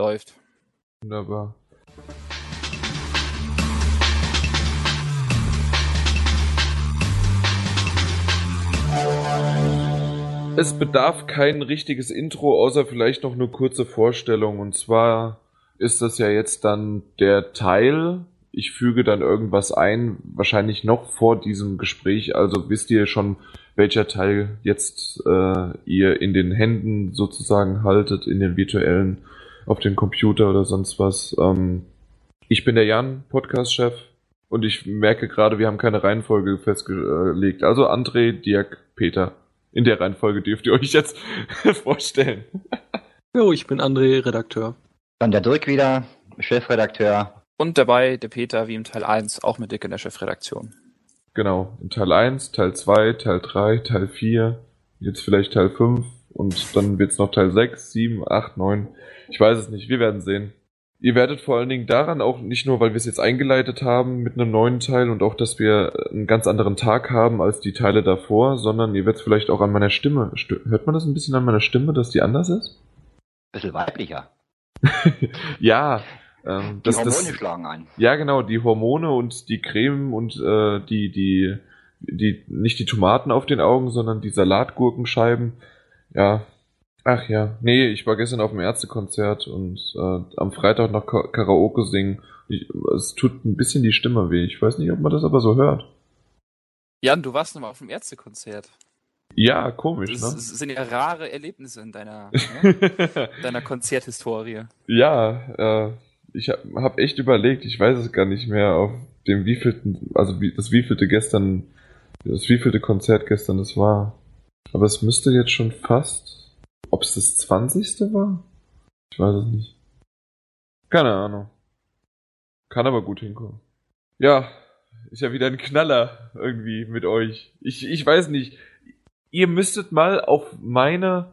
Läuft. Wunderbar. Es bedarf kein richtiges Intro, außer vielleicht noch eine kurze Vorstellung. Und zwar ist das ja jetzt dann der Teil. Ich füge dann irgendwas ein, wahrscheinlich noch vor diesem Gespräch. Also wisst ihr schon, welcher Teil jetzt äh, ihr in den Händen sozusagen haltet, in den virtuellen, auf dem Computer oder sonst was. Ähm, ich bin der Jan, Podcast-Chef. Und ich merke gerade, wir haben keine Reihenfolge festgelegt. Also André, Dirk, Peter. In der Reihenfolge dürft ihr euch jetzt vorstellen. Jo, ich bin André, Redakteur. Dann der Dirk wieder, Chefredakteur. Und dabei der Peter, wie im Teil 1, auch mit Dick in der Chefredaktion. Genau, in Teil 1, Teil 2, Teil 3, Teil 4, jetzt vielleicht Teil 5 und dann wird's noch Teil 6, 7, 8, 9. Ich weiß es nicht, wir werden sehen. Ihr werdet vor allen Dingen daran auch nicht nur, weil wir es jetzt eingeleitet haben mit einem neuen Teil und auch, dass wir einen ganz anderen Tag haben als die Teile davor, sondern ihr werdet vielleicht auch an meiner Stimme. Hört man das ein bisschen an meiner Stimme, dass die anders ist? Bisschen weiblicher. ja. Ähm, die das, Hormone das, schlagen ein. Ja, genau, die Hormone und die Creme und äh, die, die, die, nicht die Tomaten auf den Augen, sondern die Salatgurkenscheiben. Ja, Ach ja, nee, ich war gestern auf dem Ärztekonzert und äh, am Freitag noch Karaoke singen. Ich, es tut ein bisschen die Stimme weh. Ich weiß nicht, ob man das aber so hört. Jan, du warst nochmal auf dem Ärztekonzert. Ja, komisch, das, ne? Das sind ja rare Erlebnisse in deiner, ne? deiner Konzerthistorie. Ja, äh, ich habe hab echt überlegt, ich weiß es gar nicht mehr, auf dem wievielten, also wie, das wievielte gestern, das wievielte Konzert gestern das war. Aber es müsste jetzt schon fast ob es das 20. war? Ich weiß es nicht. Keine Ahnung. Kann aber gut hinkommen. Ja, ist ja wieder ein Knaller irgendwie mit euch. Ich, ich weiß nicht. Ihr müsstet mal auf meine,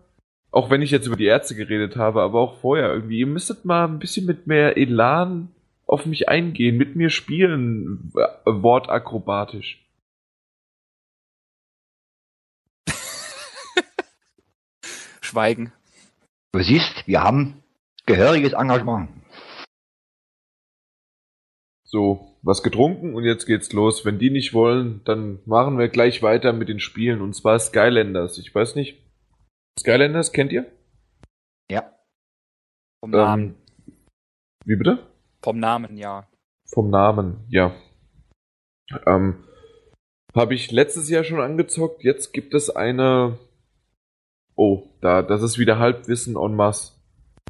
auch wenn ich jetzt über die Ärzte geredet habe, aber auch vorher irgendwie, ihr müsstet mal ein bisschen mit mehr Elan auf mich eingehen, mit mir spielen, wortakrobatisch. Schweigen. Du siehst, wir haben gehöriges Engagement. So, was getrunken und jetzt geht's los. Wenn die nicht wollen, dann machen wir gleich weiter mit den Spielen und zwar Skylanders. Ich weiß nicht. Skylanders kennt ihr? Ja. Vom Namen. Ähm, wie bitte? Vom Namen, ja. Vom Namen, ja. Ähm, habe ich letztes Jahr schon angezockt. Jetzt gibt es eine Oh, da, das ist wieder Halbwissen en masse.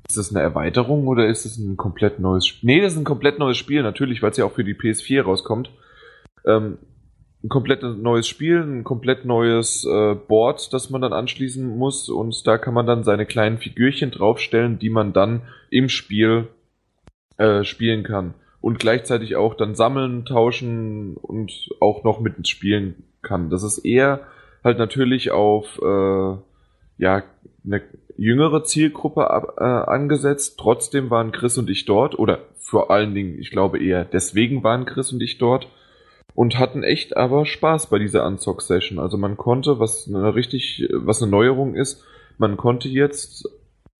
Ist das eine Erweiterung oder ist es ein komplett neues Spiel? Nee, das ist ein komplett neues Spiel, natürlich, weil es ja auch für die PS4 rauskommt. Ähm, ein komplett neues Spiel, ein komplett neues äh, Board, das man dann anschließen muss und da kann man dann seine kleinen Figürchen draufstellen, die man dann im Spiel äh, spielen kann. Und gleichzeitig auch dann sammeln, tauschen und auch noch mit spielen kann. Das ist eher halt natürlich auf äh, ja, eine jüngere Zielgruppe ab, äh, angesetzt. Trotzdem waren Chris und ich dort, oder vor allen Dingen, ich glaube eher deswegen waren Chris und ich dort und hatten echt aber Spaß bei dieser Unzock-Session. Also man konnte, was eine richtig, was eine Neuerung ist, man konnte jetzt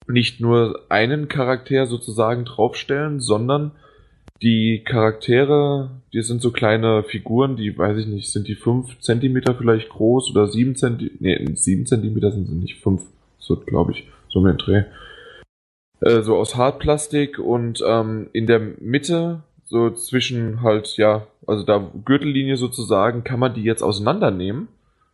nicht nur einen Charakter sozusagen draufstellen, sondern die Charaktere, die sind so kleine Figuren, die, weiß ich nicht, sind die fünf Zentimeter vielleicht groß oder sieben Zentimeter, nee, sieben Zentimeter sind sie nicht, fünf, so glaube ich, so um den Dreh. Äh, so aus Hartplastik und ähm, in der Mitte, so zwischen halt, ja, also da Gürtellinie sozusagen, kann man die jetzt auseinandernehmen.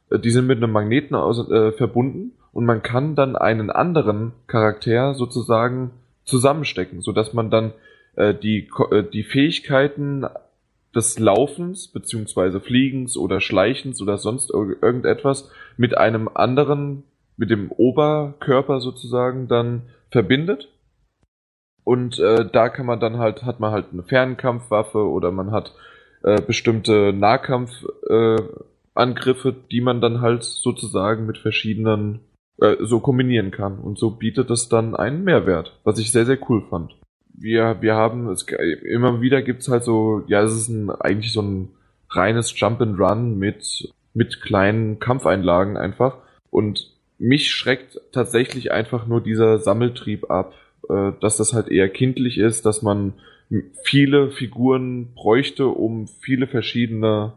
Äh, die sind mit einem Magneten aus, äh, verbunden und man kann dann einen anderen Charakter sozusagen zusammenstecken, so dass man dann äh, die, äh, die Fähigkeiten des Laufens beziehungsweise Fliegens oder Schleichens oder sonst irgendetwas mit einem anderen, mit dem Oberkörper sozusagen dann verbindet. Und äh, da kann man dann halt, hat man halt eine Fernkampfwaffe oder man hat äh, bestimmte Nahkampfangriffe, äh, die man dann halt sozusagen mit verschiedenen äh, so kombinieren kann. Und so bietet es dann einen Mehrwert, was ich sehr, sehr cool fand wir, wir haben, es, immer wieder gibt's halt so, ja, es ist ein, eigentlich so ein reines Jump and Run mit, mit kleinen Kampfeinlagen einfach. Und mich schreckt tatsächlich einfach nur dieser Sammeltrieb ab. äh, dass das halt eher kindlich ist, dass man viele Figuren bräuchte, um viele verschiedene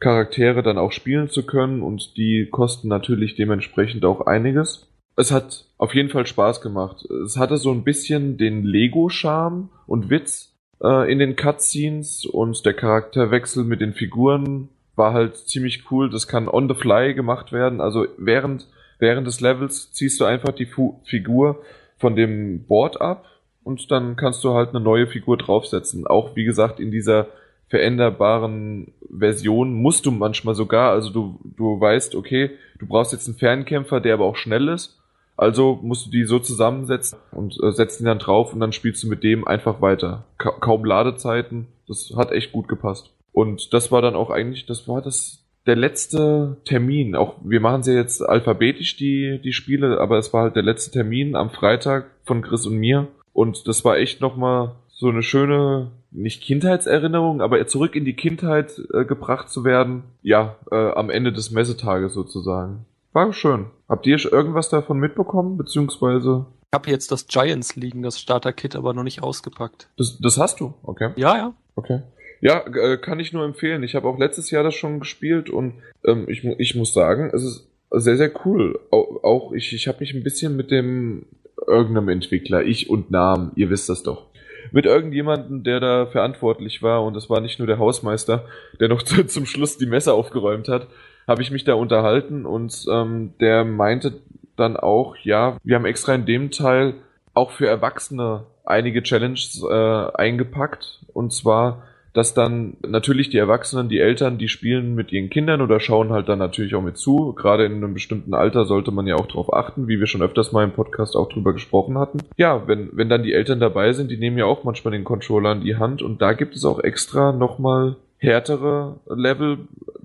Charaktere dann auch spielen zu können und die kosten natürlich dementsprechend auch einiges. Es hat auf jeden Fall Spaß gemacht. Es hatte so ein bisschen den Lego-Charme und Witz äh, in den Cutscenes und der Charakterwechsel mit den Figuren war halt ziemlich cool. Das kann on the fly gemacht werden. Also während, während des Levels ziehst du einfach die Fu Figur von dem Board ab und dann kannst du halt eine neue Figur draufsetzen. Auch wie gesagt in dieser veränderbaren Version musst du manchmal sogar, also du, du weißt, okay, du brauchst jetzt einen Fernkämpfer, der aber auch schnell ist. Also musst du die so zusammensetzen und äh, setzt ihn dann drauf und dann spielst du mit dem einfach weiter. Ka kaum Ladezeiten. Das hat echt gut gepasst. Und das war dann auch eigentlich, das war das der letzte Termin. Auch wir machen sie ja jetzt alphabetisch die die Spiele, aber es war halt der letzte Termin am Freitag von Chris und mir. Und das war echt nochmal so eine schöne, nicht Kindheitserinnerung, aber zurück in die Kindheit äh, gebracht zu werden. Ja, äh, am Ende des Messetages sozusagen. War schön. Habt ihr irgendwas davon mitbekommen, beziehungsweise? Ich habe jetzt das Giants liegen, das Starter-Kit, aber noch nicht ausgepackt. Das, das hast du, okay. Ja, ja. Okay. Ja, äh, kann ich nur empfehlen. Ich habe auch letztes Jahr das schon gespielt und ähm, ich, ich muss sagen, es ist sehr, sehr cool. Auch, auch ich, ich habe mich ein bisschen mit dem irgendeinem Entwickler, ich und Namen, ihr wisst das doch. Mit irgendjemandem, der da verantwortlich war, und das war nicht nur der Hausmeister, der noch zum Schluss die Messer aufgeräumt hat, habe ich mich da unterhalten und ähm, der meinte dann auch, ja, wir haben extra in dem Teil auch für Erwachsene einige Challenges äh, eingepackt. Und zwar dass dann natürlich die Erwachsenen, die Eltern, die spielen mit ihren Kindern oder schauen halt dann natürlich auch mit zu. Gerade in einem bestimmten Alter sollte man ja auch darauf achten, wie wir schon öfters mal im Podcast auch drüber gesprochen hatten. Ja, wenn, wenn dann die Eltern dabei sind, die nehmen ja auch manchmal den Controller in die Hand und da gibt es auch extra nochmal härtere Level,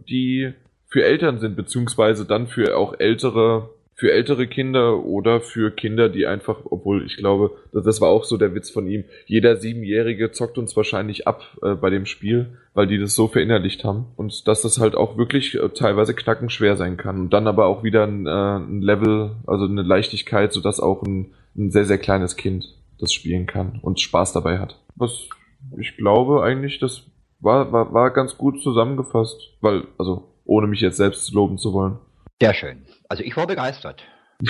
die für Eltern sind, beziehungsweise dann für auch ältere für ältere Kinder oder für Kinder, die einfach, obwohl ich glaube, das war auch so der Witz von ihm, jeder Siebenjährige zockt uns wahrscheinlich ab äh, bei dem Spiel, weil die das so verinnerlicht haben. Und dass das halt auch wirklich äh, teilweise knackenschwer sein kann. Und dann aber auch wieder ein, äh, ein Level, also eine Leichtigkeit, sodass auch ein, ein sehr, sehr kleines Kind das spielen kann und Spaß dabei hat. Was ich glaube eigentlich, das war, war, war ganz gut zusammengefasst, weil, also ohne mich jetzt selbst loben zu wollen. Sehr schön. Also ich war begeistert.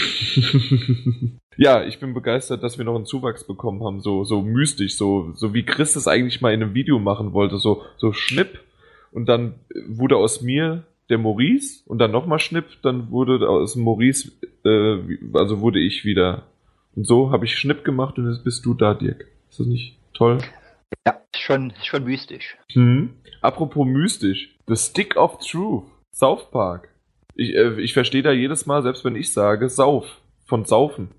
ja, ich bin begeistert, dass wir noch einen Zuwachs bekommen haben, so, so mystisch, so, so wie Chris es eigentlich mal in einem Video machen wollte, so, so Schnipp und dann wurde aus mir der Maurice und dann nochmal Schnipp, dann wurde aus Maurice, äh, also wurde ich wieder. Und so habe ich Schnipp gemacht und jetzt bist du da, Dirk. Ist das nicht toll? Ja, schon, schon mystisch. Hm. Apropos mystisch. The Stick of Truth. South Park. Ich, äh, ich verstehe da jedes Mal, selbst wenn ich sage, Sauf. Von Saufen.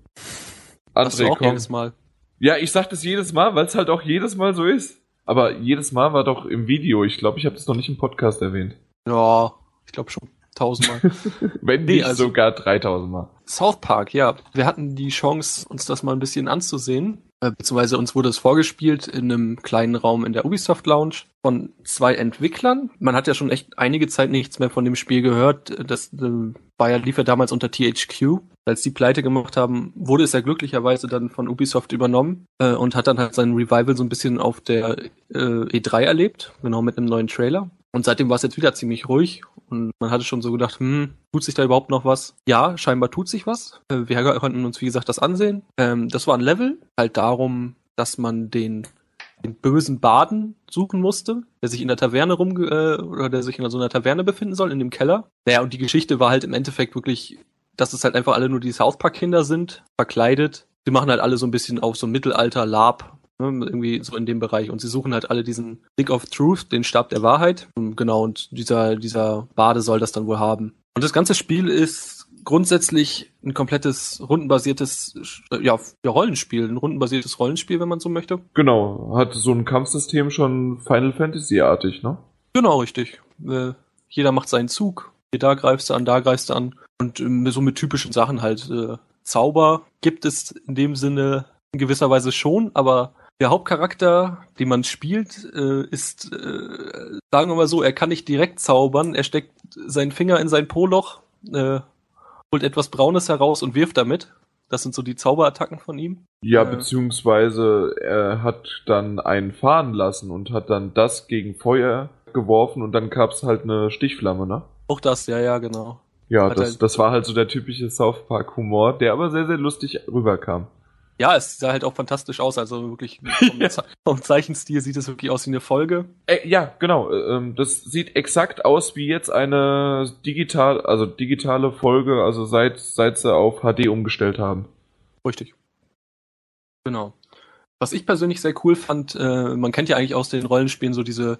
André, auch komm. jedes Mal. Ja, ich sag das jedes Mal, weil es halt auch jedes Mal so ist. Aber jedes Mal war doch im Video. Ich glaube, ich habe das noch nicht im Podcast erwähnt. Ja, ich glaube schon tausendmal. Wenn nicht also, sogar dreitausendmal. South Park, ja. Wir hatten die Chance, uns das mal ein bisschen anzusehen. Äh, beziehungsweise uns wurde es vorgespielt in einem kleinen Raum in der Ubisoft Lounge von zwei Entwicklern. Man hat ja schon echt einige Zeit nichts mehr von dem Spiel gehört. Das äh, war ja, lief ja damals unter THQ. Als die Pleite gemacht haben, wurde es ja glücklicherweise dann von Ubisoft übernommen äh, und hat dann halt sein Revival so ein bisschen auf der äh, E3 erlebt, genau mit einem neuen Trailer. Und seitdem war es jetzt wieder ziemlich ruhig und man hatte schon so gedacht, hm, tut sich da überhaupt noch was? Ja, scheinbar tut sich was. Äh, wir konnten uns, wie gesagt, das ansehen. Ähm, das war ein Level, halt darum, dass man den, den bösen Baden suchen musste, der sich in der Taverne rum, äh, oder der sich in so einer Taverne befinden soll, in dem Keller. Naja, und die Geschichte war halt im Endeffekt wirklich, dass es halt einfach alle nur die South Park Kinder sind, verkleidet. Die machen halt alle so ein bisschen auf so Mittelalter-Lab irgendwie so in dem Bereich. Und sie suchen halt alle diesen Stick of Truth, den Stab der Wahrheit. Genau, und dieser, dieser Bade soll das dann wohl haben. Und das ganze Spiel ist grundsätzlich ein komplettes rundenbasiertes ja, ja, Rollenspiel, ein rundenbasiertes Rollenspiel, wenn man so möchte. Genau, hat so ein Kampfsystem schon Final Fantasy-artig, ne? Genau, richtig. Äh, jeder macht seinen Zug. Hier da greifst du an, da greifst du an. Und äh, so mit typischen Sachen halt. Äh, Zauber gibt es in dem Sinne in gewisser Weise schon, aber der Hauptcharakter, den man spielt, äh, ist, äh, sagen wir mal so, er kann nicht direkt zaubern. Er steckt seinen Finger in sein Poloch, äh, holt etwas Braunes heraus und wirft damit. Das sind so die Zauberattacken von ihm. Ja, Äh. beziehungsweise er hat dann einen fahren lassen und hat dann das gegen Feuer geworfen und dann gab's halt eine Stichflamme, ne? Auch das, ja, ja, genau. Ja, Hat das, er- das war halt so der typische South Park Humor, der aber sehr, sehr lustig rüberkam. Ja, es sah halt auch fantastisch aus. Also wirklich vom, Ja. Ze vom Zeichenstil sieht es wirklich aus wie eine Folge. Äh, ja, genau. äh, Ähm, das sieht exakt aus wie jetzt eine digital, also digitale Folge, also seit, seit sie auf HD umgestellt haben. Richtig. Genau. Was ich persönlich sehr cool fand, äh, man kennt ja eigentlich aus den Rollenspielen so diese,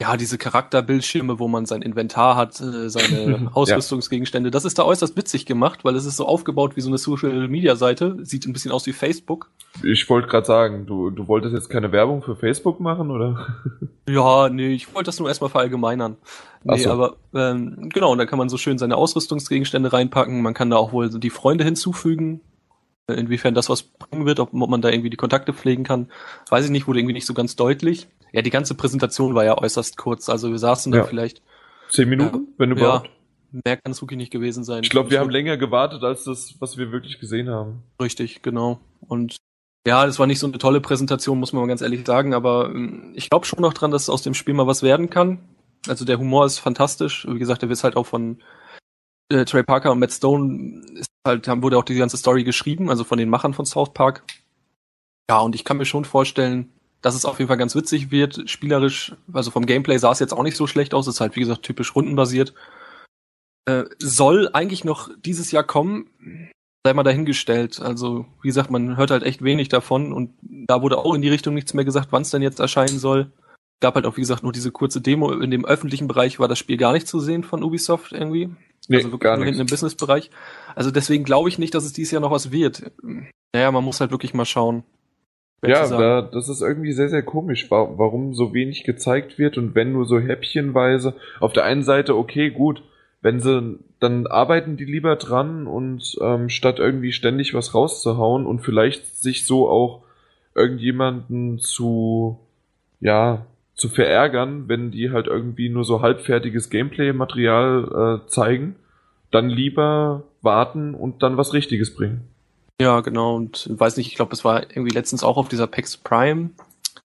ja, diese Charakterbildschirme, wo man sein Inventar hat, äh, seine Ausrüstungsgegenstände. Das ist da äußerst witzig gemacht, weil es ist so aufgebaut wie so eine Social-Media-Seite. Sieht ein bisschen aus wie Facebook. Ich wollte gerade sagen, du, du wolltest jetzt keine Werbung für Facebook machen, oder? Ja, nee, ich wollte das nur erstmal verallgemeinern. Nee, so. aber ähm, genau, und da kann man so schön seine Ausrüstungsgegenstände reinpacken. Man kann da auch wohl so die Freunde hinzufügen. Inwiefern das was bringen wird, ob, man da irgendwie die Kontakte pflegen kann, weiß ich nicht, wurde irgendwie nicht so ganz deutlich. Ja, die ganze Präsentation war ja äußerst kurz. Also wir saßen da Ja. vielleicht, Zehn Minuten, wenn ja, überhaupt. mehr kann es wirklich nicht gewesen sein. Ich glaube, wir haben Schon- länger gewartet als das, was wir wirklich gesehen haben. Richtig, genau. Und ja, das war nicht so eine tolle Präsentation, muss man mal ganz ehrlich sagen, aber ähm, ich glaube schon noch dran, dass aus dem Spiel mal was werden kann. Also der Humor ist fantastisch. Wie gesagt, der wird halt auch von äh, Trey Parker und Matt Stone ist halt, haben, wurde auch die ganze Story geschrieben, also von den Machern von South Park. Ja, und ich kann mir schon vorstellen, dass es auf jeden Fall ganz witzig wird, spielerisch, also vom Gameplay sah es jetzt auch nicht so schlecht aus, ist halt wie gesagt typisch rundenbasiert. Äh, soll eigentlich noch dieses Jahr kommen, sei mal dahingestellt. Also, wie gesagt, man hört halt echt wenig davon und da wurde auch in die Richtung nichts mehr gesagt, wann es denn jetzt erscheinen soll. Gab halt auch, wie gesagt, nur diese kurze Demo. In dem öffentlichen Bereich war das Spiel gar nicht zu sehen von Ubisoft irgendwie. Nee, also wirklich gar nur hinten im. Businessbereich. Also deswegen glaube ich nicht, dass es dieses Jahr noch was wird. Naja, man muss halt wirklich mal schauen. Ja, da, das ist irgendwie sehr, sehr komisch, wa- warum so wenig gezeigt wird und wenn nur so häppchenweise. Auf der einen Seite, okay, gut, wenn sie, dann arbeiten die lieber dran und ähm, statt irgendwie ständig was rauszuhauen und vielleicht sich so auch irgendjemanden zu, ja, zu verärgern, wenn die halt irgendwie nur so halbfertiges Gameplay-Material äh, zeigen, dann lieber warten und dann was Richtiges bringen. Ja, genau. Und weiß nicht, ich glaube, das war irgendwie letztens auch auf dieser PAX Prime.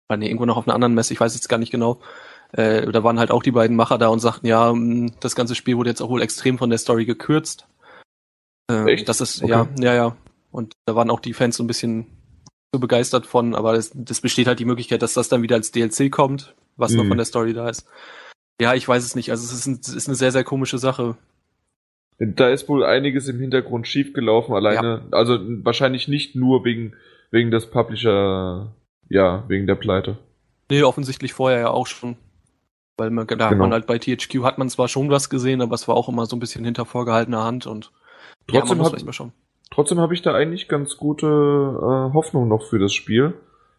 War nee, irgendwo noch auf einer anderen Messe, ich weiß jetzt gar nicht genau. Äh, da waren halt auch die beiden Macher da und sagten, ja, mh, das ganze Spiel wurde jetzt auch wohl extrem von der Story gekürzt. Äh, Echt? Das ist, Okay. ja, ja, ja. Und da waren auch die Fans so ein bisschen so begeistert von, aber das, das besteht halt die Möglichkeit, dass das dann wieder als DLC kommt, was noch Mhm. von der Story da ist. Ja, ich weiß es nicht. Also es ist, ein, es ist eine sehr, sehr komische Sache. Da ist wohl einiges im Hintergrund schiefgelaufen, alleine, also wahrscheinlich nicht nur wegen, wegen des Publisher, ja, wegen der Pleite. Nee, offensichtlich vorher ja auch schon. Weil man, da hat Genau. man halt bei THQ hat man zwar schon was gesehen, aber es war auch immer so ein bisschen hinter vorgehaltener Hand und ja, man Trotzdem hab- echt mal schauen. Trotzdem habe ich da eigentlich ganz gute äh, Hoffnung noch für das Spiel,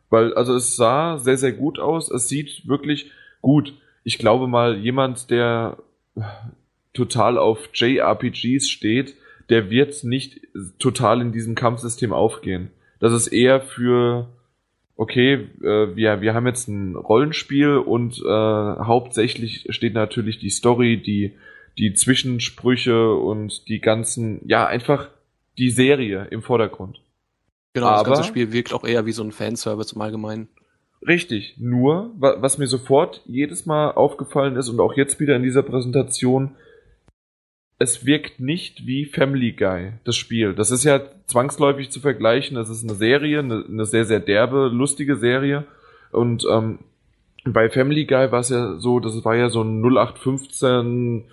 weil also es sah sehr sehr gut aus. Es sieht wirklich gut. Ich glaube mal jemand, der total auf JRPGs steht, der wird nicht total in diesem Kampfsystem aufgehen. Das ist eher für okay, äh, wir wir haben jetzt ein Rollenspiel und äh, hauptsächlich steht natürlich die Story, die die Zwischensprüche und die ganzen ja einfach die Serie im Vordergrund. Genau, aber- das ganze Spiel wirkt auch eher wie so ein Fanservice im Allgemeinen. Richtig. Nur, wa was mir sofort jedes Mal aufgefallen ist und auch jetzt wieder in dieser Präsentation, es wirkt nicht wie Family Guy, das Spiel. Das ist ja zwangsläufig zu vergleichen. Das ist eine Serie, eine, eine sehr, sehr derbe, lustige Serie. Und ähm, bei Family Guy war es ja so, das war ja so ein 0815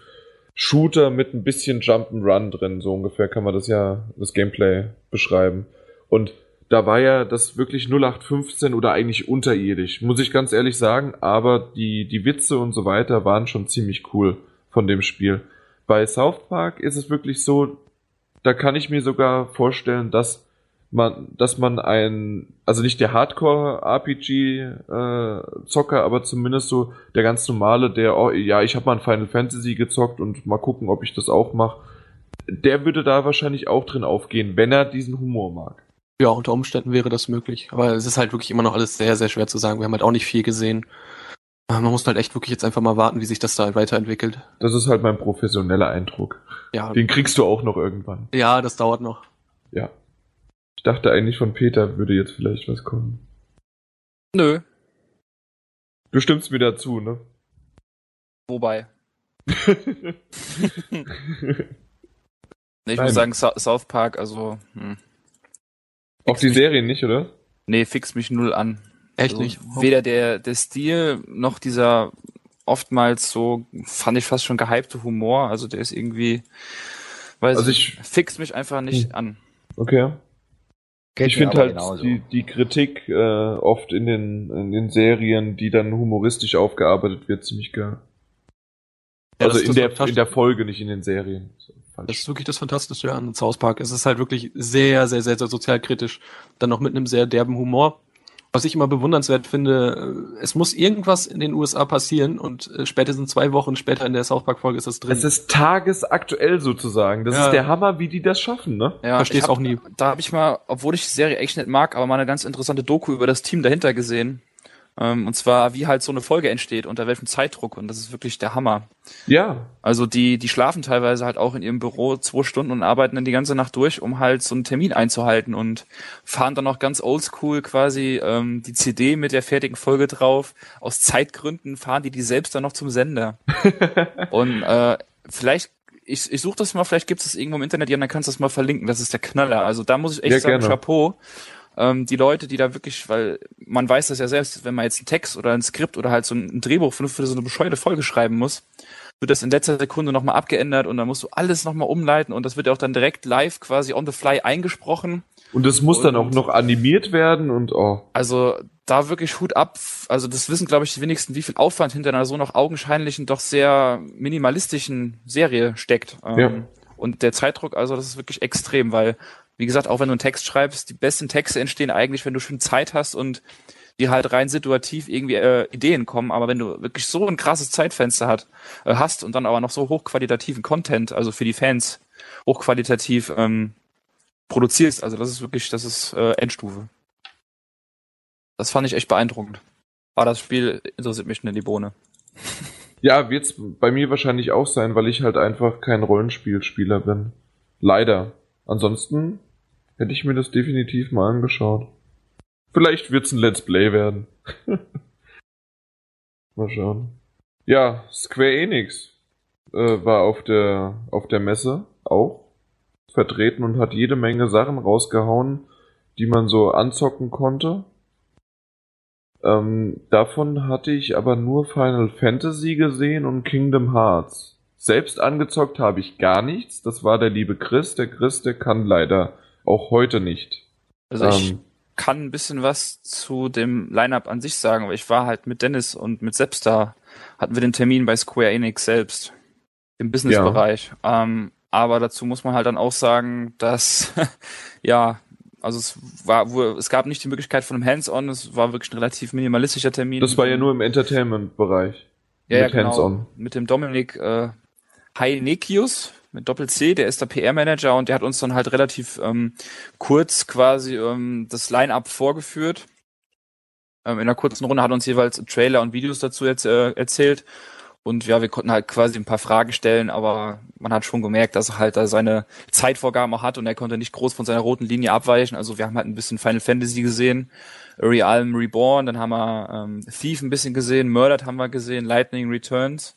Shooter mit ein bisschen Jump'n'Run drin. So ungefähr kann man das ja, das Gameplay beschreiben. Und da war ja das wirklich 0815 oder eigentlich unterirdisch, muss ich ganz ehrlich sagen, aber die, die Witze und so weiter waren schon ziemlich cool von dem Spiel. Bei South Park ist es wirklich so, da kann ich mir sogar vorstellen, dass man, dass man ein, also nicht der Hardcore-RPG-Zocker, aber zumindest so der ganz normale, der, oh, ja, ich habe mal ein Final Fantasy gezockt und mal gucken, ob ich das auch mache, der würde da wahrscheinlich auch drin aufgehen, wenn er diesen Humor mag. Ja, unter Umständen wäre das möglich. Aber es ist halt wirklich immer noch alles sehr, sehr schwer zu sagen. Wir haben halt auch nicht viel gesehen. Man muss halt echt wirklich jetzt einfach mal warten, wie sich das da weiterentwickelt. Das ist halt mein professioneller Eindruck. Ja, Den kriegst du auch noch irgendwann. ja, das dauert noch. Ja. Ich dachte eigentlich von Peter würde jetzt vielleicht was kommen. Nö. Du stimmst mir dazu, ne? Wobei. Nee, ich Nein. muss sagen, Sa South Park, also, hm. Auch die Serien nicht, oder? nee, fixt mich null an. Echt Also, nicht? Weder der, der Stil noch dieser oftmals so, fand ich fast schon gehypte Humor. Also der ist irgendwie, weiß Also ich, ich- fixt mich einfach nicht Hm. an. Okay. Geht ich finde halt genauso. die, die Kritik äh, oft in den, in den Serien, die dann humoristisch aufgearbeitet wird, ziemlich geil. Ja, also in, der, in der Folge, nicht in den Serien. Falsch. Das ist wirklich das Fantastische an South Park. Es ist halt wirklich sehr, sehr, sehr, sehr sozialkritisch. Dann noch mit einem sehr derben Humor. Was ich immer bewundernswert finde, äh, es muss irgendwas in den USA passieren und äh, spätestens zwei Wochen später in der South Park Folge ist es drin. es ist tagesaktuell sozusagen. Das Ja. ist der Hammer, wie die das schaffen, ne? Ja, hab- auch nie. Da habe ich mal, obwohl ich die Serie echt nicht mag, aber mal eine ganz interessante Doku über das Team dahinter gesehen. Ähm, und zwar, wie halt so eine Folge entsteht, unter welchem Zeitdruck. Und das ist wirklich der Hammer. Ja. Also die, die schlafen teilweise halt auch in ihrem Büro zwei Stunden und arbeiten dann die ganze Nacht durch, um halt so einen Termin einzuhalten und fahren dann noch ganz oldschool quasi ähm, die CD mit der fertigen Folge drauf. Aus Zeitgründen fahren die die selbst dann noch zum Sender. und äh, vielleicht ich, ich suche das mal, vielleicht gibt es irgendwo im Internet, ja, dann kannst du das mal verlinken. Das ist der Knaller. Also da muss ich echt Ja, sagen, gerne. Chapeau. Ähm, die Leute, die da wirklich, weil man weiß das ja selbst, wenn man jetzt einen Text oder ein Skript oder halt so ein Drehbuch für, so eine bescheuerte Folge schreiben muss, wird das in letzter Sekunde nochmal abgeändert und dann musst du alles nochmal umleiten und das wird ja auch dann direkt live quasi on the fly eingesprochen. Und es muss dann auch Und- noch animiert werden und oh. Also da wirklich Hut ab. Also das wissen, glaube ich, die wenigsten, wie viel Aufwand hinter einer so noch augenscheinlichen, doch sehr minimalistischen Serie steckt. Ähm, Ja. Und der Zeitdruck, also das ist wirklich extrem, weil, wie gesagt, auch wenn du einen Text schreibst, die besten Texte entstehen eigentlich, wenn du schon Zeit hast und dir halt rein situativ irgendwie äh, Ideen kommen. Aber wenn du wirklich so ein krasses Zeitfenster hat, äh, hast und dann aber noch so hochqualitativen Content, also für die Fans hochqualitativ ähm, produzierst, also das ist wirklich, das ist äh, Endstufe. Das fand ich echt beeindruckend. Aber das Spiel interessiert mich nicht die Bohne. Ja, wird's bei mir wahrscheinlich auch sein, weil ich halt einfach kein Rollenspielspieler bin. Leider. Ansonsten hätte ich mir das definitiv mal angeschaut. Vielleicht wird's ein Let's Play werden. mal schauen. Ja, Square Enix äh, war auf der auf der Messe auch vertreten und hat jede Menge Sachen rausgehauen, die man so anzocken konnte. Ähm, davon hatte ich aber nur Final Fantasy gesehen und Kingdom Hearts. Selbst angezockt habe ich gar nichts. Das war der liebe Chris. Der Chris, der kann leider auch heute nicht. Also ich Ähm, kann ein bisschen was zu dem Lineup an sich sagen, aber ich war halt mit Dennis und mit Seps da, hatten wir den Termin bei Square Enix selbst, im Businessbereich. Ähm, aber dazu muss man halt dann auch sagen, dass, ja, also es war, wo, es gab nicht die Möglichkeit von einem Hands-on, es war wirklich ein relativ minimalistischer Termin. das war ja nur im Entertainment-Bereich. ja, ja, mit genau, Hands-on. mit dem Dominik äh, Heinekius, mit Doppel-C, der ist der PR-Manager und der hat uns dann halt relativ ähm, kurz quasi ähm, das Line-Up vorgeführt. Ähm, in einer kurzen Runde hat uns jeweils Trailer und Videos dazu jetzt, äh, erzählt. Und ja, wir konnten halt quasi ein paar Fragen stellen, aber man hat schon gemerkt, dass er halt da seine Zeitvorgaben auch hat und er konnte nicht groß von seiner roten Linie abweichen. Also wir haben halt ein bisschen Final Fantasy gesehen, Realm Reborn, dann haben wir ähm, Thief ein bisschen gesehen, Murdered haben wir gesehen, Lightning Returns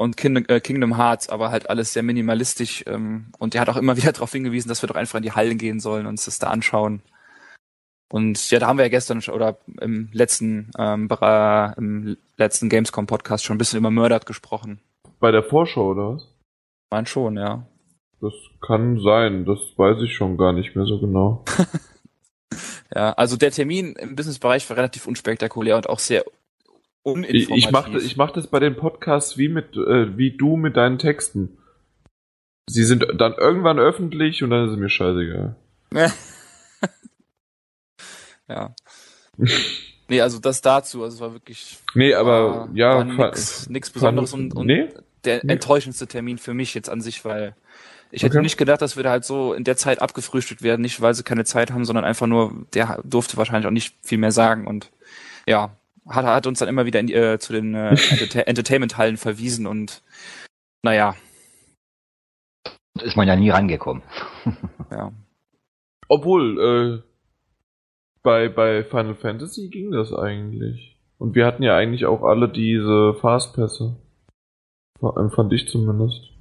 und Kingdom, äh, Kingdom Hearts, aber halt alles sehr minimalistisch. Ähm, und er hat auch immer wieder darauf hingewiesen, dass wir doch einfach in die Hallen gehen sollen und uns das da anschauen. Und ja, da haben wir ja gestern oder im letzten ähm, im letzten Gamescom Podcast schon ein bisschen über Murdered gesprochen. Bei der Vorschau, oder was? Mein schon, ja. Das kann sein. Das weiß ich schon gar nicht mehr so genau. Ja, also der Termin im Businessbereich war relativ unspektakulär und auch sehr uninformativ. ich mache ich mach das bei den Podcasts wie mit äh, wie du mit deinen Texten. Sie sind dann irgendwann öffentlich und dann ist es mir scheißegal. ja. nee, also das dazu, also es war wirklich Nee, aber war, ja, war nix, nix Besonderes und, und nee? der Nee. enttäuschendste Termin für mich jetzt an sich, weil ich hätte Okay. nicht gedacht, dass wir da halt so in der Zeit abgefrühstückt werden, nicht weil sie keine Zeit haben, sondern einfach nur, der durfte wahrscheinlich auch nicht viel mehr sagen und ja, hat, hat uns dann immer wieder in die, äh, zu den äh, Enterta Entertainment-Hallen verwiesen und naja, ist man ja nie rangekommen. ja. Obwohl, äh, bei, bei Final Fantasy ging das eigentlich. Und wir hatten ja eigentlich auch alle diese Fastpässe. Fand ich zumindest.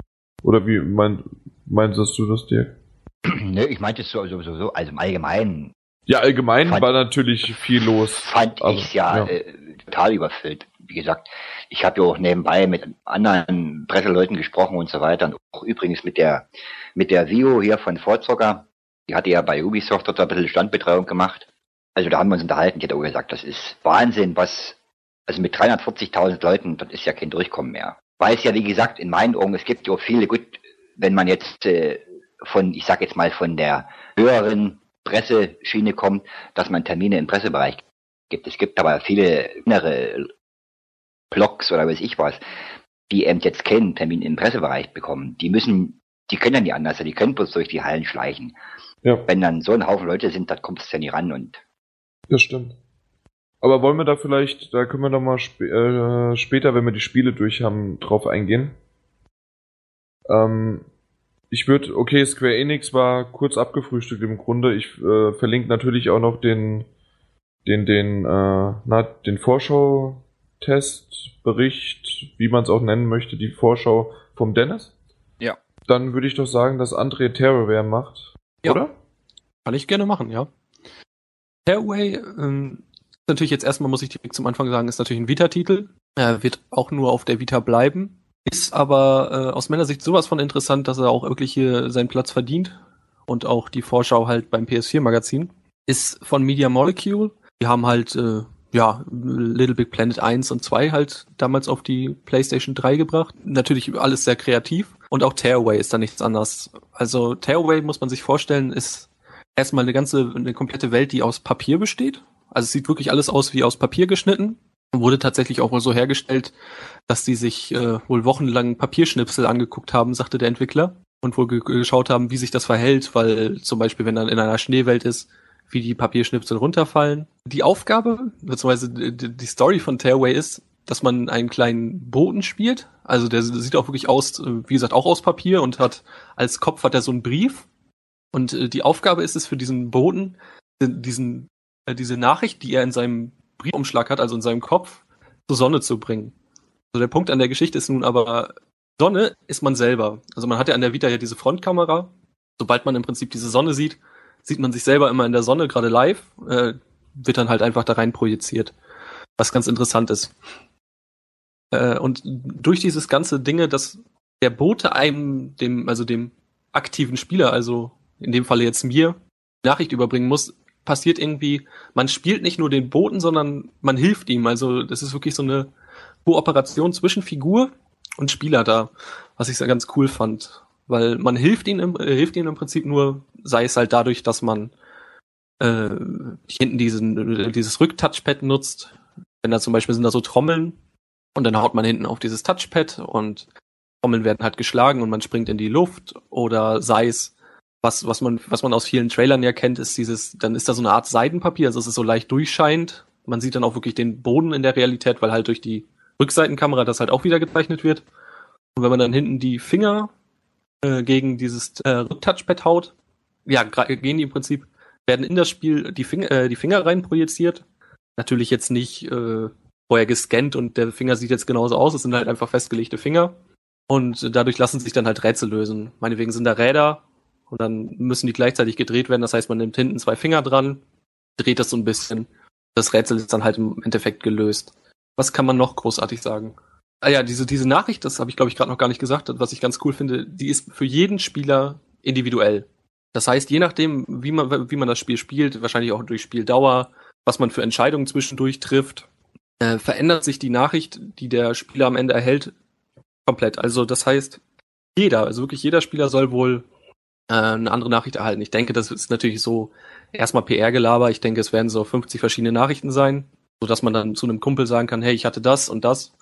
Oder wie mein, meinst du das, Dirk? Nö, ich meinte es so, so, so, so, also im Allgemeinen. Ja, allgemein fand, war natürlich viel los. Fand ich ja, ja. Äh, total überfüllt. Wie gesagt, ich habe ja auch nebenbei mit anderen Presseleuten gesprochen und so weiter. Und auch übrigens mit der mit der Vio hier von Vorzocker. Die hatte ja bei Ubisoft dort ein bisschen Standbetreuung gemacht. Also da haben wir uns unterhalten. Die hat auch gesagt, das ist Wahnsinn, was, also mit 340.000 Leuten, das ist ja kein Durchkommen mehr. Weil es ja, wie gesagt, in meinen Augen, es gibt ja auch viele, gut, wenn man jetzt äh, von, ich sag jetzt mal, von der höheren Presseschiene kommt, dass man Termine im Pressebereich gibt. Es gibt aber viele innere Blogs oder weiß ich was, die eben jetzt keinen Termin im Pressebereich bekommen. Die müssen, die können ja nicht anders, die können bloß durch die Hallen schleichen. Ja. Wenn dann so ein Haufen Leute sind, dann kommt es ja nie ran und. Das stimmt. Aber wollen wir da vielleicht, da können wir doch mal sp äh, später, wenn wir die Spiele durch haben, drauf eingehen. Ähm, ich würde, okay, Square Enix war kurz abgefrühstückt im Grunde. Ich äh, verlinke natürlich auch noch den, den, den, äh, na, den Vorschau-Test, Bericht, wie man es auch nennen möchte, die Vorschau vom Dennis. Ja. Dann würde ich doch sagen, dass André Terrorware macht. Ja. Oder? Kann ich gerne machen, ja. Tearaway, ähm, natürlich jetzt erstmal, muss ich direkt zum Anfang sagen, ist natürlich ein Vita-Titel. Er wird auch nur auf der Vita bleiben. Ist aber äh, aus meiner Sicht sowas von interessant, dass er auch wirklich hier seinen Platz verdient. Und auch die Vorschau halt beim PS4-Magazin. Ist von Media Molecule. Die haben halt, äh, ja, Little Big Planet 1 und 2 halt damals auf die PlayStation 3 gebracht. Natürlich alles sehr kreativ. Und auch Tearaway ist da nichts anderes. Also Tearaway muss man sich vorstellen, ist erstmal eine ganze, eine komplette Welt, die aus Papier besteht. Also es sieht wirklich alles aus wie aus Papier geschnitten. Wurde tatsächlich auch wohl so hergestellt, dass die sich äh, wohl wochenlang Papierschnipsel angeguckt haben, sagte der Entwickler. Und wohl geschaut haben, wie sich das verhält, weil zum Beispiel, wenn dann in einer Schneewelt ist, wie die Papierschnipsel runterfallen. Die Aufgabe, beziehungsweise die Story von Tearaway ist, dass man einen kleinen Boten spielt. Also der sieht auch wirklich aus, äh, wie gesagt, auch aus Papier und hat als Kopf hat er so einen Brief. Und äh, die Aufgabe ist es für diesen Boten, diesen äh, diese Nachricht, die er in seinem Briefumschlag hat, also in seinem Kopf, zur Sonne zu bringen. Also der Punkt an der Geschichte ist nun aber, Sonne ist man selber. Also man hat ja an der Vita ja diese Frontkamera. Sobald man im Prinzip diese Sonne sieht, sieht man sich selber immer in der Sonne, gerade live, äh, wird dann halt einfach da rein projiziert. Was ganz interessant ist. Äh, und durch dieses ganze Dinge, dass der Bote einem, dem, also dem aktiven Spieler, also in dem Falle jetzt mir, Nachricht überbringen muss, passiert irgendwie, man spielt nicht nur den Boten, sondern man hilft ihm. Also das ist wirklich so eine Kooperation zwischen Figur und Spieler da, was ich sehr ganz cool fand. Weil man hilft ihm im, äh, hilft ihm im Prinzip nur, sei es halt dadurch, dass man äh, hinten diesen, dieses Rücktouchpad nutzt. Wenn da zum Beispiel sind da so Trommeln und dann haut man hinten auf dieses Touchpad und Trommeln werden halt geschlagen und man springt in die Luft oder sei es was, was man, was man aus vielen Trailern ja kennt, ist dieses, dann ist da so eine Art Seidenpapier, also es ist so leicht durchscheinend. Man sieht dann auch wirklich den Boden in der Realität, weil halt durch die Rückseitenkamera das halt auch wieder gezeichnet wird. Und wenn man dann hinten die Finger äh, gegen dieses äh, Rücktouchpad haut, ja, gehen die im Prinzip, werden in das Spiel die Finger, äh, die Finger rein projiziert. Natürlich jetzt nicht äh, vorher gescannt und der Finger sieht jetzt genauso aus, es sind halt einfach festgelegte Finger. Und dadurch lassen sich dann halt Rätsel lösen. Meinetwegen sind da Räder, und dann müssen die gleichzeitig gedreht werden. Das heißt, man nimmt hinten zwei Finger dran, dreht das so ein bisschen. Das Rätsel ist dann halt im Endeffekt gelöst. Was kann man noch großartig sagen? Ah ja, diese, diese Nachricht, das habe ich glaube ich gerade noch gar nicht gesagt, was ich ganz cool finde, die ist für jeden Spieler individuell. Das heißt, je nachdem, wie man, wie man das Spiel spielt, wahrscheinlich auch durch Spieldauer, was man für Entscheidungen zwischendurch trifft, äh, verändert sich die Nachricht, die der Spieler am Ende erhält, komplett. Also das heißt, jeder, also wirklich jeder Spieler soll wohl äh, eine andere Nachricht erhalten. Ich denke, das ist natürlich so erstmal PR-Gelaber. Ich denke, es werden so 50 verschiedene Nachrichten sein, so dass man dann zu einem Kumpel sagen kann, hey, ich hatte das und das.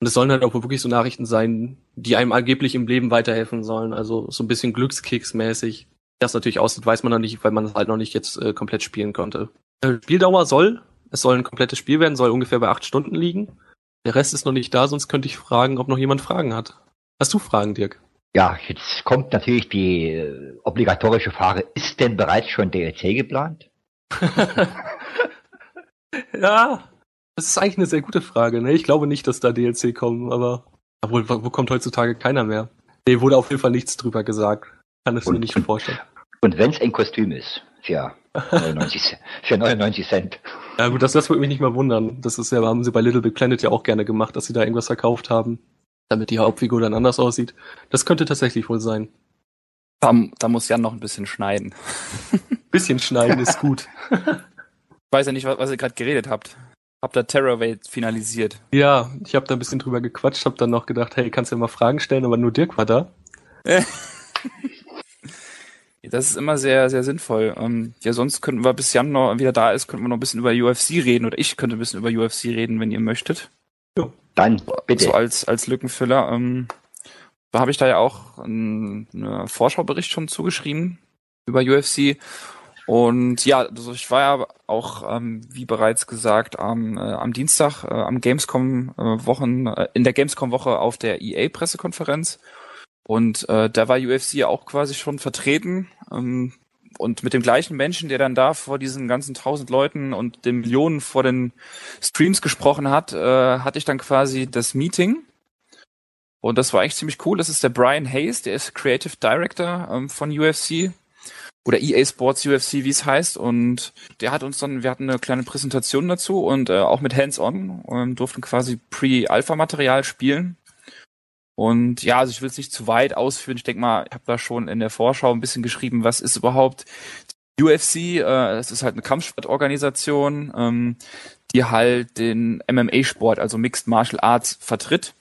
Und es sollen halt auch wirklich so Nachrichten sein, die einem angeblich im Leben weiterhelfen sollen. Also so ein bisschen Glückskeks-mäßig. Das natürlich aussieht, weiß man noch nicht, weil man es halt noch nicht jetzt äh, komplett spielen konnte. Äh, Spieldauer soll, es soll ein komplettes Spiel werden, soll ungefähr bei acht Stunden liegen. Der Rest ist noch nicht da, sonst könnte ich fragen, ob noch jemand Fragen hat. Hast du Fragen, Dirk? Ja, jetzt kommt natürlich die äh, obligatorische Frage, ist denn bereits schon DLC geplant? ja, das ist eigentlich eine sehr gute Frage. Ne? Ich glaube nicht, dass da DLC kommen, aber obwohl, wo kommt heutzutage keiner mehr? Nee, wurde auf jeden Fall nichts drüber gesagt. Kann es mir nicht vorstellen. Und wenn es ein Kostüm ist, für 99, für 99 Cent. Ja gut, das, das würde mich nicht mal wundern. Das ist ja, haben sie bei Little Big Planet ja auch gerne gemacht, dass sie da irgendwas verkauft haben, damit die Hauptfigur dann anders aussieht. Das könnte tatsächlich wohl sein. Da, da muss Jan noch ein bisschen schneiden. bisschen schneiden ist gut. Ich weiß ja nicht, was, was ihr gerade geredet habt. Habt ihr Terrorwave finalisiert? Ja, ich habe da ein bisschen drüber gequatscht, hab dann noch gedacht, hey, kannst du ja mal Fragen stellen, aber nur Dirk war da. Das ist immer sehr, sehr sinnvoll. Ähm, ja, sonst könnten wir, bis Jan noch wieder da ist, könnten wir noch ein bisschen über UFC reden oder ich könnte ein bisschen über UFC reden, wenn ihr möchtet. Ja. Dann bitte. So als, als Lückenfüller. Ähm, da habe ich da ja auch einen, einen Vorschaubericht schon zugeschrieben über UFC. Und ja, also ich war ja auch, ähm, wie bereits gesagt, am, äh, am Dienstag äh, am Gamescom äh, Wochen, äh, in der Gamescom Woche auf der EA Pressekonferenz und äh, da war UFC auch quasi schon vertreten. Ähm, und mit dem gleichen Menschen, der dann da vor diesen ganzen tausend Leuten und den Millionen vor den Streams gesprochen hat, äh, hatte ich dann quasi das Meeting. Und das war eigentlich ziemlich cool. Das ist der Brian Hayes, der ist Creative Director ähm, von UFC oder EA Sports UFC, wie es heißt. Und der hat uns dann, wir hatten eine kleine Präsentation dazu und äh, auch mit Hands-on ähm, durften quasi Pre-Alpha-Material spielen. Und ja, also ich will es nicht zu weit ausführen. Ich denke mal, ich habe da schon in der Vorschau ein bisschen geschrieben, was ist überhaupt die UFC? Äh, es ist halt eine Kampfsportorganisation, ähm, die halt den MMA-Sport, also Mixed Martial Arts, vertritt.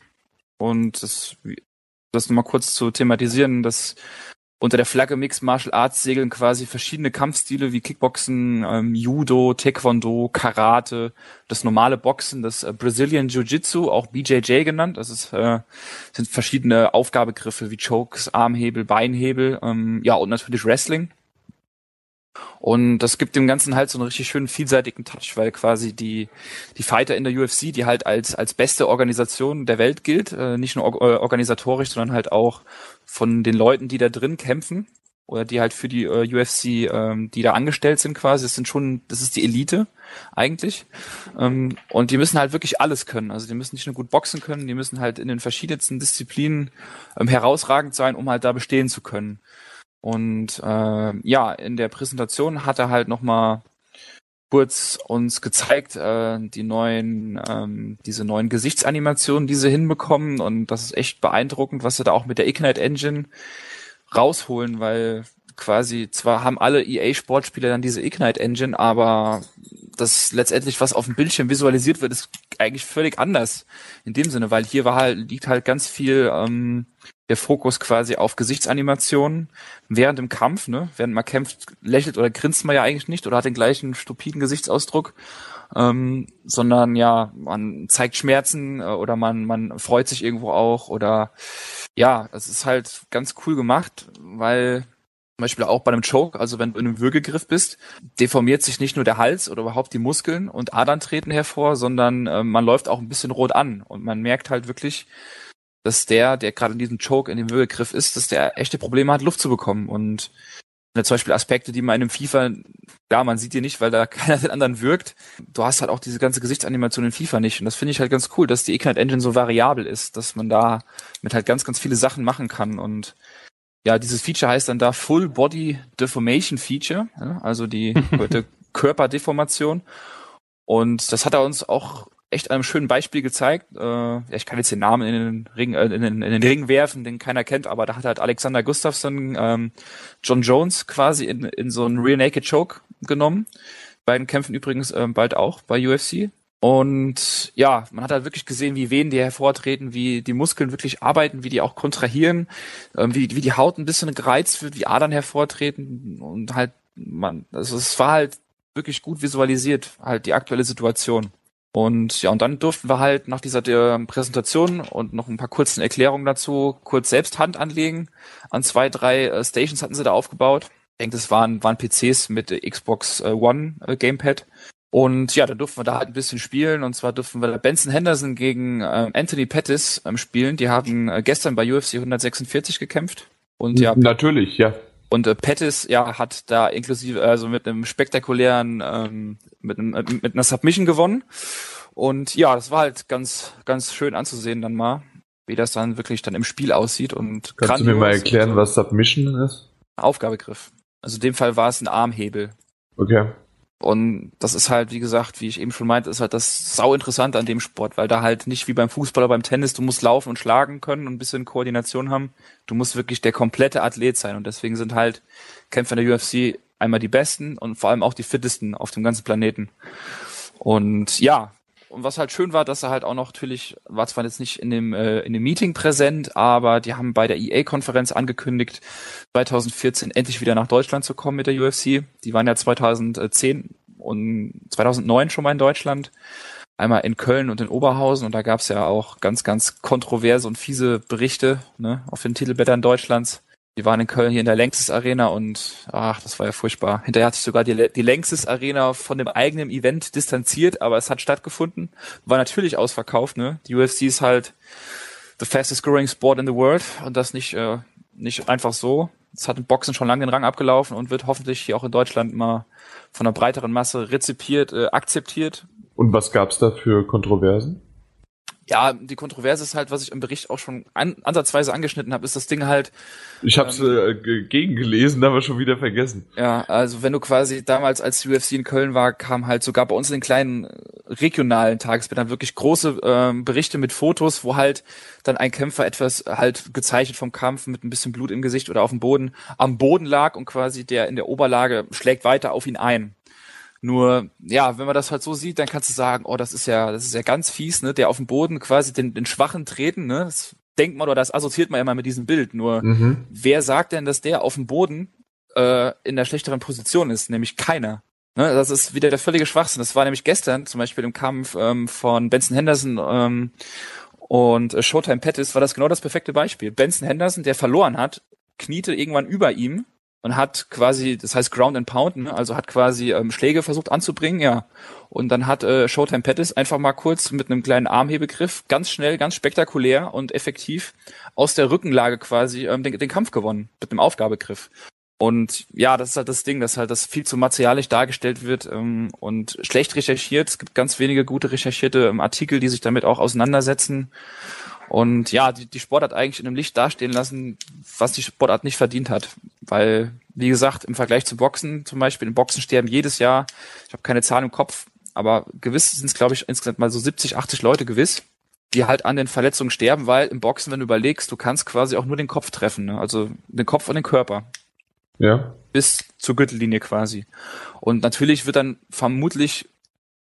Und das, das nochmal kurz zu thematisieren, das unter der Flagge Mixed Martial Arts segeln quasi verschiedene Kampfstile wie Kickboxen, ähm, Judo, Taekwondo, Karate, das normale Boxen, das äh, Brazilian Jiu-Jitsu, auch BJJ genannt. Das ist, äh, sind verschiedene Aufgabegriffe wie Chokes, Armhebel, Beinhebel, ähm, ja und natürlich Wrestling. Und das gibt dem Ganzen halt so einen richtig schönen vielseitigen Touch, weil quasi die, die Fighter in der UFC, die halt als, als beste Organisation der Welt gilt, äh, nicht nur or äh, organisatorisch, sondern halt auch von den Leuten, die da drin kämpfen oder die halt für die äh, UFC, ähm, die da angestellt sind quasi, das sind schon, das ist die Elite eigentlich. Ähm, und die müssen halt wirklich alles können. Also die müssen nicht nur gut boxen können, die müssen halt in den verschiedensten Disziplinen ähm, herausragend sein, um halt da bestehen zu können. Und äh, ja, in der Präsentation hat er halt nochmal kurz uns gezeigt, äh, die neuen, ähm, diese neuen Gesichtsanimationen, die sie hinbekommen. Und das ist echt beeindruckend, was sie da auch mit der Ignite Engine rausholen, weil quasi zwar haben alle EA-Sportspiele dann diese Ignite Engine, aber das letztendlich, was auf dem Bildschirm visualisiert wird, ist eigentlich völlig anders in dem Sinne, weil hier war halt, liegt halt ganz viel ähm, der Fokus quasi auf Gesichtsanimationen während dem Kampf, ne? Während man kämpft, lächelt oder grinst man ja eigentlich nicht oder hat den gleichen stupiden Gesichtsausdruck, ähm, sondern ja, man zeigt Schmerzen äh, oder man, man freut sich irgendwo auch oder ja, es ist halt ganz cool gemacht, weil zum Beispiel auch bei einem Choke, also wenn du in einem Würgegriff bist, deformiert sich nicht nur der Hals oder überhaupt die Muskeln und Adern treten hervor, sondern äh, man läuft auch ein bisschen rot an und man merkt halt wirklich, dass der, der gerade in diesem Choke, in dem Würgegriff ist, dass der echte Probleme hat, Luft zu bekommen. Und zum Beispiel Aspekte, die man in einem FIFA, ja, man sieht die nicht, weil da keiner den anderen wirkt. Du hast halt auch diese ganze Gesichtsanimation in FIFA nicht. Und das finde ich halt ganz cool, dass die Ignite Engine so variabel ist, dass man da mit halt ganz, ganz viele Sachen machen kann. Und ja, dieses Feature heißt dann da Full Body Deformation Feature, also die Körperdeformation. Und das hat er uns auch echt einem schönen Beispiel gezeigt. Äh, ich kann jetzt den Namen in den Ring, äh, in, den, in den Ring werfen, den keiner kennt, aber da hat halt Alexander Gustafsson ähm, John Jones quasi in, in so einen Real Naked Choke genommen. Beiden kämpfen übrigens ähm, bald auch bei UFC. Und ja, man hat halt wirklich gesehen, wie Venen die hervortreten, wie die Muskeln wirklich arbeiten, wie die auch kontrahieren, ähm, wie, wie die Haut ein bisschen gereizt wird, wie Adern hervortreten und halt man, also es war halt wirklich gut visualisiert, halt die aktuelle Situation. Und ja, und dann durften wir halt nach dieser Präsentation und noch ein paar kurzen Erklärungen dazu kurz selbst Hand anlegen. An zwei, drei äh, Stations hatten sie da aufgebaut. Ich denke, das waren, waren PCs mit Xbox äh, One äh, Gamepad. Und ja, da durften wir da halt ein bisschen spielen. Und zwar durften wir da Benson Henderson gegen äh, Anthony Pettis ähm, spielen. Die haben äh, gestern bei UFC 146 gekämpft. Und ja. Natürlich, ja. Und äh, Pettis, ja, hat da inklusive, also mit einem spektakulären, ähm, mit, einem, äh, mit einer Submission gewonnen. Und ja, das war halt ganz, ganz schön anzusehen dann mal, wie das dann wirklich dann im Spiel aussieht. Und Kannst du mir mal erklären, was Submission ist? Aufgabegriff. Also in dem Fall war es ein Armhebel. Okay. Und das ist halt, wie gesagt, wie ich eben schon meinte, ist halt das sau interessant an dem Sport, weil da halt nicht wie beim Fußball oder beim Tennis, du musst laufen und schlagen können und ein bisschen Koordination haben. Du musst wirklich der komplette Athlet sein und deswegen sind halt Kämpfer in der UFC einmal die besten und vor allem auch die fittesten auf dem ganzen Planeten. Und ja, und was halt schön war, dass er halt auch noch natürlich, war zwar jetzt nicht in dem, äh, in dem Meeting präsent, aber die haben bei der EA-Konferenz angekündigt, 2014 endlich wieder nach Deutschland zu kommen mit der UFC. Die waren ja 2010 und 2009 schon mal in Deutschland. Einmal in Köln und in Oberhausen und da gab's ja auch ganz, ganz kontroverse und fiese Berichte ne, auf den Titelblättern Deutschlands die waren in Köln hier in der Längstes Arena und ach, das war ja furchtbar. Hinterher hat sich sogar die, die Längstes Arena von dem eigenen Event distanziert, aber es hat stattgefunden. War natürlich ausverkauft, ne? Die UFC ist halt the fastest growing sport in the world und das nicht, äh, nicht einfach so. Es hat im Boxen schon lange den Rang abgelaufen und wird hoffentlich hier auch in Deutschland mal von einer breiteren Masse rezipiert, äh, akzeptiert. Und was gab's da für Kontroversen? Ja, die Kontroverse ist halt, was ich im Bericht auch schon an, ansatzweise angeschnitten habe, ist das Ding halt. Ich habe es ähm, äh, gegengelesen, aber schon wieder vergessen. Ja, also wenn du quasi damals, als die UFC in Köln war, kam halt sogar bei uns in den kleinen äh, regionalen Tagesblättern wirklich große ähm, Berichte mit Fotos, wo halt dann ein Kämpfer etwas halt gezeichnet vom Kampf mit ein bisschen Blut im Gesicht oder auf dem Boden am Boden lag und quasi der in der Oberlage schlägt weiter auf ihn ein. Nur, ja, wenn man das halt so sieht, dann kannst du sagen, oh, das ist ja, das ist ja ganz fies, ne, der auf dem Boden quasi den, den Schwachen treten, ne, das denkt man oder das assoziiert man ja immer mit diesem Bild. Nur, mhm. wer sagt denn, dass der auf dem Boden äh, in der schlechteren Position ist? Nämlich keiner. Ne, das ist wieder der völlige Schwachsinn. Das war nämlich gestern zum Beispiel im Kampf ähm, von Benson Henderson ähm, und äh, Showtime Pettis war das genau das perfekte Beispiel. Benson Henderson, der verloren hat, kniete irgendwann über ihm und hat quasi, das heißt Ground and Pound, ne? also hat quasi ähm, Schläge versucht anzubringen, ja. Und dann hat äh, Showtime Pettis einfach mal kurz mit einem kleinen Armhebegriff ganz schnell, ganz spektakulär und effektiv aus der Rückenlage quasi ähm, den, den Kampf gewonnen mit einem Aufgabegriff. Und ja, das ist halt das Ding, dass halt das viel zu martialisch dargestellt wird ähm, und schlecht recherchiert. Es gibt ganz wenige gute recherchierte ähm, Artikel, die sich damit auch auseinandersetzen. Und ja, die, die Sportart eigentlich in einem Licht dastehen lassen, was die Sportart nicht verdient hat. Weil, wie gesagt, im Vergleich zu Boxen zum Beispiel, im Boxen sterben jedes Jahr, ich habe keine Zahlen im Kopf, aber gewiss sind es, glaube ich, insgesamt mal so 70, 80 Leute gewiss, die halt an den Verletzungen sterben, weil im Boxen, wenn du überlegst, du kannst quasi auch nur den Kopf treffen, ne? also den Kopf und den Körper. Ja. Bis zur Gürtellinie quasi. Und natürlich wird dann vermutlich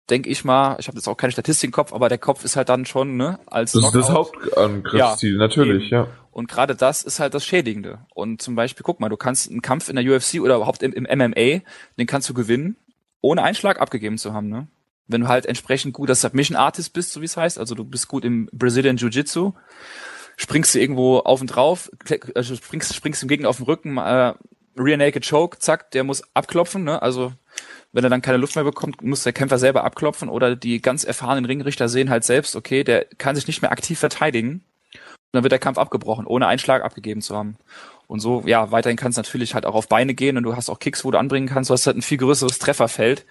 denke ich mal, ich habe jetzt auch keine Statistik im Kopf, aber der Kopf ist halt dann schon, ne, als Das ist das Hauptangriffsziel, ja, natürlich, eben. ja. Und gerade das ist halt das Schädigende. Und zum Beispiel, guck mal, du kannst einen Kampf in der UFC oder überhaupt im, im MMA, den kannst du gewinnen, ohne einen Schlag abgegeben zu haben, ne? Wenn du halt entsprechend guter Submission Artist bist, so wie es heißt, also du bist gut im Brazilian Jiu-Jitsu, springst du irgendwo auf und drauf, also springst, springst dem Gegner auf den Rücken, äh, Rear Naked Choke, zack, der muss abklopfen, ne? Also wenn er dann keine Luft mehr bekommt, muss der Kämpfer selber abklopfen oder die ganz erfahrenen Ringrichter sehen halt selbst, okay, der kann sich nicht mehr aktiv verteidigen. Und dann wird der Kampf abgebrochen, ohne einen Schlag abgegeben zu haben. Und so, ja, weiterhin kann es natürlich halt auch auf Beine gehen und du hast auch Kicks, wo du anbringen kannst. Du hast halt ein viel größeres Trefferfeld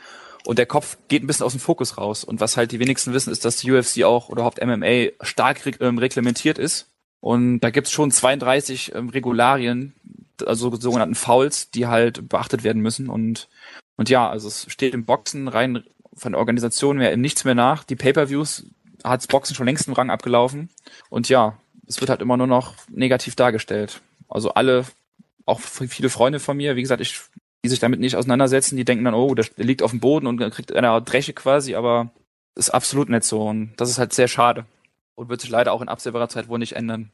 und der Kopf geht ein bisschen aus dem Fokus raus. Und was halt die wenigsten wissen, ist, dass die UFC auch oder überhaupt MMA stark re ähm, reglementiert ist. Und da gibt's schon 32 ähm, Regularien, also sogenannten Fouls, die halt beachtet werden müssen. Und und ja, also es steht im Boxen rein von der Organisation mehr nichts mehr nach. Die Pay-per-Views hat's Boxen schon längst im Rang abgelaufen. Und ja, es wird halt immer nur noch negativ dargestellt. Also alle, auch viele Freunde von mir, wie gesagt, ich, die sich damit nicht auseinandersetzen, die denken dann, oh, der liegt auf dem Boden und kriegt eine Dresche quasi, aber ist absolut nicht so. Und das ist halt sehr schade. Und wird sich leider auch in absehbarer Zeit wohl nicht ändern.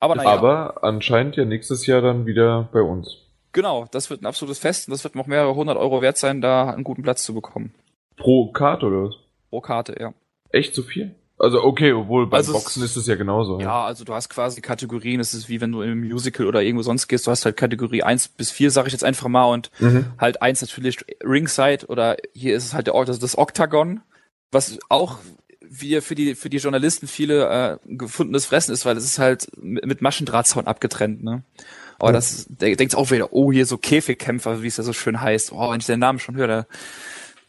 Aber, naja. Aber anscheinend ja nächstes Jahr dann wieder bei uns. Genau, das wird ein absolutes Fest und das wird noch mehrere hundert Euro wert sein, da einen guten Platz zu bekommen. Pro Karte oder was? Pro Karte, ja. Echt so viel? Also okay, obwohl beim Also es- Boxen ist es ja genauso. Ja, also du hast quasi Kategorien, es ist wie wenn du im Musical oder irgendwo sonst gehst, du hast halt Kategorie 1 bis 4, sage ich jetzt einfach mal, und Mhm. halt eins natürlich Ringside oder hier ist es halt der Ort, das, das Oktagon, was auch wir für die für die Journalisten viele äh, gefundenes Fressen ist, weil es ist halt mit mit Maschendrahtzaun abgetrennt, ne? Aber Ja. das der denkt auch wieder, oh hier so Käfigkämpfer, wie es ja so schön heißt. Oh, wenn ich den Namen schon höre, da,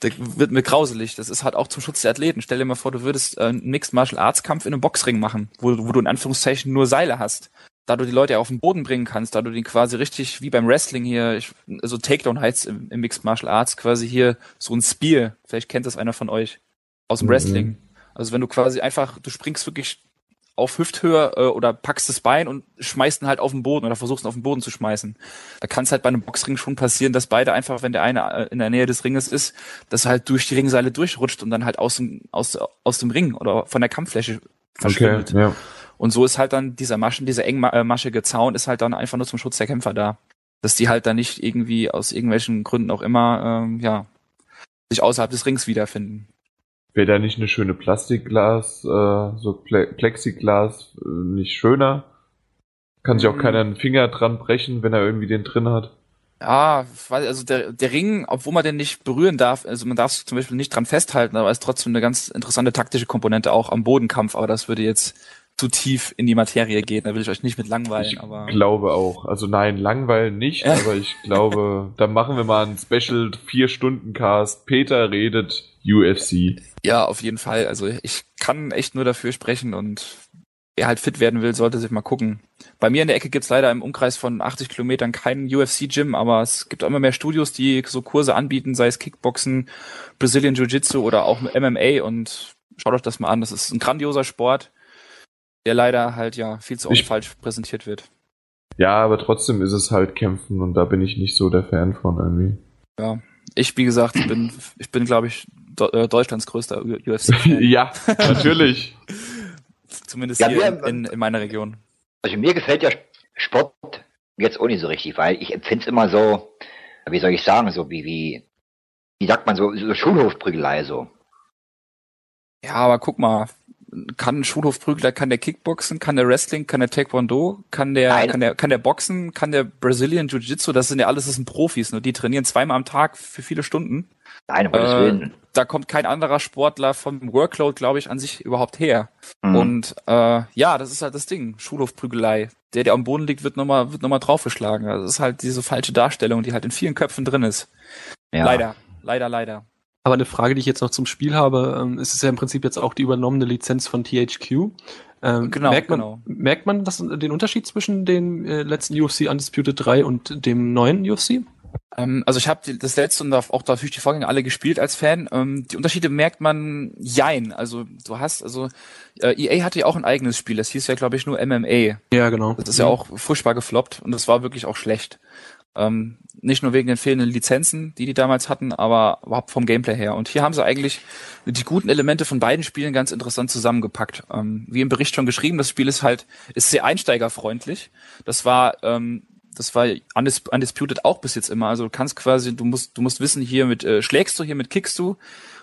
da wird mir grauselig. Das ist halt auch zum Schutz der Athleten. Stell dir mal vor, du würdest äh, einen Mixed Martial Arts Kampf in einem Boxring machen, wo, wo du in Anführungszeichen nur Seile hast da du die Leute auf den Boden bringen kannst, da du die quasi richtig wie beim Wrestling hier, ich, also Takedown heißt im, im Mixed Martial Arts quasi hier so ein Spear. Vielleicht kennt das einer von euch aus dem Mhm. Wrestling. Also wenn du quasi einfach, du springst wirklich auf Hüfthöhe äh, oder packst das Bein und schmeißt ihn halt auf den Boden oder versuchst ihn auf den Boden zu schmeißen. Da kann es halt bei einem Boxring schon passieren, dass beide einfach, wenn der eine äh, in der Nähe des Ringes ist, dass er halt durch die Ringseile durchrutscht und dann halt aus dem, aus, aus dem Ring oder von der Kampffläche Okay, verschwindet. ja. Und so ist halt dann dieser Maschen, dieser engmaschige Zaun ist halt dann einfach nur zum Schutz der Kämpfer da. Dass die halt dann nicht irgendwie aus irgendwelchen Gründen auch immer, ähm, ja, sich außerhalb des Rings wiederfinden. Wäre da nicht eine schöne Plastikglas, äh, so Ple Plexiglas äh, nicht schöner? Kann sich auch Mhm. keiner einen Finger dran brechen, wenn er irgendwie den drin hat. Ja, also der, der Ring, obwohl man den nicht berühren darf, also man darf es zum Beispiel nicht dran festhalten, aber ist trotzdem eine ganz interessante taktische Komponente auch am Bodenkampf, aber das würde jetzt zu tief in die Materie gehen, da will ich euch nicht mit langweilen, Ich aber. glaube auch. Also nein, langweilen nicht, aber ich glaube, da machen wir mal einen Special 4-Stunden-Cast. Peter redet UFC. Ja, auf jeden Fall. Also ich kann echt nur dafür sprechen und wer halt fit werden will, sollte sich mal gucken. Bei mir in der Ecke gibt's leider im Umkreis von 80 Kilometern keinen UFC-Gym, aber es gibt auch immer mehr Studios, die so Kurse anbieten, sei es Kickboxen, Brazilian Jiu-Jitsu oder auch MMA und schaut euch das mal an. Das ist ein grandioser Sport, der leider halt ja viel zu oft Ich- falsch präsentiert wird. Ja, aber trotzdem ist es halt Kämpfen und da bin ich nicht so der Fan von irgendwie. Ich, wie gesagt, bin, ich bin, glaube ich, Do äh, Deutschlands größter UFC-Fan. ja, natürlich. Zumindest Ja, hier wir- in, in, in meiner Region. Also mir gefällt der Sport jetzt auch nicht so richtig, weil ich empfinde es immer so, wie soll ich sagen, so wie, wie, wie sagt man so, so Schulhofprügelei so. Ja, aber guck mal, kann ein Schulhofprügler, kann der Kickboxen, kann der Wrestling, kann der Taekwondo, kann der, Nein. kann der, kann der Boxen, kann der Brazilian Jiu-Jitsu, das sind ja alles, das sind Profis, ne? Die trainieren zweimal am Tag für viele Stunden. Nein, um Gottes Äh, Willen. Da kommt kein anderer Sportler vom Workload, glaube ich, an sich überhaupt her. Mhm. Und äh, ja, das ist halt das Ding, Schulhofprügelei. Der, der am Boden liegt, wird nochmal wird noch mal draufgeschlagen. Also Das ist halt diese falsche Darstellung, die halt in vielen Köpfen drin ist. ja. Leider, leider, leider. Aber eine Frage, die ich jetzt noch zum Spiel habe, ähm, ist es ja im Prinzip jetzt auch die übernommene Lizenz von THQ. Ähm, Genau, merkt man, genau. Merkt man das, den Unterschied zwischen dem äh, letzten UFC Undisputed 3 und dem neuen UFC? Ähm, also ich habe das letzte und auch natürlich die Vorgänger alle gespielt als Fan. Ähm, die Unterschiede merkt man jein. Also du hast, also äh, EA hatte ja auch ein eigenes Spiel, das hieß ja glaube ich nur MMA. Ja, genau. Das ist ja auch furchtbar gefloppt und das war wirklich auch schlecht. Ähm, nicht nur wegen den fehlenden Lizenzen, die die damals hatten, aber überhaupt vom Gameplay her. Und hier haben sie eigentlich die guten Elemente von beiden Spielen ganz interessant zusammengepackt. Wie im Bericht schon geschrieben, das Spiel ist halt ist sehr einsteigerfreundlich. Das war das war Undis Undisputed auch bis jetzt immer. Also du kannst quasi, du musst du musst wissen, hier mit äh, schlägst du, hier mit kickst du.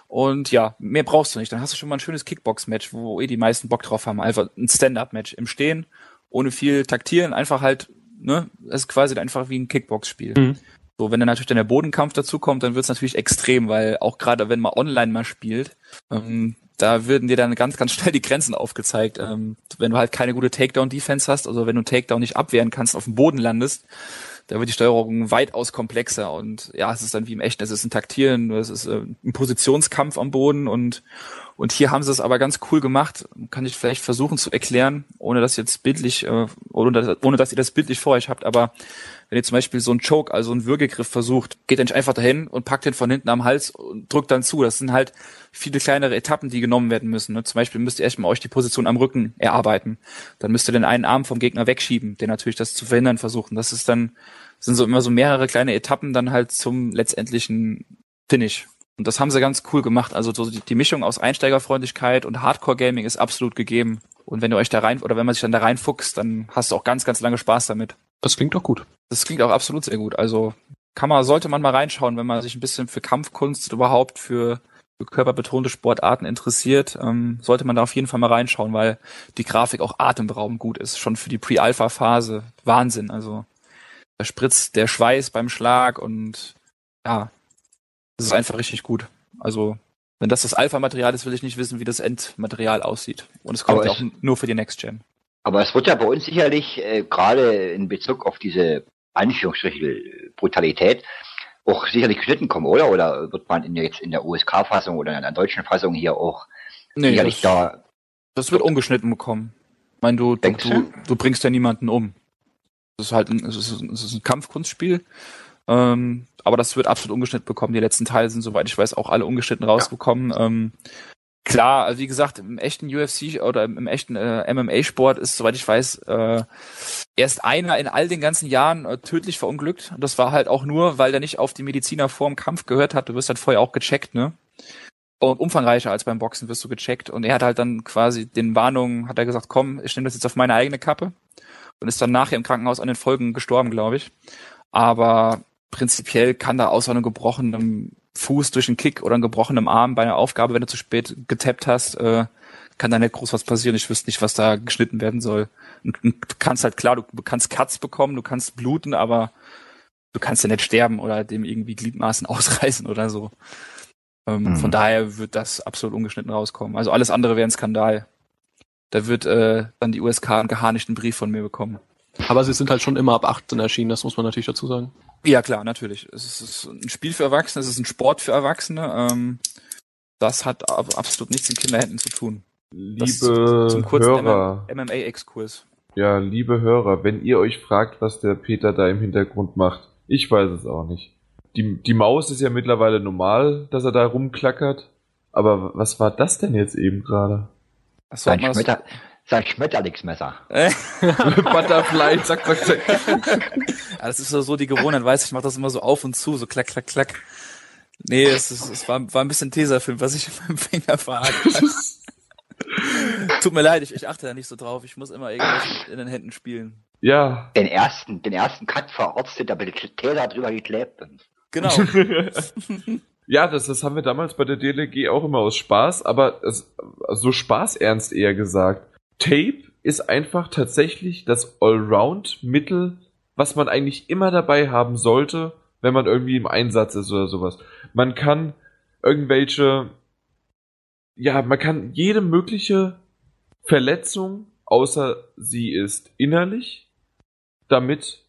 Und ja, mehr brauchst du nicht. Dann hast du schon mal ein schönes Kickbox-Match, wo eh die meisten Bock drauf haben. Einfach ein Stand-up-Match im Stehen, ohne viel taktieren, einfach halt, ne, es ist quasi einfach wie ein Kickbox-Spiel. Mhm. So, wenn dann natürlich dann der Bodenkampf dazu kommt, dann wird's natürlich extrem, weil auch gerade wenn man online mal spielt, ähm, da würden dir dann ganz, ganz schnell die Grenzen aufgezeigt. Ähm, wenn du halt keine gute Takedown-Defense hast, also wenn du einen Takedown nicht abwehren kannst, auf dem Boden landest, da wird die Steuerung weitaus komplexer und ja, es ist dann wie im Echten, es ist ein Taktieren, es ist äh, ein Positionskampf am Boden und und hier haben sie es aber ganz cool gemacht. Kann ich vielleicht versuchen zu erklären, ohne dass jetzt bildlich, äh, ohne, ohne dass ihr das bildlich vor euch habt. Aber wenn ihr zum Beispiel so einen Choke, also einen Würgegriff versucht, geht nicht einfach dahin und packt den von hinten am Hals und drückt dann zu. Das sind halt viele kleinere Etappen, die genommen werden müssen. Ne? Zum Beispiel müsst ihr erstmal euch die Position am Rücken erarbeiten. Dann müsst ihr den einen Arm vom Gegner wegschieben, der natürlich das zu verhindern versuchen. Das ist dann, sind so immer so mehrere kleine Etappen dann halt zum letztendlichen Finish. Und das haben sie ganz cool gemacht. Also so die, die Mischung aus Einsteigerfreundlichkeit und Hardcore-Gaming ist absolut gegeben. Und wenn ihr euch da rein, oder wenn man sich dann da reinfuchst, dann hast du auch ganz, ganz lange Spaß damit. Das klingt doch gut. Das klingt auch absolut sehr gut. Also kann man, sollte man mal reinschauen, wenn man sich ein bisschen für Kampfkunst überhaupt für für körperbetonte Sportarten interessiert, ähm, sollte man da auf jeden Fall mal reinschauen, weil die Grafik auch atemberaubend gut ist. Schon für die Pre-Alpha-Phase Wahnsinn. Also da spritzt der Schweiß beim Schlag und ja, das ist einfach richtig gut. Also wenn das das Alpha-Material ist, will ich nicht wissen, wie das Endmaterial aussieht. Und es kommt es- auch nur für die Next Gen. Aber es wird ja bei uns sicherlich äh, gerade in Bezug auf diese Anführungsstriche Brutalität auch sicherlich geschnitten kommen, oder? Oder wird man in, jetzt in der USK-Fassung oder in der deutschen Fassung hier auch sicherlich das, da das wird ungeschnitten bekommen. Ich meine, du, du, du, du? bringst ja niemanden um. Das ist halt ein, es ist, es ist ein Kampfkunstspiel. Ähm, aber das wird absolut ungeschnitten bekommen. Die letzten Teile sind, soweit ich weiß, auch alle ungeschnitten rausgekommen. Ähm, klar, also wie gesagt, im echten UFC oder im, im echten äh, MMA-Sport ist, soweit ich weiß, äh, erst einer in all den ganzen Jahren äh, tödlich verunglückt. Und das war halt auch nur, weil der nicht auf die Mediziner vor dem Kampf gehört hat. Du wirst halt vorher auch gecheckt, ne? Und umfangreicher als beim Boxen wirst du gecheckt. Und er hat halt dann quasi den Warnungen, hat er gesagt, komm, ich nehme das jetzt auf meine eigene Kappe. Und ist dann nachher im Krankenhaus an den Folgen gestorben, glaube ich. Aber prinzipiell kann da außer einem gebrochenen Fuß durch einen Kick oder einem gebrochenen Arm bei einer Aufgabe, wenn du zu spät getappt hast, äh, kann da nicht groß was passieren. Ich wüsste nicht, was da geschnitten werden soll. Und, und du kannst halt klar, du, du kannst Cuts bekommen, du kannst bluten, aber du kannst ja nicht sterben oder dem irgendwie Gliedmaßen ausreißen oder so. Ähm, Mhm. Von daher wird das absolut ungeschnitten rauskommen. Also alles andere wäre ein Skandal. Da wird äh, dann die USK einen geharnischten Brief von mir bekommen. Aber sie sind halt schon immer ab 18 erschienen, das muss man natürlich dazu sagen. Ja, klar, natürlich. Es ist, ein Spiel für Erwachsene, es ist ein Sport für Erwachsene. Ähm, das hat ab- absolut nichts in Kinderhänden zu tun. Das Liebe zum kurzen Hörer, MMA-Exkurs. ja, liebe Hörer, wenn ihr euch fragt, was der Peter da im Hintergrund macht, ich weiß es auch nicht. Die, die Maus ist ja mittlerweile normal, dass er da rumklackert. Aber was war das denn jetzt eben gerade? Sollte man Schmetter, sein Schmetterlingsmesser. Butterfly, zack, zack, zack. ja, das ist so, die Gewohnheit, weißt du, ich mache das immer so auf und zu, so klack, klack, klack. Nee, es, ist, es war, war ein bisschen Tesafilm, was ich in meinem Finger verhakt habe. Tut mir leid, ich, ich achte da nicht so drauf. Ich muss immer irgendwas in den Händen spielen. Ja, Den ersten, den ersten Cut verarztet, da mit Täter drüber geklebt. Genau. Ja, das, das haben wir damals bei der DLG auch immer aus Spaß, aber es, so spaßernst eher gesagt. Tape ist einfach tatsächlich das Allround-Mittel, was man eigentlich immer dabei haben sollte, wenn man irgendwie im Einsatz ist oder sowas. Man kann irgendwelche, ja, man kann jede mögliche Verletzung, außer sie ist innerlich, damit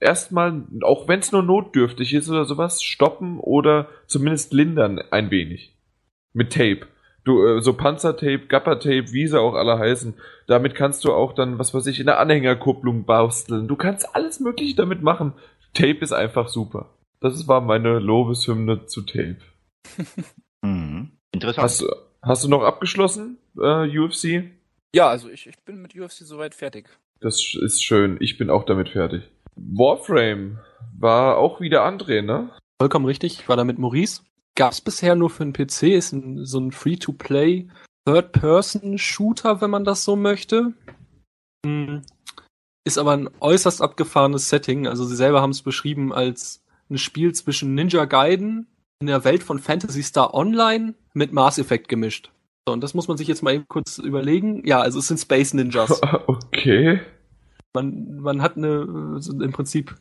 erstmal, auch wenn es nur notdürftig ist oder sowas, stoppen oder zumindest lindern ein wenig. Mit Tape. Du, äh, so Panzertape, Gappertape, wie sie auch alle heißen. Damit kannst du auch dann, was weiß ich, in der Anhängerkupplung basteln. Du kannst alles mögliche damit machen. Tape ist einfach super. Das war meine Lobeshymne zu Tape. Mhm. Interessant. Hast, du- hast du noch abgeschlossen, äh, UFC? ja, also ich, ich bin mit UFC soweit fertig. Das ist schön. Ich bin auch damit fertig. Warframe war auch wieder André, ne? Vollkommen richtig, ich war da mit Maurice. Gab es bisher nur für den PC, ist ein, so ein Free-to-Play Third-Person-Shooter, wenn man das so möchte. Hm, Ist aber ein äußerst abgefahrenes Setting. Also sie selber haben es beschrieben als ein Spiel zwischen Ninja Gaiden in der Welt von Phantasy Star Online mit Mass Effect gemischt. So, und das muss man sich jetzt mal eben kurz überlegen. Ja, also es sind Space Ninjas. Okay. man, man hat eine, im Prinzip,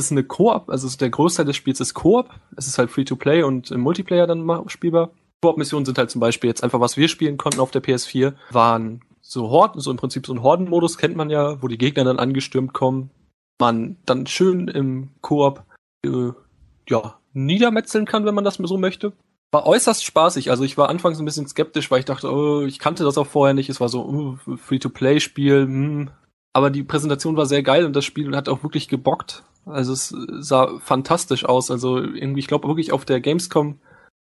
ist eine Koop, also der Großteil des Spiels ist Koop. Es ist halt Free-to-Play und im Multiplayer dann spielbar. Koop-Missionen sind halt zum Beispiel jetzt einfach, was wir spielen konnten auf der PS4, waren so Horden, so im Prinzip so ein Hordenmodus kennt man ja, wo die Gegner dann angestürmt kommen. Man dann schön im Koop, äh, ja, niedermetzeln kann, wenn man das so möchte. War äußerst spaßig. Also ich war anfangs ein bisschen skeptisch, weil ich dachte, oh, ich kannte das auch vorher nicht. Es war so, uh, Free-to-Play-Spiel, hm, aber die Präsentation war sehr geil und das Spiel hat auch wirklich gebockt. Also es sah fantastisch aus. Also irgendwie, ich glaube wirklich auf der Gamescom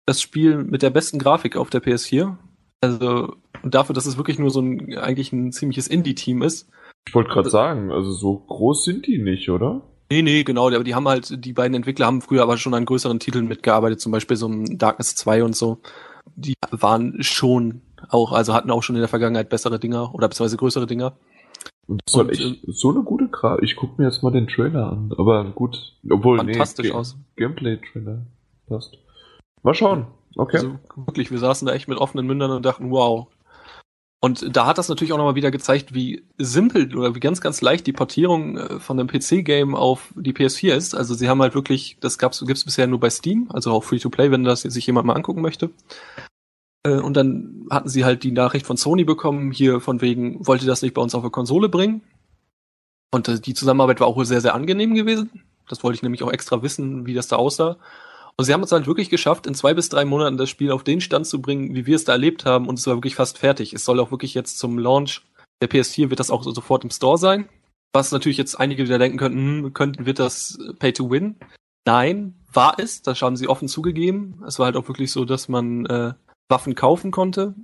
das Spiel mit der besten Grafik auf der PS4. Also und dafür, dass es wirklich nur so ein eigentlich ein ziemliches Indie-Team ist. Ich wollte gerade sagen, also so groß sind die nicht, oder? Nee, nee, genau, aber die haben halt, die beiden Entwickler haben früher aber schon an größeren Titeln mitgearbeitet, zum Beispiel so ein Darkness 2 und so. Die waren schon auch, also hatten auch schon in der Vergangenheit bessere Dinger oder beziehungsweise größere Dinger. Und das soll echt so eine gute Grafik. Ich gucke mir jetzt mal den Trailer an. Aber gut, obwohl, Fantastisch nee, aus. Gameplay-Trailer passt. Mal schauen. Okay. Also wirklich, wir saßen da echt mit offenen Mündern und dachten, wow. Und da hat das natürlich auch nochmal wieder gezeigt, wie simpel oder wie ganz, ganz leicht die Portierung äh, von dem PC-Game auf die PS4 ist. Also sie haben halt wirklich, das gab's, gibt's bisher nur bei Steam, also auch Free-to-Play, wenn das sich jemand mal angucken möchte. Äh, und dann hatten sie halt die Nachricht von Sony bekommen, hier von wegen, wollte das nicht bei uns auf eine Konsole bringen. Und äh, die Zusammenarbeit war auch sehr, sehr angenehm gewesen. Das wollte ich nämlich auch extra wissen, wie das da aussah. Und sie haben es halt wirklich geschafft, in zwei bis drei Monaten das Spiel auf den Stand zu bringen, wie wir es da erlebt haben. Und es war wirklich fast fertig. Es soll auch wirklich jetzt zum Launch der PS4 wird das auch sofort im Store sein. Was natürlich jetzt einige wieder denken könnten, hm, könnten, wird das Pay to Win? Nein, war es. Das haben sie offen zugegeben. Es war halt auch wirklich so, dass man äh, Waffen kaufen konnte,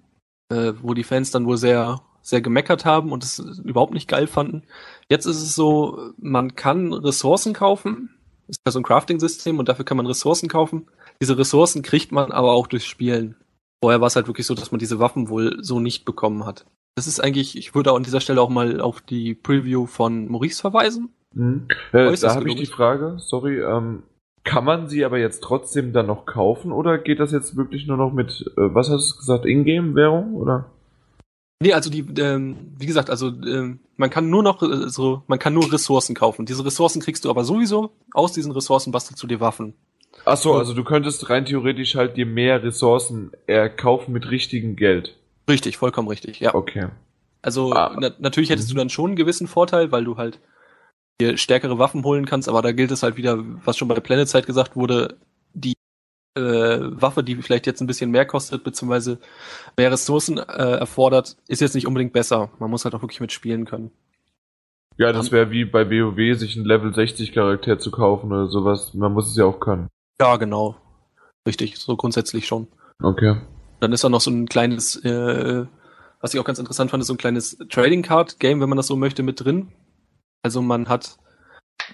äh, wo die Fans dann wohl sehr, sehr gemeckert haben und es überhaupt nicht geil fanden. Jetzt ist es so, man kann Ressourcen kaufen ist ja so ein Crafting-System und dafür kann man Ressourcen kaufen. Diese Ressourcen kriegt man aber auch durch Spielen. Vorher war es halt wirklich so, dass man diese Waffen wohl so nicht bekommen hat. Das ist eigentlich, ich würde an dieser Stelle auch mal auf die Preview von Maurice verweisen. Mhm. Äh, da habe ich die Frage, sorry, ähm, kann man sie aber jetzt trotzdem dann noch kaufen oder geht das jetzt wirklich nur noch mit, äh, was hast du gesagt, Ingame-Währung oder? Nee, also die, ähm, wie gesagt, also ähm, man kann nur noch äh, so, man kann nur Ressourcen kaufen. Diese Ressourcen kriegst du aber sowieso. Aus diesen Ressourcen bastelst du dir Waffen. Ach so, also du könntest rein theoretisch halt dir mehr Ressourcen erkaufen mit richtigem Geld. Richtig, vollkommen richtig, ja. Okay. Also ah. na, natürlich hättest mhm. du dann schon einen gewissen Vorteil, weil du halt dir stärkere Waffen holen kannst, aber da gilt es halt wieder, was schon bei Planet Side gesagt wurde, die äh, Waffe, die vielleicht jetzt ein bisschen mehr kostet, beziehungsweise mehr Ressourcen äh, erfordert, ist jetzt nicht unbedingt besser. Man muss halt auch wirklich mitspielen können. Ja, das wäre wie bei WoW, sich einen Level 60 Charakter zu kaufen oder sowas. Man muss es ja auch können. Ja, genau. Richtig, so grundsätzlich schon. Okay. Dann ist da noch so ein kleines, äh, was ich auch ganz interessant fand, ist so ein kleines Trading Card Game, wenn man das so möchte, mit drin. Also man hat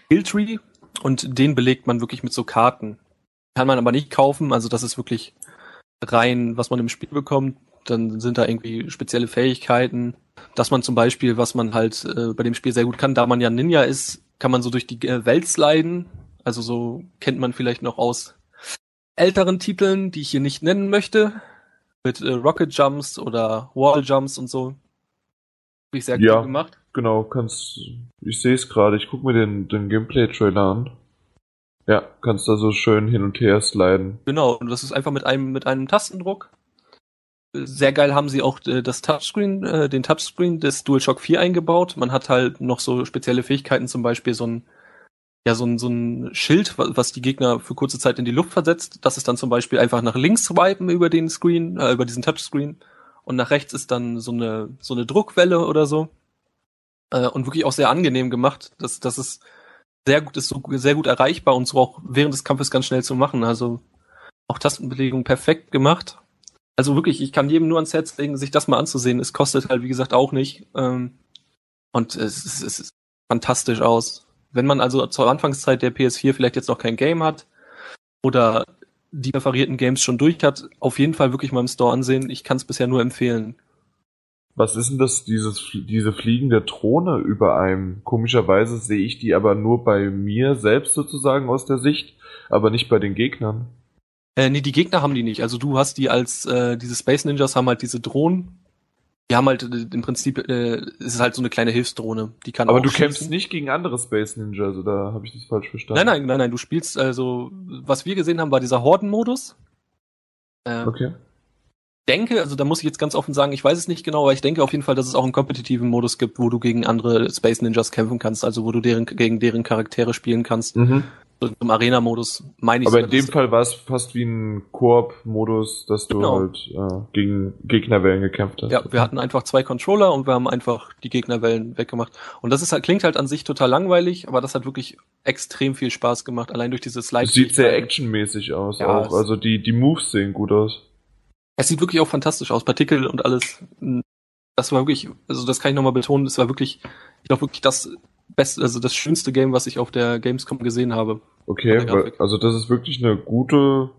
Skilltree und den belegt man wirklich mit so Karten. Kann man aber nicht kaufen, also das ist wirklich rein, was man im Spiel bekommt. Dann sind da irgendwie spezielle Fähigkeiten, dass man zum Beispiel, was man halt äh, bei dem Spiel sehr gut kann, da man ja Ninja ist, kann man so durch die äh, Welt sliden. Also so kennt man vielleicht noch aus älteren Titeln, die ich hier nicht nennen möchte, mit äh, Rocket Jumps oder Wall Jumps und so. Habe ich sehr ja, gut gemacht. Genau, kannst. Ich sehe es gerade. Ich gucke mir den, den Gameplay-Trailer an. Ja, kannst da so schön hin und her sliden. Genau, und das ist einfach mit einem, mit einem Tastendruck. Sehr geil haben sie auch äh, das Touchscreen, äh, den Touchscreen des DualShock 4 eingebaut. Man hat halt noch so spezielle Fähigkeiten, zum Beispiel so ein, ja, so ein, so ein Schild, was die Gegner für kurze Zeit in die Luft versetzt. Das ist dann zum Beispiel einfach nach links swipen über den Screen, äh, über diesen Touchscreen. Und nach rechts ist dann so eine, so eine Druckwelle oder so. Äh, und wirklich auch sehr angenehm gemacht. Das, das ist, sehr gut, ist so sehr gut erreichbar und so auch während des Kampfes ganz schnell zu machen. Also auch Tastenbelegung perfekt gemacht. Also wirklich, ich kann jedem nur ans Herz legen, sich das mal anzusehen. Es kostet halt, wie gesagt, auch nicht. Ähm, und es, es, es sieht fantastisch aus. Wenn man also zur Anfangszeit der PS4 vielleicht jetzt noch kein Game hat oder die präferierten Games schon durch hat, auf jeden Fall wirklich mal im Store ansehen. Ich kann es bisher nur empfehlen. Was ist denn das, dieses, diese fliegende Drohne über einem? Komischerweise sehe ich die aber nur bei mir selbst sozusagen aus der Sicht, aber nicht bei den Gegnern. Äh, nee, die Gegner haben die nicht. Also du hast die als, äh, diese Space Ninjas haben halt diese Drohnen. Die haben halt äh, im Prinzip, äh, es ist halt so eine kleine Hilfsdrohne. Die kann Aber du schießen. kämpfst nicht gegen andere Space Ninjas, oder habe ich das falsch verstanden? Nein, nein, nein, nein, du spielst also, was wir gesehen haben, war dieser Horden-Modus. Äh, okay denke, also da muss ich jetzt ganz offen sagen, ich weiß es nicht genau, aber ich denke auf jeden Fall, dass es auch einen kompetitiven Modus gibt, wo du gegen andere Space Ninjas kämpfen kannst, also wo du deren, gegen deren Charaktere spielen kannst. Mhm. So Im Arena-Modus meine ich. Aber in dem Fall war es fast wie ein Koop-Modus, dass du genau. halt äh, gegen Gegnerwellen gekämpft hast. Ja, wir hatten einfach zwei Controller und wir haben einfach die Gegnerwellen weggemacht. Und das ist halt, klingt halt an sich total langweilig, aber das hat wirklich extrem viel Spaß gemacht, allein durch diese Slide. Sieht sehr actionmäßig aus ja, auch. Also die, die Moves sehen gut aus. Es sieht wirklich auch fantastisch aus, Partikel und alles. Das war wirklich, also das kann ich nochmal betonen, das war wirklich, ich glaube wirklich das beste, also das schönste Game, was ich auf der Gamescom gesehen habe. Okay, weil, also das ist wirklich eine gute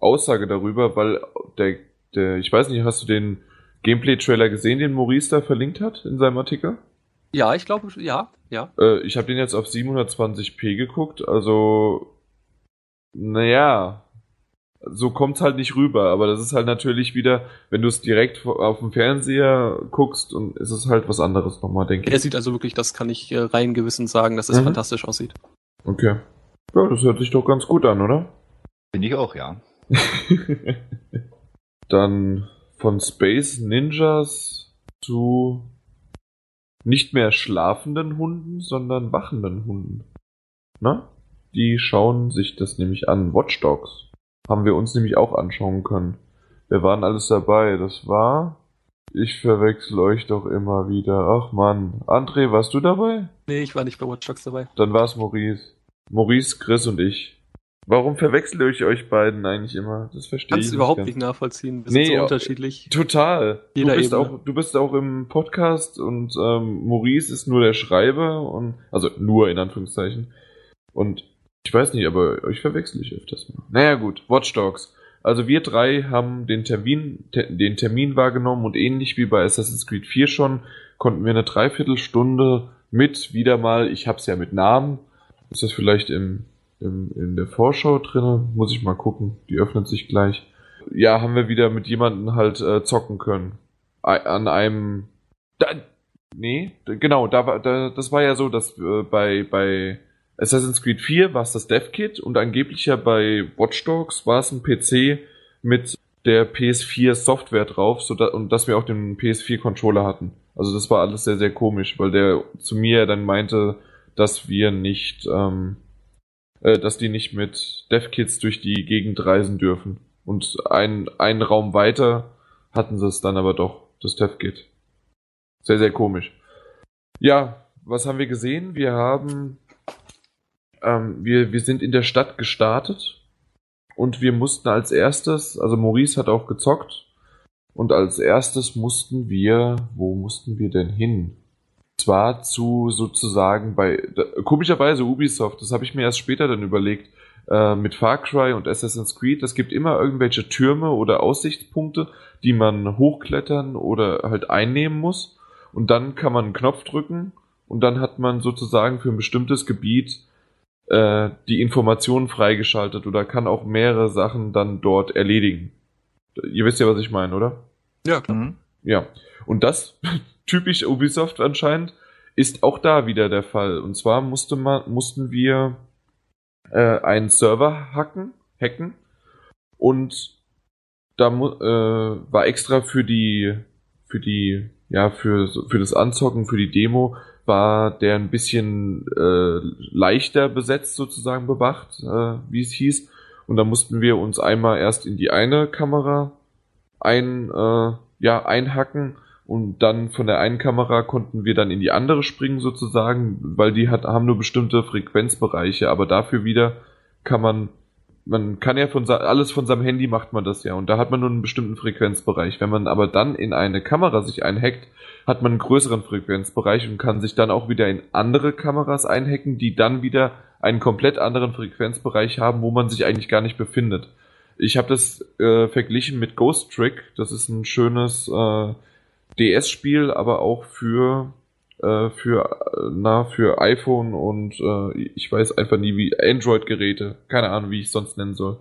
Aussage darüber, weil der, der, ich weiß nicht, hast du den Gameplay-Trailer gesehen, den Maurice da verlinkt hat in seinem Artikel? Ja, ich glaube, ja, ja. Äh, ich habe den jetzt auf 720p geguckt, also naja, so kommt's halt nicht rüber, aber das ist halt natürlich wieder, wenn du es direkt auf dem Fernseher guckst und ist es halt was anderes nochmal, denke ich. Er sieht also wirklich, das kann ich äh, rein gewissen sagen, dass es Mhm. fantastisch aussieht. Okay. Ja, das hört sich doch ganz gut an, oder? Finde ich auch, ja. Dann von Space Ninjas zu nicht mehr schlafenden Hunden, sondern wachenden Hunden. Na? Die schauen sich das nämlich an. Watch Dogs. Haben wir uns nämlich auch anschauen können. Wir waren alles dabei. Das war. Ich verwechsel euch doch immer wieder. Ach man. André, warst du dabei? Nee, ich war nicht bei Watch Dogs dabei. Dann war es Maurice. Maurice, Chris und ich. Warum verwechsel ich euch beiden eigentlich immer? Das verstehe Kannst ich du überhaupt ganz. nicht nachvollziehen. Wir Nee, sind so ja. unterschiedlich. Total. Du Jeder bist, Ebene. auch, du bist auch im Podcast und ähm, Maurice ist nur der Schreiber und also nur in Anführungszeichen. Und ich weiß nicht, aber euch verwechsel ich öfters mal. Naja gut, Watch Dogs. Also wir drei haben den Termin, te, den Termin wahrgenommen und ähnlich wie bei Assassin's Creed 4 schon, konnten wir eine Dreiviertelstunde mit wieder mal, ich hab's ja mit Namen, ist das vielleicht im, im, in der Vorschau drinne? Muss ich mal gucken, die öffnet sich gleich ja, haben wir wieder mit jemandem halt äh, zocken können. An einem. Da, nee, genau, da war, da, das war ja so, dass äh, bei, bei Assassin's Creed 4 war es das Dev-Kit und angeblich ja bei Watch Dogs war es ein PC mit der PS4 Software drauf, so da, und dass wir auch den PS4 Controller hatten. Also das war alles sehr, sehr komisch, weil der zu mir dann meinte, dass wir nicht, ähm, äh, dass die nicht mit Dev-Kits durch die Gegend reisen dürfen. Und ein, einen Raum weiter hatten sie es dann aber doch, das Dev-Kit. Sehr, sehr komisch. Ja, was haben wir gesehen? Wir haben, ähm, wir, wir sind in der Stadt gestartet und wir mussten als erstes, also Maurice hat auch gezockt und als erstes mussten wir, wo mussten wir denn hin? Zwar zu sozusagen bei, da, komischerweise Ubisoft, das habe ich mir erst später dann überlegt, äh, mit Far Cry und Assassin's Creed, es gibt immer irgendwelche Türme oder Aussichtspunkte, die man hochklettern oder halt einnehmen muss. Und dann kann man einen Knopf drücken und dann hat man sozusagen für ein bestimmtes Gebiet äh, die Informationen freigeschaltet oder kann auch mehrere Sachen dann dort erledigen. Ihr wisst ja, was ich meine, oder? Ja, klar. Mhm. Ja. Und das, typisch Ubisoft anscheinend, ist auch da wieder der Fall. Und zwar musste man, mussten wir äh, einen Server hacken, hacken und da äh, war extra für die, für die, ja, für, für das Anzocken, für die Demo, war der ein bisschen äh, leichter besetzt sozusagen bewacht, äh, wie es hieß. Und da mussten wir uns einmal erst in die eine Kamera ein, äh, ja, einhacken und dann von der einen Kamera konnten wir dann in die andere springen sozusagen, weil die hat, haben nur bestimmte Frequenzbereiche, aber dafür wieder kann man, man kann ja von, alles von seinem Handy macht man das ja und da hat man nur einen bestimmten Frequenzbereich. Wenn man aber dann in eine Kamera sich einhackt, hat man einen größeren Frequenzbereich und kann sich dann auch wieder in andere Kameras einhacken, die dann wieder einen komplett anderen Frequenzbereich haben, wo man sich eigentlich gar nicht befindet. Ich habe das äh, verglichen mit Ghost Trick. Das ist ein schönes äh, DS-Spiel, aber auch für äh, für äh, na für iPhone und äh, ich weiß einfach nie wie Android-Geräte. Keine Ahnung, wie ich es sonst nennen soll.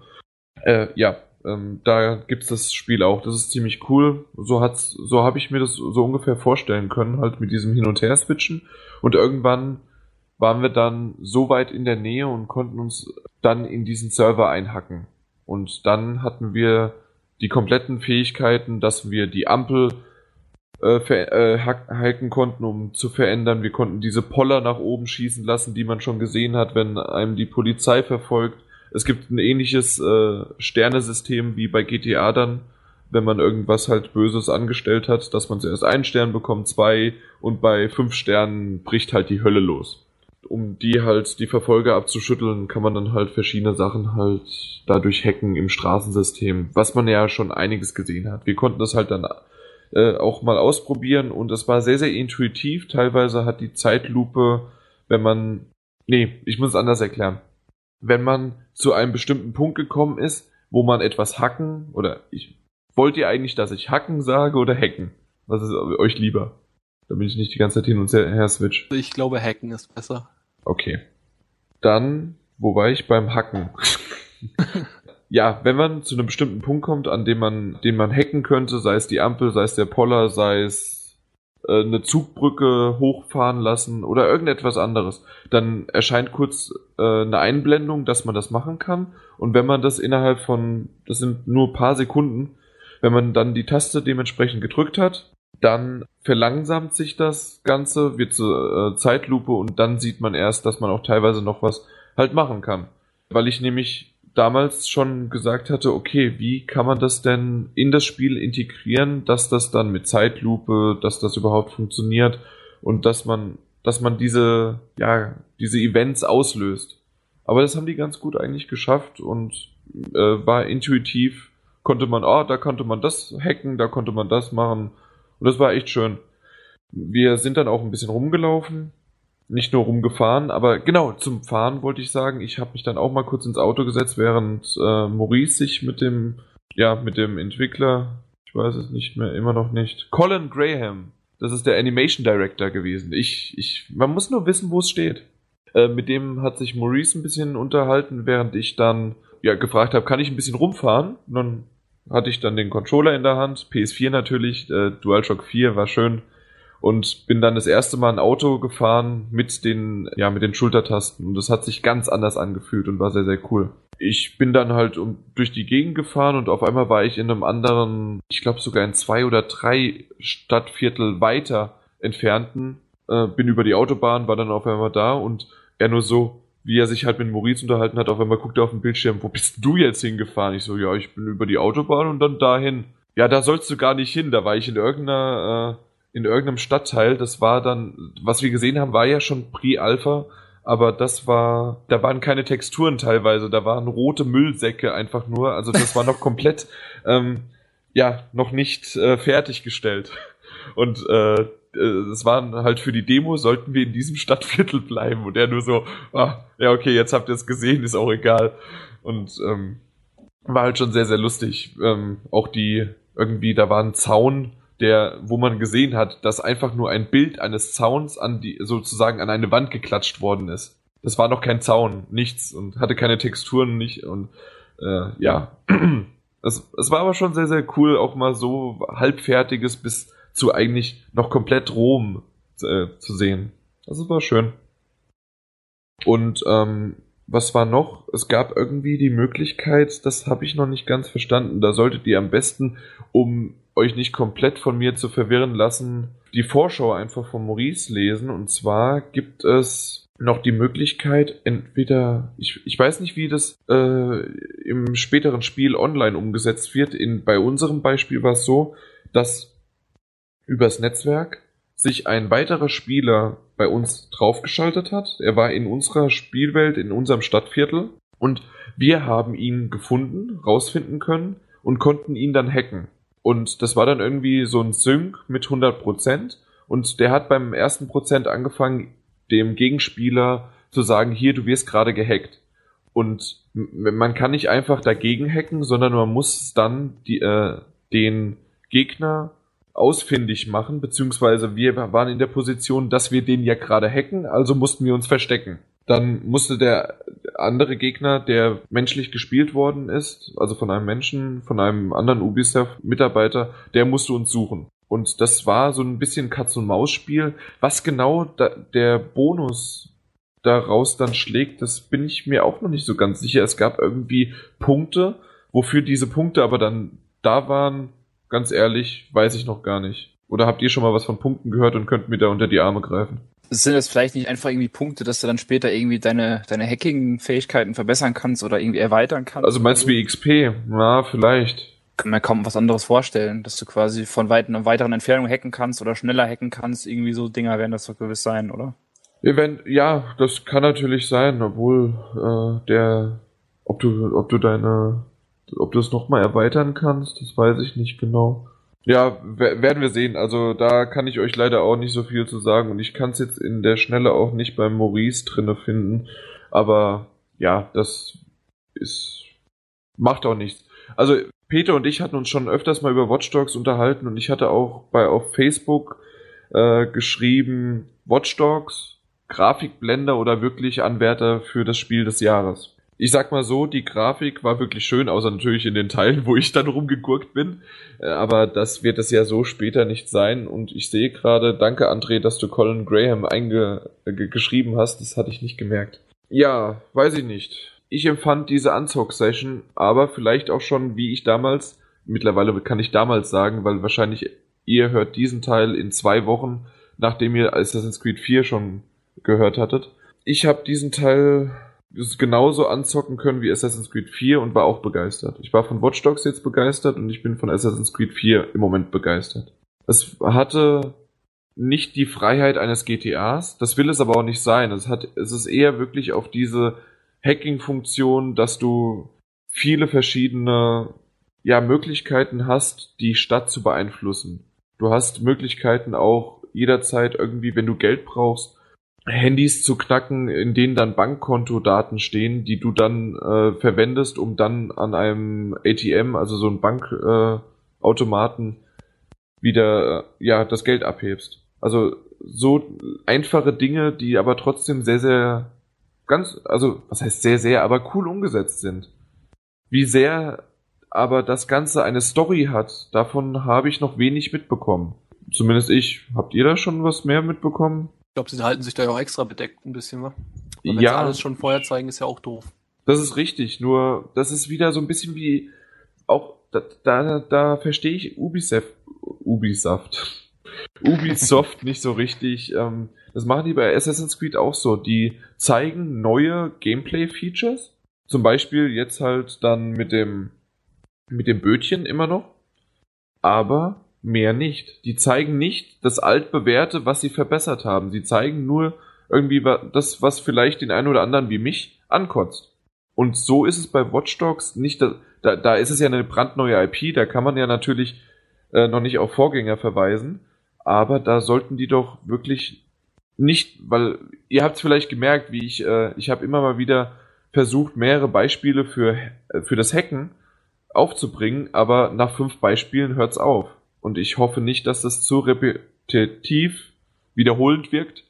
Äh, ja, ähm, da gibt's das Spiel auch. Das ist ziemlich cool. So hat's, so habe ich mir das so ungefähr vorstellen können, halt mit diesem Hin und Her switchen. Und irgendwann waren wir dann so weit in der Nähe und konnten uns dann in diesen Server einhacken. Und dann hatten wir die kompletten Fähigkeiten, dass wir die Ampel äh, äh, hacken konnten, um zu verändern. Wir konnten diese Poller nach oben schießen lassen, die man schon gesehen hat, wenn einem die Polizei verfolgt. Es gibt ein ähnliches äh, Sternesystem wie bei GTA dann, wenn man irgendwas halt Böses angestellt hat, dass man zuerst einen Stern bekommt, zwei und bei fünf Sternen bricht halt die Hölle los. Um die halt die Verfolger abzuschütteln, kann man dann halt verschiedene Sachen halt dadurch hacken im Straßensystem, was man ja schon einiges gesehen hat. Wir konnten das halt dann äh, auch mal ausprobieren und es war sehr, sehr intuitiv. Teilweise hat die Zeitlupe, wenn man, nee, ich muss es anders erklären. Wenn man zu einem bestimmten Punkt gekommen ist, wo man etwas hacken oder ich, wollt ihr eigentlich, dass ich hacken sage oder hacken? Was ist euch lieber? Damit ich nicht die ganze Zeit hin und her switch. Ich glaube, Hacken ist besser. Okay. Dann, wo war ich beim Hacken? ja, wenn man zu einem bestimmten Punkt kommt, an dem man, den man hacken könnte, sei es die Ampel, sei es der Poller, sei es äh, eine Zugbrücke hochfahren lassen oder irgendetwas anderes, dann erscheint kurz äh, eine Einblendung, dass man das machen kann. Und wenn man das innerhalb von, das sind nur paar Sekunden, wenn man dann die Taste dementsprechend gedrückt hat, dann verlangsamt sich das Ganze, wird zur äh, Zeitlupe und dann sieht man erst, dass man auch teilweise noch was halt machen kann. Weil ich nämlich damals schon gesagt hatte, okay, wie kann man das denn in das Spiel integrieren, dass das dann mit Zeitlupe, dass das überhaupt funktioniert und dass man, dass man diese, ja, diese Events auslöst. Aber das haben die ganz gut eigentlich geschafft und äh, war intuitiv, konnte man, oh, da konnte man das hacken, da konnte man das machen und das war echt schön. Wir sind dann auch ein bisschen rumgelaufen, nicht nur rumgefahren, aber genau, zum Fahren wollte ich sagen, ich habe mich dann auch mal kurz ins Auto gesetzt, während äh, Maurice sich mit dem, ja, mit dem Entwickler, ich weiß es nicht mehr, immer noch nicht, Colin Graham, das ist der Animation Director gewesen. Ich, ich, man muss nur wissen, wo es steht. Äh, mit dem hat sich Maurice ein bisschen unterhalten, während ich dann ja gefragt habe, kann ich ein bisschen rumfahren? Und dann hatte ich dann den Controller in der Hand, PS4 natürlich, äh, DualShock 4 war schön und bin dann das erste Mal ein Auto gefahren mit den, ja, mit den Schultertasten und das hat sich ganz anders angefühlt und war sehr, sehr cool. Ich bin dann halt um, durch die Gegend gefahren und auf einmal war ich in einem anderen, ich glaube sogar in zwei oder drei Stadtviertel weiter entfernten, äh, bin über die Autobahn, war dann auf einmal da und er nur so, wie er sich halt mit Maurice unterhalten hat, auf einmal guckt er auf den Bildschirm, wo bist du jetzt hingefahren? Ich so, ja, ich bin über die Autobahn und dann dahin. Ja, da sollst du gar nicht hin, da war ich in irgendeiner äh, in irgendeinem Stadtteil. Das war dann, was wir gesehen haben, war ja schon Pre-Alpha, aber das war, da waren keine Texturen teilweise, da waren rote Müllsäcke einfach nur. Also das war noch komplett, ähm, ja, noch nicht äh, fertiggestellt. Und äh, äh, es waren halt für die Demo, sollten wir in diesem Stadtviertel bleiben. Und er nur so, ah, ja, okay, jetzt habt ihr es gesehen, ist auch egal. Und ähm, war halt schon sehr, sehr lustig. Ähm, auch die, irgendwie, da war ein Zaun, der, wo man gesehen hat, dass einfach nur ein Bild eines Zauns an die, sozusagen an eine Wand geklatscht worden ist. Das war noch kein Zaun, nichts und hatte keine Texturen nicht und äh, ja. es, es war aber schon sehr, sehr cool, auch mal so halbfertiges bis zu eigentlich noch komplett Rom äh, zu sehen. Das war schön. Und ähm, was war noch? Es gab irgendwie die Möglichkeit, das habe ich noch nicht ganz verstanden. Da solltet ihr am besten, um euch nicht komplett von mir zu verwirren lassen, die Vorschau einfach von Maurice lesen. Und zwar gibt es noch die Möglichkeit, entweder, ich, ich weiß nicht, wie das äh, im späteren Spiel online umgesetzt wird. In, bei unserem Beispiel war es so, dass übers Netzwerk sich ein weiterer Spieler bei uns draufgeschaltet hat. Er war in unserer Spielwelt, in unserem Stadtviertel und wir haben ihn gefunden, rausfinden können und konnten ihn dann hacken. Und das war dann irgendwie so ein Sync mit 100% und der hat beim ersten Prozent angefangen, dem Gegenspieler zu sagen, hier, du wirst gerade gehackt. Und man kann nicht einfach dagegen hacken, sondern man muss dann die, äh, den Gegner ausfindig machen, beziehungsweise wir waren in der Position, dass wir den ja gerade hacken, also mussten wir uns verstecken. Dann musste der andere Gegner, der menschlich gespielt worden ist, also von einem Menschen, von einem anderen Ubisoft-Mitarbeiter, der musste uns suchen. Und das war so ein bisschen Katz-und-Maus-Spiel. Was genau da, der Bonus daraus dann schlägt, das bin ich mir auch noch nicht so ganz sicher. Es gab irgendwie Punkte, wofür diese Punkte aber dann da waren, Ganz ehrlich, weiß ich noch gar nicht. Oder habt ihr schon mal was von Punkten gehört und könnt mir da unter die Arme greifen? Sind das vielleicht nicht einfach irgendwie Punkte, dass du dann später irgendwie deine, deine Hacking-Fähigkeiten verbessern kannst oder irgendwie erweitern kannst? Also meinst du wie XP? Ja, vielleicht. Kann mir kaum was anderes vorstellen, dass du quasi von weiten, weiteren Entfernungen hacken kannst oder schneller hacken kannst. Irgendwie so Dinger werden das doch gewiss sein, oder? Event, ja, das kann natürlich sein, obwohl äh, der, ob du, ob du deine ob du es nochmal erweitern kannst, das weiß ich nicht genau. Ja, werden wir sehen. Also da kann ich euch leider auch nicht so viel zu sagen und ich kann es jetzt in der Schnelle auch nicht beim Maurice drinne finden. Aber ja, das ist macht auch nichts. Also Peter und ich hatten uns schon öfters mal über Watch Dogs unterhalten und ich hatte auch bei auf Facebook äh, geschrieben Watch Dogs Grafikblender oder wirklich Anwärter für das Spiel des Jahres ich sag mal so, die Grafik war wirklich schön, außer natürlich in den Teilen, wo ich dann rumgegurkt bin. Äh, aber das wird es ja so später nicht sein. Und ich sehe gerade, danke André, dass du Colin Graham eingeschrieben hast. Das hatte ich nicht gemerkt. Ja, weiß ich nicht. Ich empfand diese Unzock-Session, aber vielleicht auch schon, wie ich damals, mittlerweile kann ich damals sagen, weil wahrscheinlich ihr hört diesen Teil in zwei Wochen, nachdem ihr Assassin's Creed 4 schon gehört hattet. Ich habe diesen Teil genauso anzocken können wie Assassin's Creed 4 und war auch begeistert. Ich war von Watch Dogs jetzt begeistert und ich bin von Assassin's Creed 4 im Moment begeistert. Es hatte nicht die Freiheit eines GTAs, das will es aber auch nicht sein. Es hat, es ist eher wirklich auf diese Hacking-Funktion, dass du viele verschiedene ja, Möglichkeiten hast, die Stadt zu beeinflussen. Du hast Möglichkeiten auch jederzeit irgendwie, wenn du Geld brauchst, Handys zu knacken, in denen dann Bankkontodaten stehen, die du dann äh, verwendest, um dann an einem ATM, also so ein Bankautomaten, äh, wieder ja das Geld abhebst. Also so einfache Dinge, die aber trotzdem sehr, sehr ganz, also was heißt sehr, sehr, aber cool umgesetzt sind. Wie sehr aber das Ganze eine Story hat, davon habe ich noch wenig mitbekommen. Zumindest ich. Habt ihr da schon was mehr mitbekommen? Ich glaube, sie halten sich da ja auch extra bedeckt ein bisschen, wa? Weil ja. alles schon vorher zeigen, ist ja auch doof. Das ist richtig, nur das ist wieder so ein bisschen wie auch da, da, da verstehe ich Ubisoft, Ubisoft, Ubisoft nicht so richtig. Ähm, das machen die bei Assassin's Creed auch so. Die zeigen neue Gameplay-Features. Zum Beispiel jetzt halt dann mit dem mit dem Bötchen immer noch. Aber mehr nicht. Die zeigen nicht das altbewährte, was sie verbessert haben. Sie zeigen nur irgendwie das, was vielleicht den einen oder anderen wie mich ankotzt. Und so ist es bei Watch Dogs nicht, da, da ist es ja eine brandneue IP, da kann man ja natürlich äh, noch nicht auf Vorgänger verweisen, aber da sollten die doch wirklich nicht, weil ihr habt es vielleicht gemerkt, wie ich, äh, ich habe immer mal wieder versucht, mehrere Beispiele für, äh, für das Hacken aufzubringen, aber nach fünf Beispielen hört's auf. Und ich hoffe nicht, dass das zu repetitiv wiederholend wirkt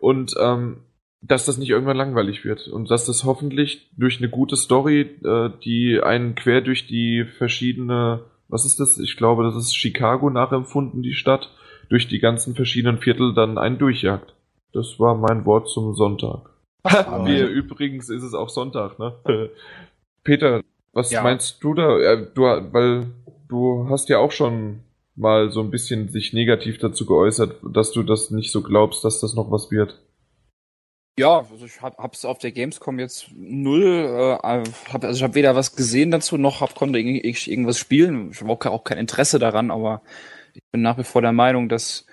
und ähm, dass das nicht irgendwann langweilig wird und dass das hoffentlich durch eine gute Story, äh, die einen quer durch die verschiedene, was ist das? Ich glaube, das ist Chicago nachempfunden, die Stadt, durch die ganzen verschiedenen Viertel dann einen durchjagt. Das war mein Wort zum Sonntag. Wir übrigens ist es auch Sonntag, ne? Peter, was ja. meinst du da? Du, weil du hast ja auch schon mal so ein bisschen sich negativ dazu geäußert, dass du das nicht so glaubst, dass das noch was wird. Ja, also ich hab, hab's auf der Gamescom jetzt null, äh, hab, also ich habe weder was gesehen dazu, noch hab, konnte ich irgendwas spielen. Ich habe auch, kein Interesse daran, aber ich bin nach wie vor der Meinung, dass,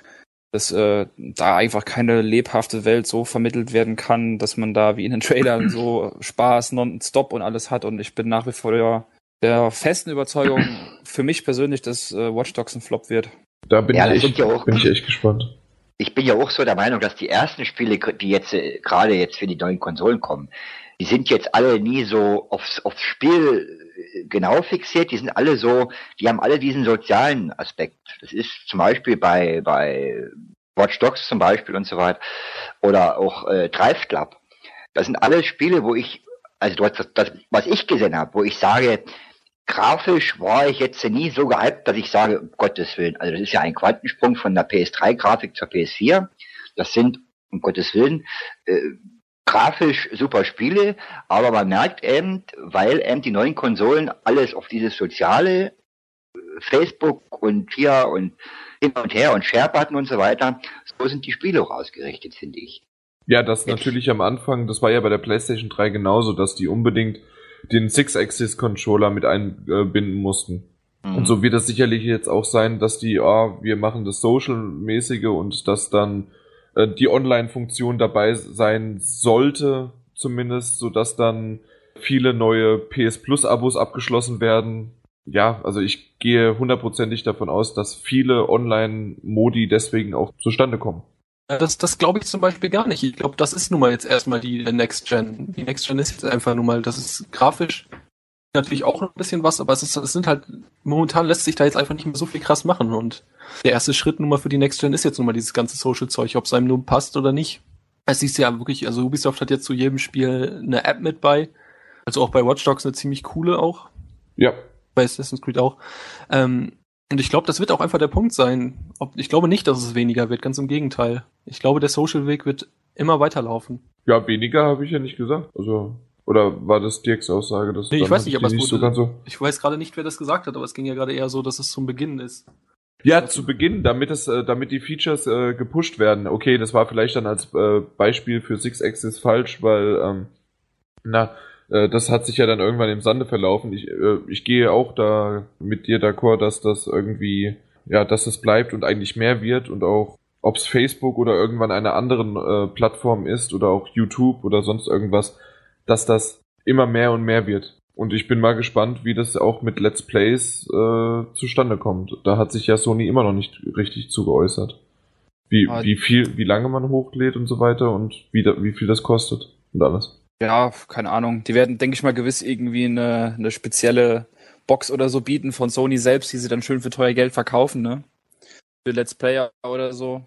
dass äh, da einfach keine lebhafte Welt so vermittelt werden kann, dass man da wie in den Trailern so Spaß non-stop und alles hat. Und ich bin nach wie vor der der festen Überzeugung für mich persönlich, dass äh, Watch Dogs ein Flop wird. Da bin, ja, ich, echt, ja auch, bin ich echt gespannt. Ich bin ja auch so der Meinung, dass die ersten Spiele, die jetzt äh, gerade jetzt für die neuen Konsolen kommen, die sind jetzt alle nie so aufs, aufs Spiel äh, genau fixiert, die sind alle so, die haben alle diesen sozialen Aspekt. Das ist zum Beispiel bei, bei Watch Dogs zum Beispiel und so weiter. Oder auch äh, Drive Club. Das sind alle Spiele, wo ich, also das, das was ich gesehen habe, wo ich sage, grafisch war ich jetzt nie so gehypt, dass ich sage, um Gottes Willen, also das ist ja ein Quantensprung von der PS3-Grafik zur PS4. Das sind, um Gottes Willen, äh, grafisch super Spiele, aber man merkt eben, weil eben die neuen Konsolen alles auf dieses soziale äh, Facebook und hier und hin und her und Share-Button und so weiter, so sind die Spiele auch ausgerichtet, finde ich. Ja, das Jetzt. natürlich am Anfang, das war ja bei der PlayStation 3 genauso, dass die unbedingt den Six-Axis-Controller mit einbinden mussten. Mhm. Und so wird es sicherlich jetzt auch sein, dass die, ah, wir machen das Social-mäßige und dass dann äh, die Online-Funktion dabei sein sollte, zumindest, so dass dann viele neue PS Plus-Abos abgeschlossen werden. Ja, also ich gehe hundertprozentig davon aus, dass viele Online-Modi deswegen auch zustande kommen. Das, das glaube ich zum Beispiel gar nicht. Ich glaube, das ist nun mal jetzt erstmal die Next Gen. Die Next Gen ist jetzt einfach nun mal, das ist grafisch natürlich auch ein bisschen was, aber es, ist, es sind halt, momentan lässt sich da jetzt einfach nicht mehr so viel krass machen und der erste Schritt nun mal für die Next Gen ist jetzt nun mal dieses ganze Social-Zeug, ob es einem nun passt oder nicht. Es ist ja wirklich, also Ubisoft hat jetzt zu jedem Spiel eine App mit bei. Also auch bei Watch Dogs eine ziemlich coole auch. Ja. Bei Assassin's Creed auch. Ähm, und ich glaube, das wird auch einfach der Punkt sein. Ob, ich glaube nicht, dass es weniger wird, ganz im Gegenteil. Ich glaube, der Social-Weg wird immer weiterlaufen. Ja, weniger habe ich ja nicht gesagt. Also, oder war das Dirks Aussage? Dass Nee, ich weiß nicht, aber es nicht wurde, so ganz so. ich weiß gerade nicht, wer das gesagt hat, aber es ging ja gerade eher so, dass es zum Beginn ist. Ja, zu Beginn, damit es, äh, damit die Features äh, gepusht werden. Okay, das war vielleicht dann als äh, Beispiel für Six Axis falsch, weil ähm, na, äh, das hat sich ja dann irgendwann im Sande verlaufen. Ich, äh, ich gehe auch da mit dir d'accord, dass das irgendwie, ja, dass das bleibt und eigentlich mehr wird und auch, ob es Facebook oder irgendwann eine anderen äh, Plattform ist oder auch YouTube oder sonst irgendwas, dass das immer mehr und mehr wird. Und ich bin mal gespannt, wie das auch mit Let's Plays äh, zustande kommt. Da hat sich ja Sony immer noch nicht richtig zu geäußert. Wie, Ah, wie viel, wie lange man hochlädt und so weiter und wie, da, wie viel das kostet und alles. Ja, keine Ahnung. Die werden, denke ich mal, gewiss irgendwie eine, eine spezielle Box oder so bieten von Sony selbst, die sie dann schön für teuer Geld verkaufen, ne? Für Let's Player oder so,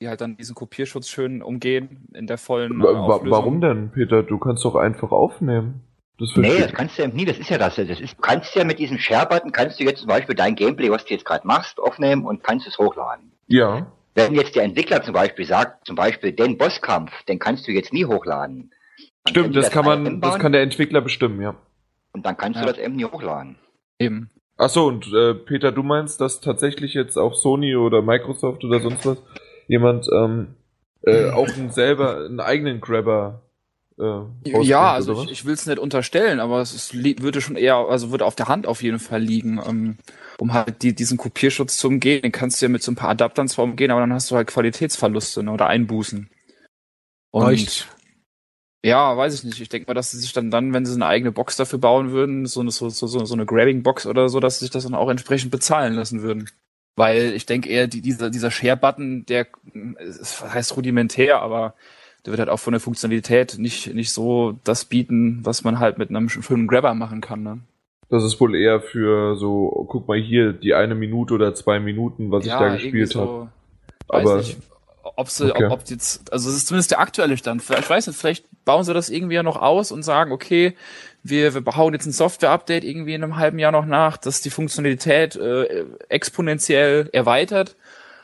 die halt dann diesen Kopierschutz schön umgehen in der vollen äh, warum denn, Peter? Du kannst doch einfach aufnehmen. Das Nee, das kannst du ja nie, das ist ja das. Das ist, du kannst ja mit diesem Share-Button, kannst du jetzt zum Beispiel dein Gameplay, was du jetzt gerade machst, aufnehmen und kannst es hochladen. Ja. Wenn jetzt der Entwickler zum Beispiel sagt, zum Beispiel den Bosskampf, den kannst du jetzt nie hochladen. Stimmt, das kann man, einbauen das kann der Entwickler bestimmen, ja. Und dann kannst Ja. du das eben nie hochladen. Eben. Ach so, und äh, Peter, du meinst, dass tatsächlich jetzt auch Sony oder Microsoft oder sonst was jemand ähm, äh, auch einen selber einen eigenen Grabber äh, Ja, also oder ich, ich will es nicht unterstellen, aber es ist, würde schon eher, also würde auf der Hand auf jeden Fall liegen, ähm, um halt die, diesen Kopierschutz zu umgehen. Den kannst du ja mit so ein paar Adaptern zwar umgehen, aber dann hast du halt Qualitätsverluste ne, oder Einbußen. Und Reicht. Ja, weiß ich nicht. Ich denke mal, dass sie sich dann dann, wenn sie eine eigene Box dafür bauen würden, so eine, so, so, so eine Grabbing-Box oder so, dass sie sich das dann auch entsprechend bezahlen lassen würden. Weil ich denke eher, die, dieser, dieser Share-Button, der es heißt rudimentär, aber der wird halt auch von der Funktionalität nicht, nicht so das bieten, was man halt mit einem schönen Grabber machen kann. Ne? Das ist wohl eher für so, guck mal hier, die eine Minute oder zwei Minuten, was ich da gespielt habe. so, weiß Aber- nicht, ob sie, Okay. ob, ob jetzt, also es ist zumindest der aktuelle Stand. Ich weiß nicht, vielleicht bauen sie das irgendwie ja noch aus und sagen, okay, wir, wir bauen jetzt ein Software-Update irgendwie in einem halben Jahr noch nach, das die Funktionalität äh, exponentiell erweitert.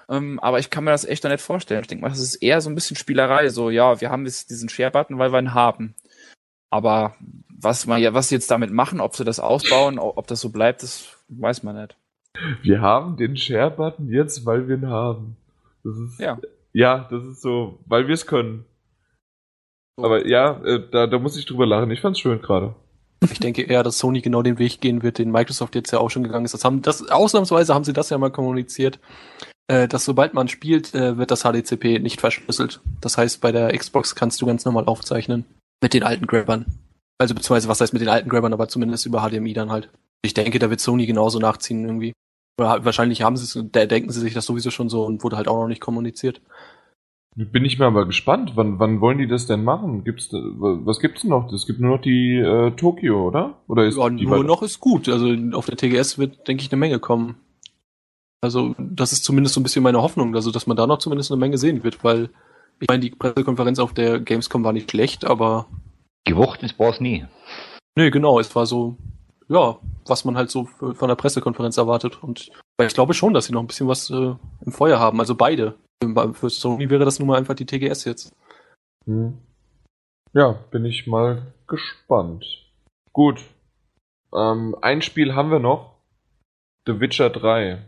Ähm, aber ich kann mir das echt noch nicht vorstellen. Ich denke mal, das ist eher so ein bisschen Spielerei. So, ja, wir haben jetzt diesen Share-Button, weil wir ihn haben. Aber was man ja, was sie jetzt damit machen, ob sie das ausbauen, ob ob das so bleibt, das weiß man nicht. Wir haben den Share-Button jetzt, weil wir ihn haben. Das ist, Ja. Ja, das ist so, weil wir es können. Aber ja, äh, da, da muss ich drüber lachen. Ich fand's schön gerade. Ich denke eher, dass Sony genau den Weg gehen wird, den Microsoft jetzt ja auch schon gegangen ist. Das haben, das, ausnahmsweise haben sie das ja mal kommuniziert, äh, dass sobald man spielt, äh, wird das HDCP nicht verschlüsselt. Das heißt, bei der Xbox kannst du ganz normal aufzeichnen. Mit den alten Grabbern. Also beziehungsweise, was heißt mit den alten Grabbern, aber zumindest über HDMI dann halt. Ich denke, da wird Sony genauso nachziehen irgendwie. Oder wahrscheinlich haben sie es, da denken sie sich das sowieso schon so und wurde halt auch noch nicht kommuniziert. Bin ich mir aber gespannt. Wann, wann wollen die das denn machen? Gibt's, da- was gibt's denn noch? Es gibt nur noch die äh, Tokio, oder? Oder ist Ja, die nur noch ist gut. Also auf der TGS wird, denke ich, eine Menge kommen. Also das ist zumindest so ein bisschen meine Hoffnung, also dass man da noch zumindest eine Menge sehen wird, weil ich meine, die Pressekonferenz auf der Gamescom war nicht schlecht, aber Gewucht ist Boss nie. nee, genau, es war so, ja, was man halt so von der Pressekonferenz erwartet. Und ich glaube schon, dass sie noch ein bisschen was äh, im Feuer haben, also beide. Für Sony wäre das nun mal einfach die TGS jetzt. Hm. Ja, bin ich mal gespannt. Gut. Ähm, ein Spiel haben wir noch. The Witcher 3.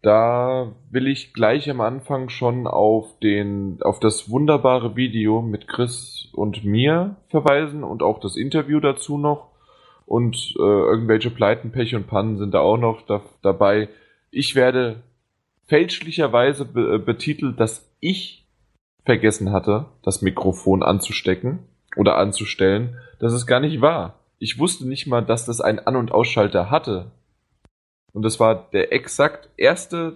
Da will ich gleich am Anfang schon auf den, auf das wunderbare Video mit Chris und mir verweisen und auch das Interview dazu noch. Und äh, irgendwelche Pleiten, Pech und Pannen sind da auch noch da, dabei. Ich werde fälschlicherweise be äh, betitelt, dass ich vergessen hatte, das Mikrofon anzustecken oder anzustellen. Das ist gar nicht wahr. Ich wusste nicht mal, dass das einen An- und Ausschalter hatte. Und das war der exakt erste,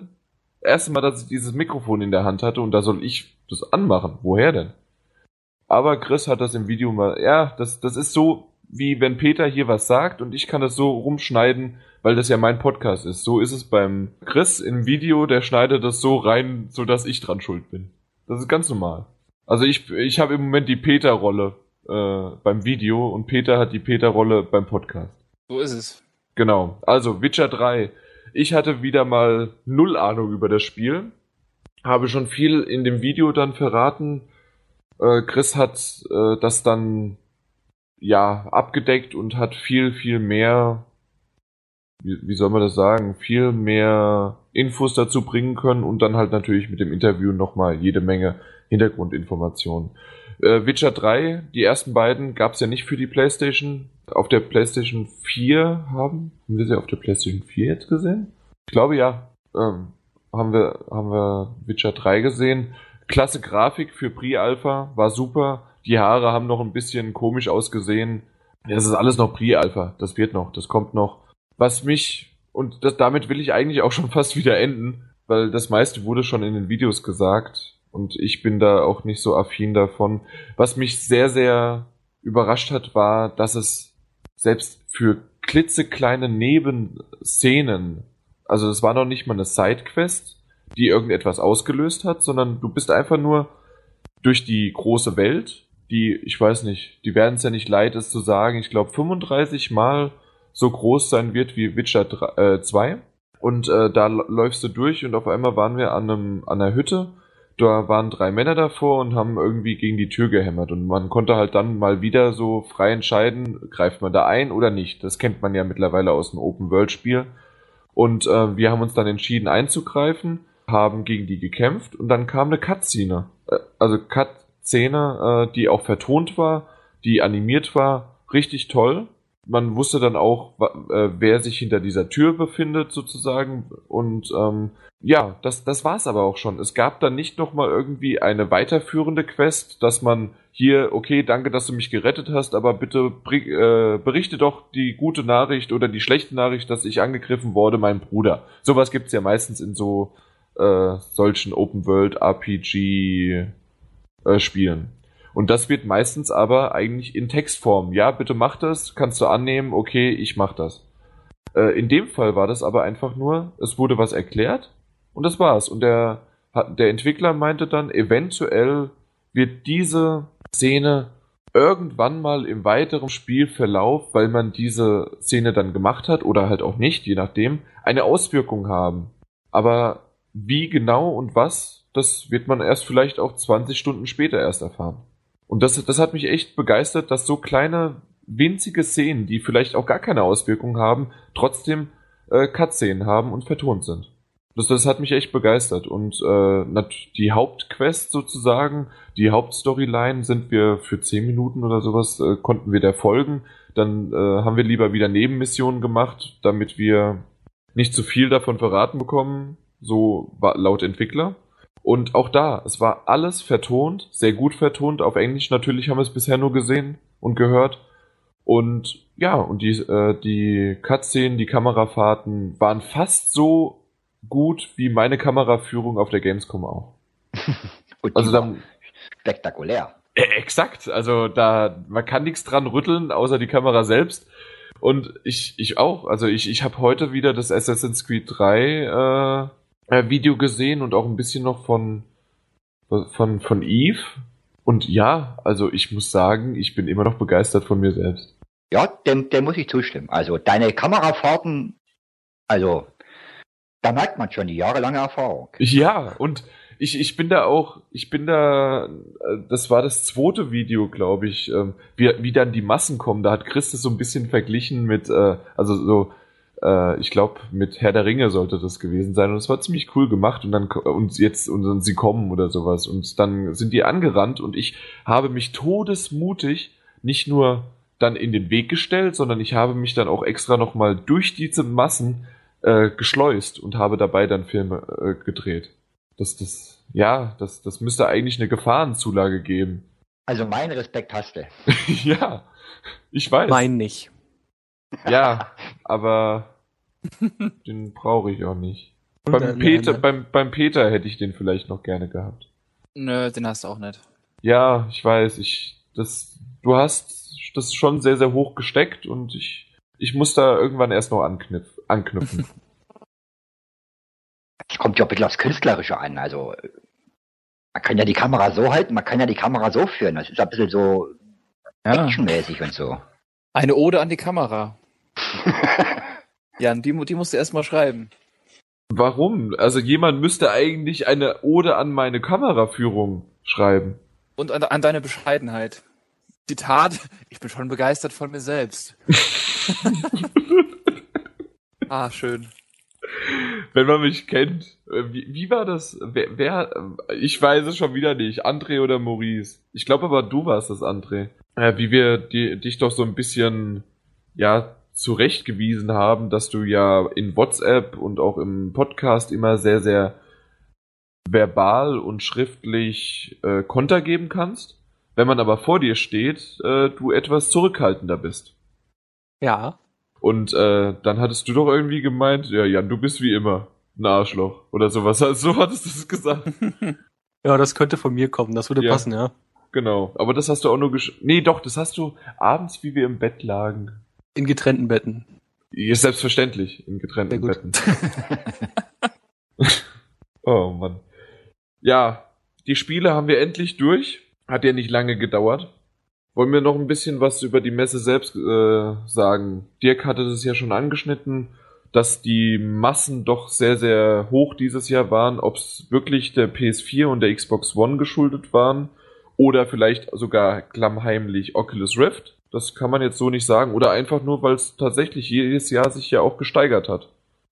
erste Mal, dass ich dieses Mikrofon in der Hand hatte und da soll ich das anmachen. Woher denn? Aber Chris hat das im Video mal, ja, das, das ist so, wie wenn Peter hier was sagt und ich kann das so rumschneiden, weil das ja mein Podcast ist. So ist es beim Chris im Video, der schneidet das so rein, so dass ich dran schuld bin. Das ist ganz normal. Also ich, ich habe im Moment die Peter-Rolle äh, beim Video und Peter hat die Peter-Rolle beim Podcast. So ist es. Genau. Also Witcher 3. Ich hatte wieder mal null Ahnung über das Spiel. Habe schon viel in dem Video dann verraten. Äh, Chris hat äh, das dann ja abgedeckt und hat viel, viel mehr, wie, wie soll man das sagen, viel mehr Infos dazu bringen können und dann halt natürlich mit dem Interview nochmal jede Menge Hintergrundinformationen. Äh, Witcher 3, die ersten beiden gab es ja nicht für die PlayStation. Auf der PlayStation 4 haben. Haben wir sie auf der PlayStation 4 jetzt gesehen? Ich glaube ja. Ähm, haben wir, haben wir Witcher 3 gesehen. Klasse Grafik für Pre-Alpha, war super. Die Haare haben noch ein bisschen komisch ausgesehen. Das ist alles noch Pre-Alpha. Das wird noch, das kommt noch. Was mich, und das, damit will ich eigentlich auch schon fast wieder enden, weil das meiste wurde schon in den Videos gesagt und ich bin da auch nicht so affin davon. Was mich sehr, sehr überrascht hat, war, dass es selbst für klitzekleine Nebenszenen, also es war noch nicht mal eine Sidequest, die irgendetwas ausgelöst hat, sondern du bist einfach nur durch die große Welt, die, ich weiß nicht, die werden es ja nicht leid, es zu sagen, ich glaube 35 Mal so groß sein wird wie Witcher 3, äh, 2. Und äh, da läufst du durch und auf einmal waren wir an, einem, an einer Hütte da waren drei Männer davor und haben irgendwie gegen die Tür gehämmert und man konnte halt dann mal wieder so frei entscheiden, greift man da ein oder nicht. Das kennt man ja mittlerweile aus dem Open-World-Spiel. Und äh, wir haben uns dann entschieden einzugreifen, haben gegen die gekämpft und dann kam eine Cutscene. Äh, also Cut-Szene, äh, die auch vertont war, die animiert war, richtig toll man wusste dann auch, äh, wer sich hinter dieser Tür befindet, sozusagen. Und ähm, ja, das, das war's aber auch schon. Es gab dann nicht nochmal irgendwie eine weiterführende Quest, dass man hier, okay, danke, dass du mich gerettet hast, aber bitte äh, berichte doch die gute Nachricht oder die schlechte Nachricht, dass ich angegriffen wurde, mein Bruder. Sowas gibt's ja meistens in so äh, solchen Open-World-RPG-Spielen. Äh, und das wird meistens aber eigentlich in Textform. Ja, bitte mach das, kannst du annehmen, okay, ich mach das. Äh, in dem Fall war das aber einfach nur, es wurde was erklärt und das war's. Und der, der Entwickler meinte dann, eventuell wird diese Szene irgendwann mal im weiteren Spielverlauf, weil man diese Szene dann gemacht hat oder halt auch nicht, je nachdem, eine Auswirkung haben. Aber wie genau und was, das wird man erst vielleicht auch 20 Stunden später erst erfahren. Und das, das hat mich echt begeistert, dass so kleine, winzige Szenen, die vielleicht auch gar keine Auswirkungen haben, trotzdem äh, Cut-Szenen haben und vertont sind. Das, das hat mich echt begeistert. Und äh, die Hauptquest sozusagen, die Hauptstoryline sind wir für 10 Minuten oder sowas, äh, konnten wir der folgen. Dann äh, haben wir lieber wieder Nebenmissionen gemacht, damit wir nicht zu viel davon verraten bekommen, so laut Entwickler. Und auch da, es war alles vertont, sehr gut vertont. Auf Englisch natürlich haben wir es bisher nur gesehen und gehört. Und ja, und die, äh, die Cutscenen, die Kamerafahrten waren fast so gut wie meine Kameraführung auf der Gamescom auch. also dann spektakulär. Äh, exakt, also da man kann nichts dran rütteln, außer die Kamera selbst. Und ich, ich auch. Also ich, ich habe heute wieder das Assassin's Creed 3 äh, äh, Video gesehen und auch ein bisschen noch von, von, von Eve. Und ja, also ich muss sagen, ich bin immer noch begeistert von mir selbst. Ja, dem, dem muss ich zustimmen. Also deine Kamerafahrten, also da merkt man schon die jahrelange Erfahrung. Ja, und ich, ich bin da auch, ich bin da, äh, das war das zweite Video, glaube ich, ähm, wie, wie dann die Massen kommen. Da hat Christus so ein bisschen verglichen mit, äh, also so äh, ich glaube, mit Herr der Ringe sollte das gewesen sein. Und es war ziemlich cool gemacht und dann und jetzt und dann sie kommen oder sowas. Und dann sind die angerannt und ich habe mich todesmutig nicht nur dann in den Weg gestellt, sondern ich habe mich dann auch extra nochmal durch diese Massen äh, geschleust und habe dabei dann Filme äh, gedreht. Das, das, ja, das, das müsste eigentlich eine Gefahrenzulage geben. Also mein Respekt hast du. ja, ich weiß. Mein nicht. Ja, aber den brauche ich auch nicht. Beim Peter, beim, beim Peter hätte ich den vielleicht noch gerne gehabt. Nö, den hast du auch nicht. Ja, ich weiß, ich, das, du hast das schon sehr, sehr hoch gesteckt und ich, ich muss da irgendwann erst noch anknüpf, anknüpfen. Es kommt ja ein bisschen aufs Künstlerische an, also, man kann ja die Kamera so halten, man kann ja die Kamera so führen, das ist ein bisschen so, ja. actionmäßig und so. Eine Ode an die Kamera. Jan, die, die musst du erstmal schreiben. Warum? Also jemand müsste eigentlich eine Ode an meine Kameraführung schreiben. Und an, an deine Bescheidenheit. Zitat, ich bin schon begeistert von mir selbst. ah, schön. Wenn man mich kennt, äh, wie, wie war das? Wer, wer, ich weiß es schon wieder nicht. André oder Maurice? Ich glaube aber, du warst das, André. Äh, wie wir die, dich doch so ein bisschen, ja, zurechtgewiesen haben, dass du ja in WhatsApp und auch im Podcast immer sehr, sehr verbal und schriftlich äh, Konter geben kannst. Wenn man aber vor dir steht, äh, du etwas zurückhaltender bist. Ja. Und äh, dann hattest du doch irgendwie gemeint, ja, Jan, du bist wie immer ein Arschloch oder sowas. So hattest du es gesagt. ja, das könnte von mir kommen, das würde ja. passen, ja. Genau, aber das hast du auch nur gesch... Nee, doch, das hast du abends, wie wir im Bett lagen. In getrennten Betten. Ja, selbstverständlich, in getrennten Betten. oh Mann. Ja, die Spiele haben wir endlich durch. Hat ja nicht lange gedauert. Wollen wir noch ein bisschen was über die Messe selbst äh, sagen? Dirk hatte es ja schon angeschnitten, dass die Massen doch sehr, sehr hoch dieses Jahr waren. Ob es wirklich der PS4 und der Xbox One geschuldet waren oder vielleicht sogar klammheimlich Oculus Rift. Das kann man jetzt so nicht sagen. Oder einfach nur, weil es tatsächlich jedes Jahr sich ja auch gesteigert hat.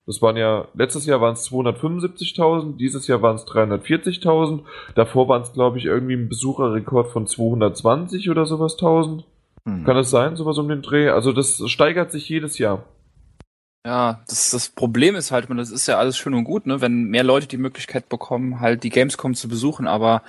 Das waren ja, letztes Jahr waren es 275.000, dieses Jahr waren es 340.000, davor waren es, glaube ich, irgendwie ein Besucherrekord von 220 oder sowas 1000. Hm. Kann das sein, sowas um den Dreh? Also das steigert sich jedes Jahr. Ja, das, das Problem ist halt, das ist ja alles schön und gut, ne, wenn mehr Leute die Möglichkeit bekommen, halt die Gamescom zu besuchen, aber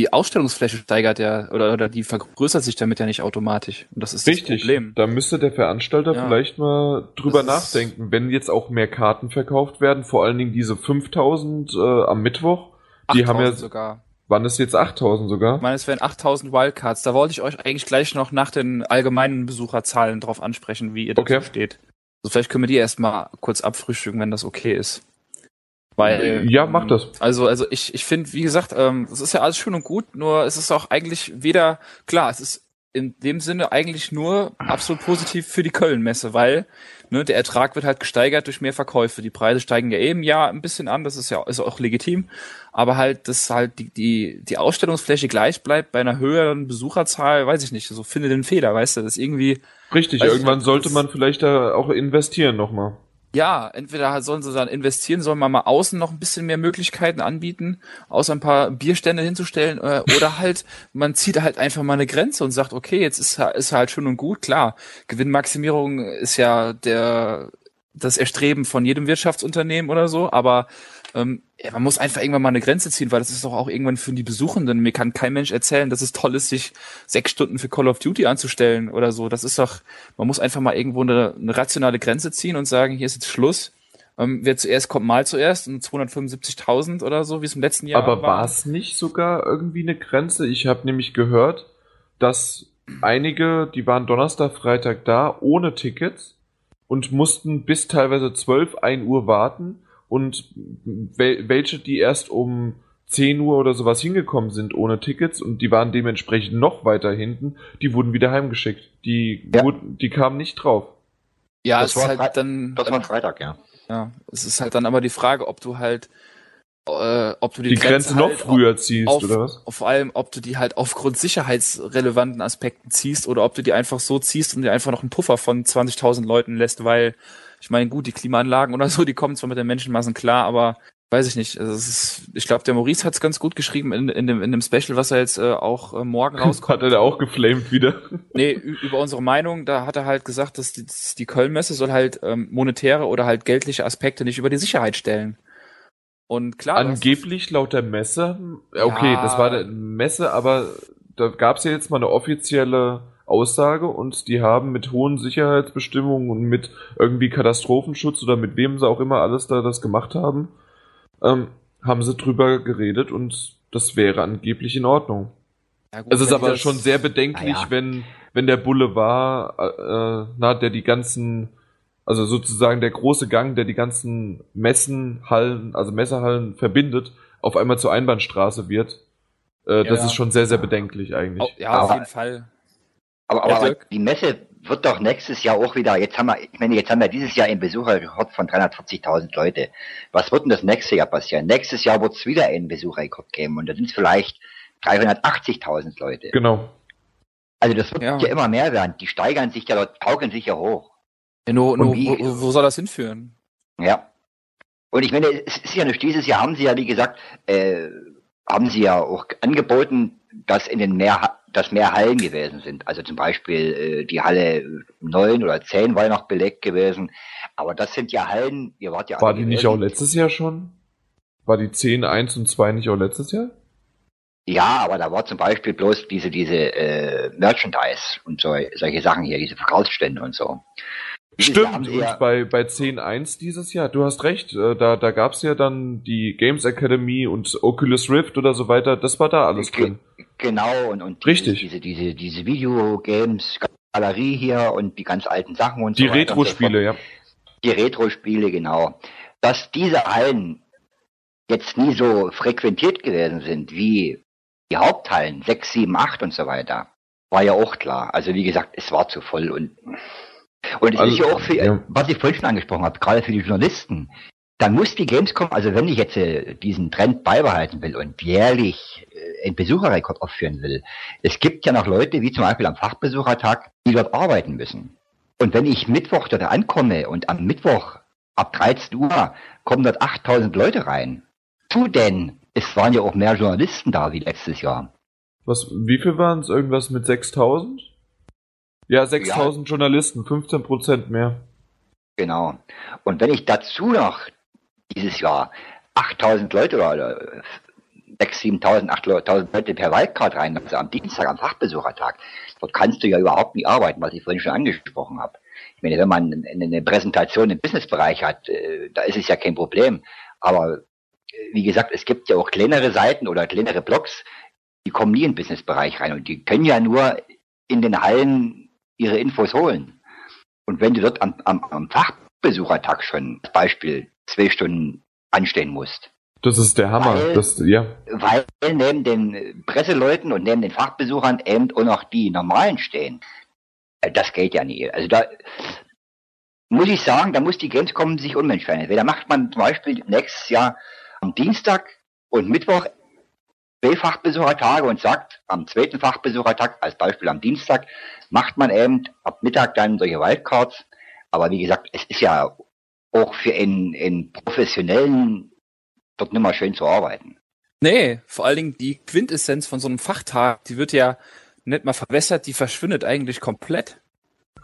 die Ausstellungsfläche steigert ja oder, oder die vergrößert sich damit ja nicht automatisch. Und das ist Richtig. das Problem. Da müsste der Veranstalter ja. vielleicht mal drüber das nachdenken, wenn jetzt auch mehr Karten verkauft werden, vor allen Dingen diese 5000 äh, am Mittwoch. Die haben ja sogar. Wann ist jetzt 8000 sogar? Ich meine, es wären 8000 Wildcards. Da wollte ich euch eigentlich gleich noch nach den allgemeinen Besucherzahlen drauf ansprechen, wie ihr dazu okay. steht. Also vielleicht können wir die erstmal kurz abfrühstücken, wenn das okay ist. Weil, ja, mach das. Also, also ich, ich finde, wie gesagt, ähm, es ist ja alles schön und gut, nur es ist auch eigentlich weder, klar, es ist in dem Sinne eigentlich nur absolut positiv für die Köln-Messe, weil ne, der Ertrag wird halt gesteigert durch mehr Verkäufe. Die Preise steigen ja eben ja ein bisschen an, das ist ja ist auch legitim, aber halt, dass halt die, die, die Ausstellungsfläche gleich bleibt bei einer höheren Besucherzahl, weiß ich nicht, so finde den Fehler, weißt du, das ist irgendwie. Richtig, irgendwann nicht, sollte man vielleicht da auch investieren nochmal ja, entweder sollen sie dann investieren, sollen wir mal außen noch ein bisschen mehr Möglichkeiten anbieten, außer ein paar Bierstände hinzustellen, äh, oder halt, man zieht halt einfach mal eine Grenze und sagt, okay, jetzt ist, ist halt schön und gut, klar, Gewinnmaximierung ist ja der, das Erstreben von jedem Wirtschaftsunternehmen oder so, aber ähm, ja, man muss einfach irgendwann mal eine Grenze ziehen, weil das ist doch auch irgendwann für die Besuchenden. Mir kann kein Mensch erzählen, dass es toll ist, sich sechs Stunden für Call of Duty anzustellen oder so. Das ist doch, man muss einfach mal irgendwo eine, eine rationale Grenze ziehen und sagen, hier ist jetzt Schluss. Ähm, wer zuerst kommt, mal zuerst und 275.000 oder so, wie es im letzten Jahr Aber war. Aber war es nicht sogar irgendwie eine Grenze? Ich habe nämlich gehört, dass einige, die waren Donnerstag, Freitag da, ohne Tickets und mussten bis teilweise 12, 1 Uhr warten und wel welche, die erst um 10 Uhr oder sowas hingekommen sind ohne Tickets und die waren dementsprechend noch weiter hinten, die wurden wieder heimgeschickt. Die, ja. wurden, die kamen nicht drauf. Ja, das war halt dann. Das war Freitag, ja. Ja, es ist halt dann aber die Frage, ob du halt, äh, ob du die, die Grenze, Grenze noch halt früher ziehst auf, oder was? Vor allem, ob du die halt aufgrund sicherheitsrelevanten Aspekten ziehst oder ob du die einfach so ziehst und dir einfach noch einen Puffer von 20.000 Leuten lässt, weil ich meine, gut, die Klimaanlagen oder so, die kommen zwar mit den Menschenmassen klar, aber weiß ich nicht. Also ist, ich glaube, der Maurice hat es ganz gut geschrieben in, in, dem, in dem Special, was er jetzt äh, auch äh, morgen rauskommt. hat er da auch geflamed wieder? Nee, über unsere Meinung, da hat er halt gesagt, dass die, die Köln-Messe soll halt ähm, monetäre oder halt geldliche Aspekte nicht über die Sicherheit stellen. Und klar. Angeblich laut der Messe, okay, ja, das war der Messe, aber da gab es ja jetzt mal eine offizielle Aussage und die haben mit hohen Sicherheitsbestimmungen und mit irgendwie Katastrophenschutz oder mit wem sie auch immer alles da das gemacht haben, ähm, haben sie drüber geredet und das wäre angeblich in Ordnung. Ja gut, es ist aber schon sehr bedenklich, ja. wenn, wenn der Bulle war, äh, na, der die ganzen, also sozusagen der große Gang, der die ganzen Messenhallen, also Messehallen verbindet, auf einmal zur Einbahnstraße wird. Äh, ja, das ist schon sehr, sehr bedenklich eigentlich. ja, auf jeden Fall. Aber, aber ja, die Messe wird doch nächstes Jahr auch wieder, jetzt haben wir, ich meine, jetzt haben wir dieses Jahr einen Besucherrekord von 340.000 Leute. Was wird denn das nächste Jahr passieren? Nächstes Jahr wird es wieder einen Besucherrekord geben und da sind es vielleicht 380.000 Leute. Genau. Also das wird ja. ja. immer mehr werden. Die steigern sich ja, taugeln sich ja hoch. Ja, no, no, wo, wo soll das hinführen? Ja. Und ich meine, es ist ja nicht, dieses Jahr haben sie ja, wie gesagt, äh, haben sie ja auch angeboten, dass in den mehr, dass mehr Hallen gewesen sind. Also zum Beispiel äh, die Halle 9 oder 10 war ja noch belegt gewesen. Aber das sind ja Hallen, ihr wart ja War die nicht auch letztes Jahr schon? War die 10, 1 und 2 nicht auch letztes Jahr? Ja, aber da war zum Beispiel bloß diese, diese äh, Merchandise und so, solche Sachen hier, diese Verkaufsstände und so. Stimmt, und ja bei, bei 10.1 dieses Jahr, du hast recht, äh, da, da gab's ja dann die Games Academy und Oculus Rift oder so weiter, das war da alles drin. Genau, und, und Richtig. diese, diese, diese Videogames, Galerie hier und die ganz alten Sachen und die so weiter. Die Retro-Spiele, ja. Die Retro-Spiele, genau. Dass diese Hallen jetzt nie so frequentiert gewesen sind wie die Haupthallen, 6, 7, 8 und so weiter, war ja auch klar. Also wie gesagt, es war zu voll und und es also, ist ja auch für, ja. was ich vorhin schon angesprochen habe, gerade für die Journalisten, dann muss die Gamescom, also wenn ich jetzt äh, diesen Trend beibehalten will und jährlich äh, einen Besucherrekord aufführen will, es gibt ja noch Leute, wie zum Beispiel am Fachbesuchertag, die dort arbeiten müssen. Und wenn ich Mittwoch dort ankomme und am Mittwoch ab 13 Uhr kommen dort 8000 Leute rein, tu denn, es waren ja auch mehr Journalisten da wie letztes Jahr. Was, wie viel waren es? Irgendwas mit 6000? Ja, 6000 ja. Journalisten, 15% mehr. Genau. Und wenn ich dazu noch dieses Jahr 8000 Leute oder 6, 7000, 8000 Leute per Wildcard rein, also am Dienstag, am Fachbesuchertag, dort kannst du ja überhaupt nicht arbeiten, was ich vorhin schon angesprochen habe. Ich meine, wenn man eine Präsentation im Businessbereich hat, äh, da ist es ja kein Problem. Aber äh, wie gesagt, es gibt ja auch kleinere Seiten oder kleinere Blogs, die kommen nie in den Businessbereich rein und die können ja nur in den Hallen ihre Infos holen. Und wenn du dort am, am, am Fachbesuchertag schon als Beispiel zwei Stunden anstehen musst. Das ist der Hammer. Weil, das, ja. weil neben den Presseleuten und neben den Fachbesuchern eben auch noch die normalen stehen. Äh, das geht ja nie. Also da muss ich sagen, da muss die Gamescom sich unmensch verändern. Da macht man zum Beispiel nächstes Jahr am Dienstag und Mittwoch B-Fachbesuchertage und sagt, am zweiten Fachbesuchertag, als Beispiel am Dienstag, macht man eben ab Mittag dann solche Wildcards. Aber wie gesagt, es ist ja auch für einen, einen professionellen dort nicht mehr schön zu arbeiten. Nee, vor allen Dingen die Quintessenz von so einem Fachtag, die wird ja nicht mal verwässert, die verschwindet eigentlich komplett.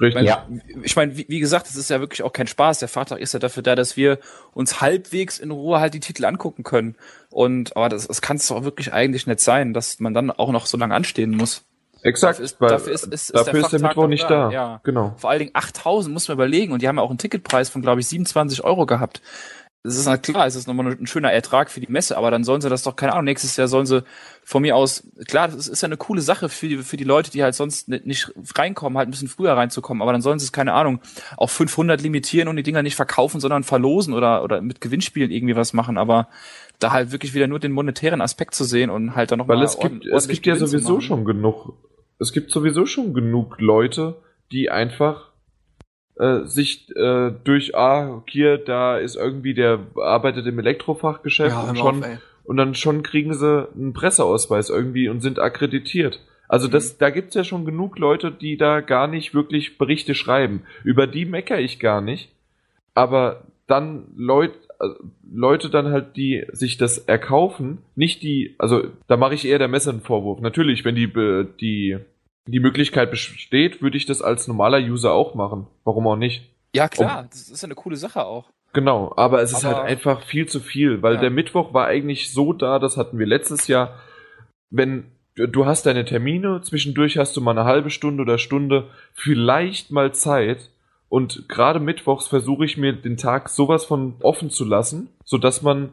Richtig. Ja. Ich meine, wie, wie, gesagt, das ist ja wirklich auch kein Spaß. Der Fahrtag ist ja dafür da, dass wir uns halbwegs in Ruhe halt die Titel angucken können. Und aber das, das kann es doch wirklich eigentlich nicht sein, dass man dann auch noch so lange anstehen muss. Exakt, dafür ist, dafür ist, ist, dafür ist der, ist der Mittwoch nicht da. da. Ja. Genau. Vor allen Dingen 8000 muss man überlegen und die haben ja auch einen Ticketpreis von, glaube ich, 27 Euro gehabt es ist halt klar, es ist nochmal ein schöner Ertrag für die Messe, aber dann sollen sie das doch, keine Ahnung, nächstes Jahr sollen sie von mir aus, klar, das ist ja eine coole Sache für die, für die Leute, die halt sonst nicht reinkommen, halt ein bisschen früher reinzukommen, aber dann sollen sie es, keine Ahnung, auf 500 limitieren und die Dinger nicht verkaufen, sondern verlosen oder, oder mit Gewinnspielen irgendwie was machen, aber da halt wirklich wieder nur den monetären Aspekt zu sehen und halt dann nochmal. Weil es gibt, es gibt ja sowieso schon genug, es gibt sowieso schon genug Leute, die einfach äh, sich äh, durch, ah, hier, da ist irgendwie, der arbeitet im Elektrofachgeschäft ja, und schon, auf, und dann schon kriegen sie einen Presseausweis irgendwie und sind akkreditiert. Also das, mhm. da gibt's ja schon genug Leute, die da gar nicht wirklich Berichte schreiben. Über die meckere ich gar nicht. Aber dann Leute, also Leute dann halt, die sich das erkaufen, nicht die, also da mache ich eher der Messe einen Vorwurf. Natürlich, wenn die, die die Möglichkeit besteht, würde ich das als normaler User auch machen. Warum auch nicht? Ja, klar, um, das ist ja eine coole Sache auch. Genau, aber es aber, ist halt einfach viel zu viel, weil ja. der Mittwoch war eigentlich so da, das hatten wir letztes Jahr, wenn du hast deine Termine, zwischendurch hast du mal eine halbe Stunde oder Stunde, vielleicht mal Zeit und gerade mittwochs versuche ich mir den Tag sowas von offen zu lassen, so dass man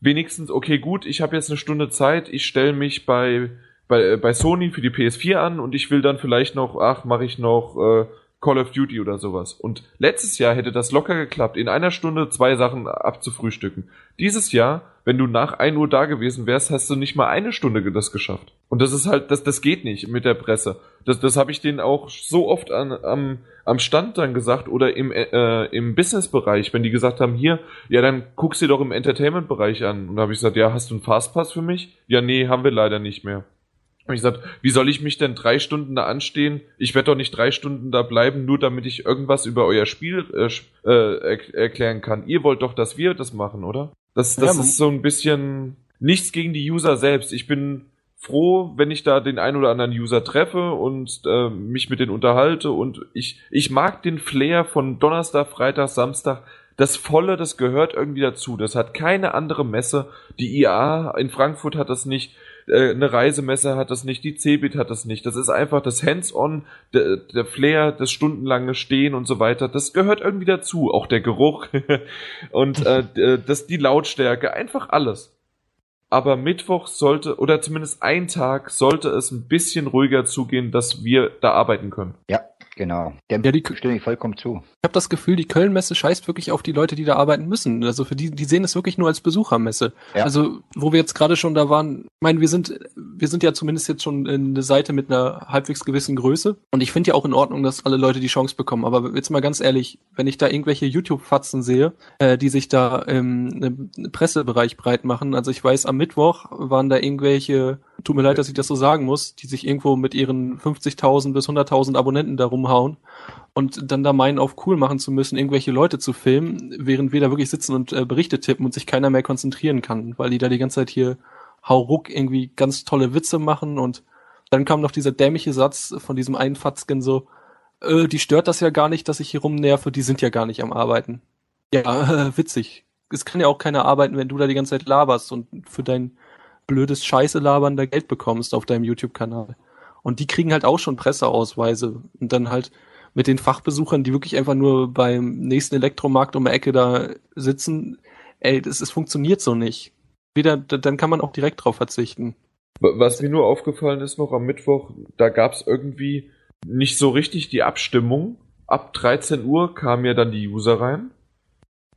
wenigstens, okay, gut, ich habe jetzt eine Stunde Zeit, ich stelle mich bei bei, äh, bei Sony für die PS4 an und ich will dann vielleicht noch, ach, mache ich noch äh, Call of Duty oder sowas. Und letztes Jahr hätte das locker geklappt, in einer Stunde zwei Sachen abzufrühstücken. Dieses Jahr, wenn du nach 1 Uhr da gewesen wärst, hast du nicht mal eine Stunde das geschafft. Und das ist halt, das, das geht nicht mit der Presse. Das, das habe ich denen auch so oft an, am, am Stand dann gesagt oder im, äh, im Business-Bereich, wenn die gesagt haben, hier, ja, dann guckst du doch im Entertainment-Bereich an. Und da habe ich gesagt, ja, hast du einen Fastpass für mich? Ja, nee, haben wir leider nicht mehr. Und ich gesagt, wie soll ich mich denn drei Stunden da anstehen? Ich werde doch nicht drei Stunden da bleiben, nur damit ich irgendwas über euer Spiel äh, äh, erklären kann. Ihr wollt doch, dass wir das machen, oder? Das, das ja, ist so ein bisschen nichts gegen die User selbst. Ich bin froh, wenn ich da den einen oder anderen User treffe und äh, mich mit denen unterhalte und ich, ich mag den Flair von Donnerstag, Freitag, Samstag. Das Volle, das gehört irgendwie dazu. Das hat keine andere Messe. Die IA in Frankfurt hat das nicht äh, eine Reisemesse hat das nicht, die Cebit hat das nicht. Das ist einfach das Hands-on, der, der Flair, das stundenlange Stehen und so weiter. Das gehört irgendwie dazu. Auch der Geruch und äh, das, die Lautstärke, einfach alles. Aber Mittwoch sollte, oder zumindest ein Tag, sollte es ein bisschen ruhiger zugehen, dass wir da arbeiten können. Ja, Genau. Dem ja, die stimme ich vollkommen zu. Ich habe das Gefühl, die Kölnmesse scheißt wirklich auf die Leute, die da arbeiten müssen. Also für die, die sehen es wirklich nur als Besuchermesse. Ja. Also wo wir jetzt gerade schon da waren, ich meine, wir sind, wir sind ja zumindest jetzt schon in eine Seite mit einer halbwegs gewissen Größe. Und ich finde ja auch in Ordnung, dass alle Leute die Chance bekommen. Aber jetzt mal ganz ehrlich, wenn ich da irgendwelche YouTube-Fatzen sehe, äh, die sich da im, im Pressebereich breit machen, also ich weiß, am Mittwoch waren da irgendwelche tut mir leid, dass ich das so sagen muss, die sich irgendwo mit ihren 50.000 bis 100.000 Abonnenten da rumhauen und dann da meinen, auf cool machen zu müssen, irgendwelche Leute zu filmen, während wir da wirklich sitzen und äh, Berichte tippen und sich keiner mehr konzentrieren kann, weil die da die ganze Zeit hier hauruck irgendwie ganz tolle Witze machen und dann kam noch dieser dämliche Satz von diesem einen Fatzken so, äh, die stört das ja gar nicht, dass ich hier rumnerve, die sind ja gar nicht am Arbeiten. Ja, äh, witzig. Es kann ja auch keiner arbeiten, wenn du da die ganze Zeit laberst und für dein blödes Scheiße labern da Geld bekommst auf deinem YouTube-Kanal. Und die kriegen halt auch schon Presseausweise und dann halt mit den Fachbesuchern, die wirklich einfach nur beim nächsten Elektromarkt um die Ecke da sitzen, ey, das, das funktioniert so nicht. Wieder, dann kann man auch direkt drauf verzichten. Was mir nur aufgefallen ist noch am Mittwoch, da gab es irgendwie nicht so richtig die Abstimmung. Ab 13 Uhr kamen ja dann die User rein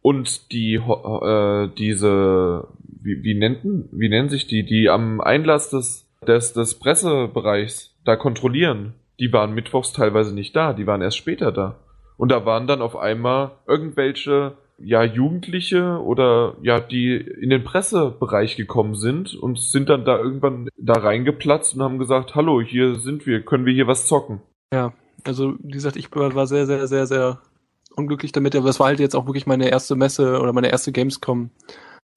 und die äh, diese wie, wie, nennt, wie nennen sich die, die am Einlass des, des, des Pressebereichs da kontrollieren, die waren mittwochs teilweise nicht da, die waren erst später da. Und da waren dann auf einmal irgendwelche ja, Jugendliche oder ja, die in den Pressebereich gekommen sind und sind dann da irgendwann da reingeplatzt und haben gesagt, hallo, hier sind wir, können wir hier was zocken. Ja, also wie gesagt, ich war sehr, sehr, sehr, sehr unglücklich damit, aber es war halt jetzt auch wirklich meine erste Messe oder meine erste Gamescom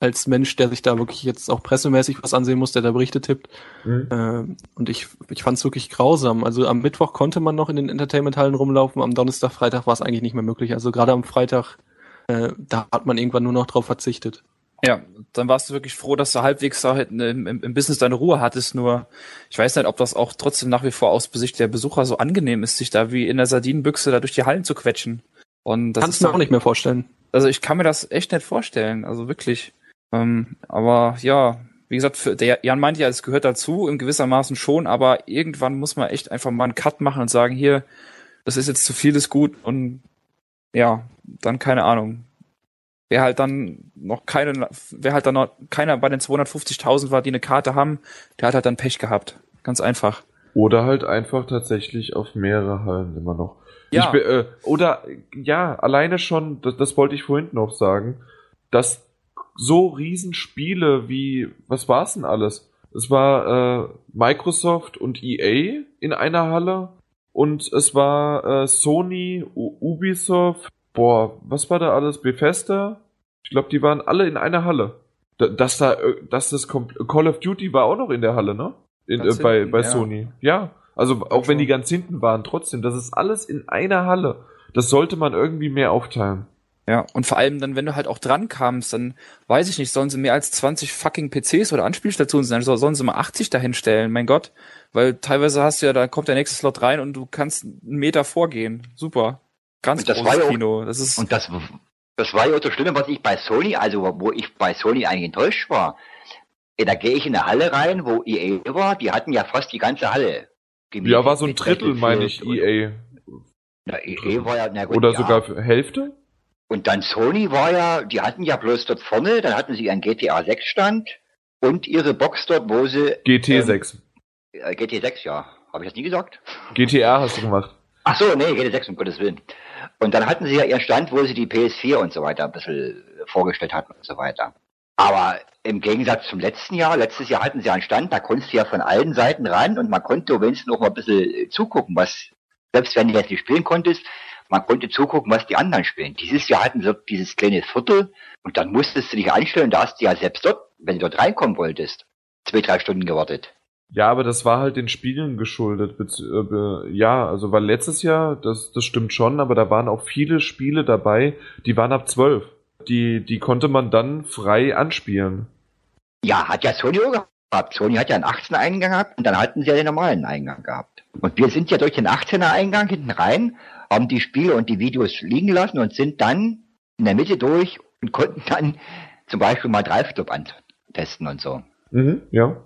als Mensch, der sich da wirklich jetzt auch pressemäßig was ansehen muss, der da Berichte tippt. Mhm. Äh, und ich, ich fand es wirklich grausam. Also am Mittwoch konnte man noch in den Entertainment-Hallen rumlaufen, am Donnerstag, Freitag war es eigentlich nicht mehr möglich. Also gerade am Freitag, äh, da hat man irgendwann nur noch drauf verzichtet. Ja, dann warst du wirklich froh, dass du halbwegs da halt im, im, Business deine Ruhe hattest. Nur, ich weiß nicht, ob das auch trotzdem nach wie vor aus Sicht der Besucher so angenehm ist, sich da wie in der Sardinenbüchse da durch die Hallen zu quetschen. Und das Kannst du mir auch nicht mehr vorstellen. Also ich kann mir das echt nicht vorstellen. Also wirklich. Ähm, aber ja, wie gesagt, für, der Jan meint ja, es gehört dazu, in gewissermaßen schon, aber irgendwann muss man echt einfach mal einen Cut machen und sagen, hier, das ist jetzt zu vieles gut und ja, dann keine Ahnung. Wer halt dann noch keine, wer halt dann noch keiner bei den 250.000 war, die eine Karte haben, der hat halt dann Pech gehabt. Ganz einfach. Oder halt einfach tatsächlich auf mehrere Hallen immer noch. Ja. Ich, äh, oder ja, alleine schon, das, das wollte ich vorhin noch sagen, dass so Riesenspiele wie, was war's denn alles? Es war äh, Microsoft und EA in einer Halle und es war äh, Sony, U Ubisoft, boah, was war da alles? Bethesda? Ich glaube, die waren alle in einer Halle. Da, dass da, äh, dass das Call of Duty war auch noch in der Halle, ne? In, äh, bei hinten, bei ja. Sony. Ja, also auch wenn die ganz hinten waren, trotzdem, das ist alles in einer Halle. Das sollte man irgendwie mehr aufteilen. Ja, und vor allem dann, wenn du halt auch dran kamst, dann weiß ich nicht, sollen sie mehr als 20 fucking PCs oder Anspielstationen sein, sollen sie mal 80 dahinstellen, mein Gott. Weil teilweise hast du ja, da kommt der nächste Slot rein und du kannst einen Meter vorgehen. Super. Ganz das großes Kino. Das ist und das, das war ja auch das Schlimme, was ich bei Sony, also wo ich bei Sony eigentlich enttäuscht war. Da gehe ich in eine Halle rein, wo EA war, die hatten ja fast die ganze Halle. Ja, war so ein Drittel, meine ich, EA. Na, EA war ja, na gut, Oder ja. sogar für Hälfte? Und dann Sony war ja, die hatten ja bloß dort vorne, dann hatten sie ihren GTA 6 Stand und ihre Box dort, wo sie, GT6. äh, GT 6, ja. Habe ich das nie gesagt? GTA hast du gemacht. Ach so, nee, GT 6, um Gottes Willen. Und dann hatten sie ja ihren Stand, wo sie die PS4 und so weiter ein bisschen vorgestellt hatten und so weiter. Aber im Gegensatz zum letzten Jahr, letztes Jahr hatten sie einen Stand, da konntest du ja von allen Seiten ran und man konnte wenigstens noch mal ein bisschen zugucken, was, selbst wenn du jetzt nicht spielen konntest, man konnte zugucken, was die anderen spielen. Dieses Jahr hatten sie dieses kleine Viertel und dann musstest du dich einstellen, da hast du ja selbst dort, wenn du dort reinkommen wolltest, zwei, drei Stunden gewartet. Ja, aber das war halt den Spielen geschuldet. Äh, ja, also weil letztes Jahr, das, das stimmt schon, aber da waren auch viele Spiele dabei, die waren ab 12. Die, die konnte man dann frei anspielen. Ja, hat ja Sony auch gehabt. Sony hat ja einen 18er Eingang gehabt und dann hatten sie ja den normalen Eingang gehabt. Und wir sind ja durch den 18er Eingang hinten rein, haben die Spiele und die Videos liegen lassen und sind dann in der Mitte durch und konnten dann zum Beispiel mal Drive-Club antesten und so. Mhm, ja.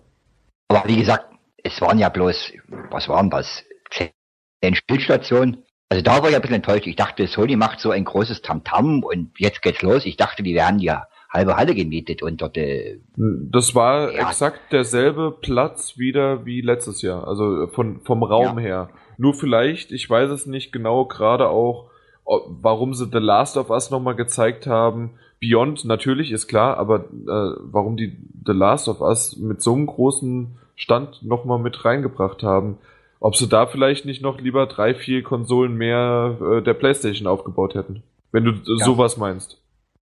Aber wie gesagt, es waren ja bloß, was waren das? Zehn Stillstationen. Also da war ich ein bisschen enttäuscht. Ich dachte, Sony macht so ein großes Tamtam und jetzt geht's los. Ich dachte, die werden ja halbe Halle gemietet und dort, äh, Das war Ja. exakt derselbe Platz wieder wie letztes Jahr. Also von, vom Raum Ja. her. Nur vielleicht, ich weiß es nicht genau, gerade auch, warum sie The Last of Us nochmal gezeigt haben. Beyond natürlich ist klar, aber äh, warum die The Last of Us mit so einem großen Stand nochmal mit reingebracht haben. Ob sie da vielleicht nicht noch lieber drei, vier Konsolen mehr äh, der Playstation aufgebaut hätten. Wenn du äh, Ja. sowas meinst.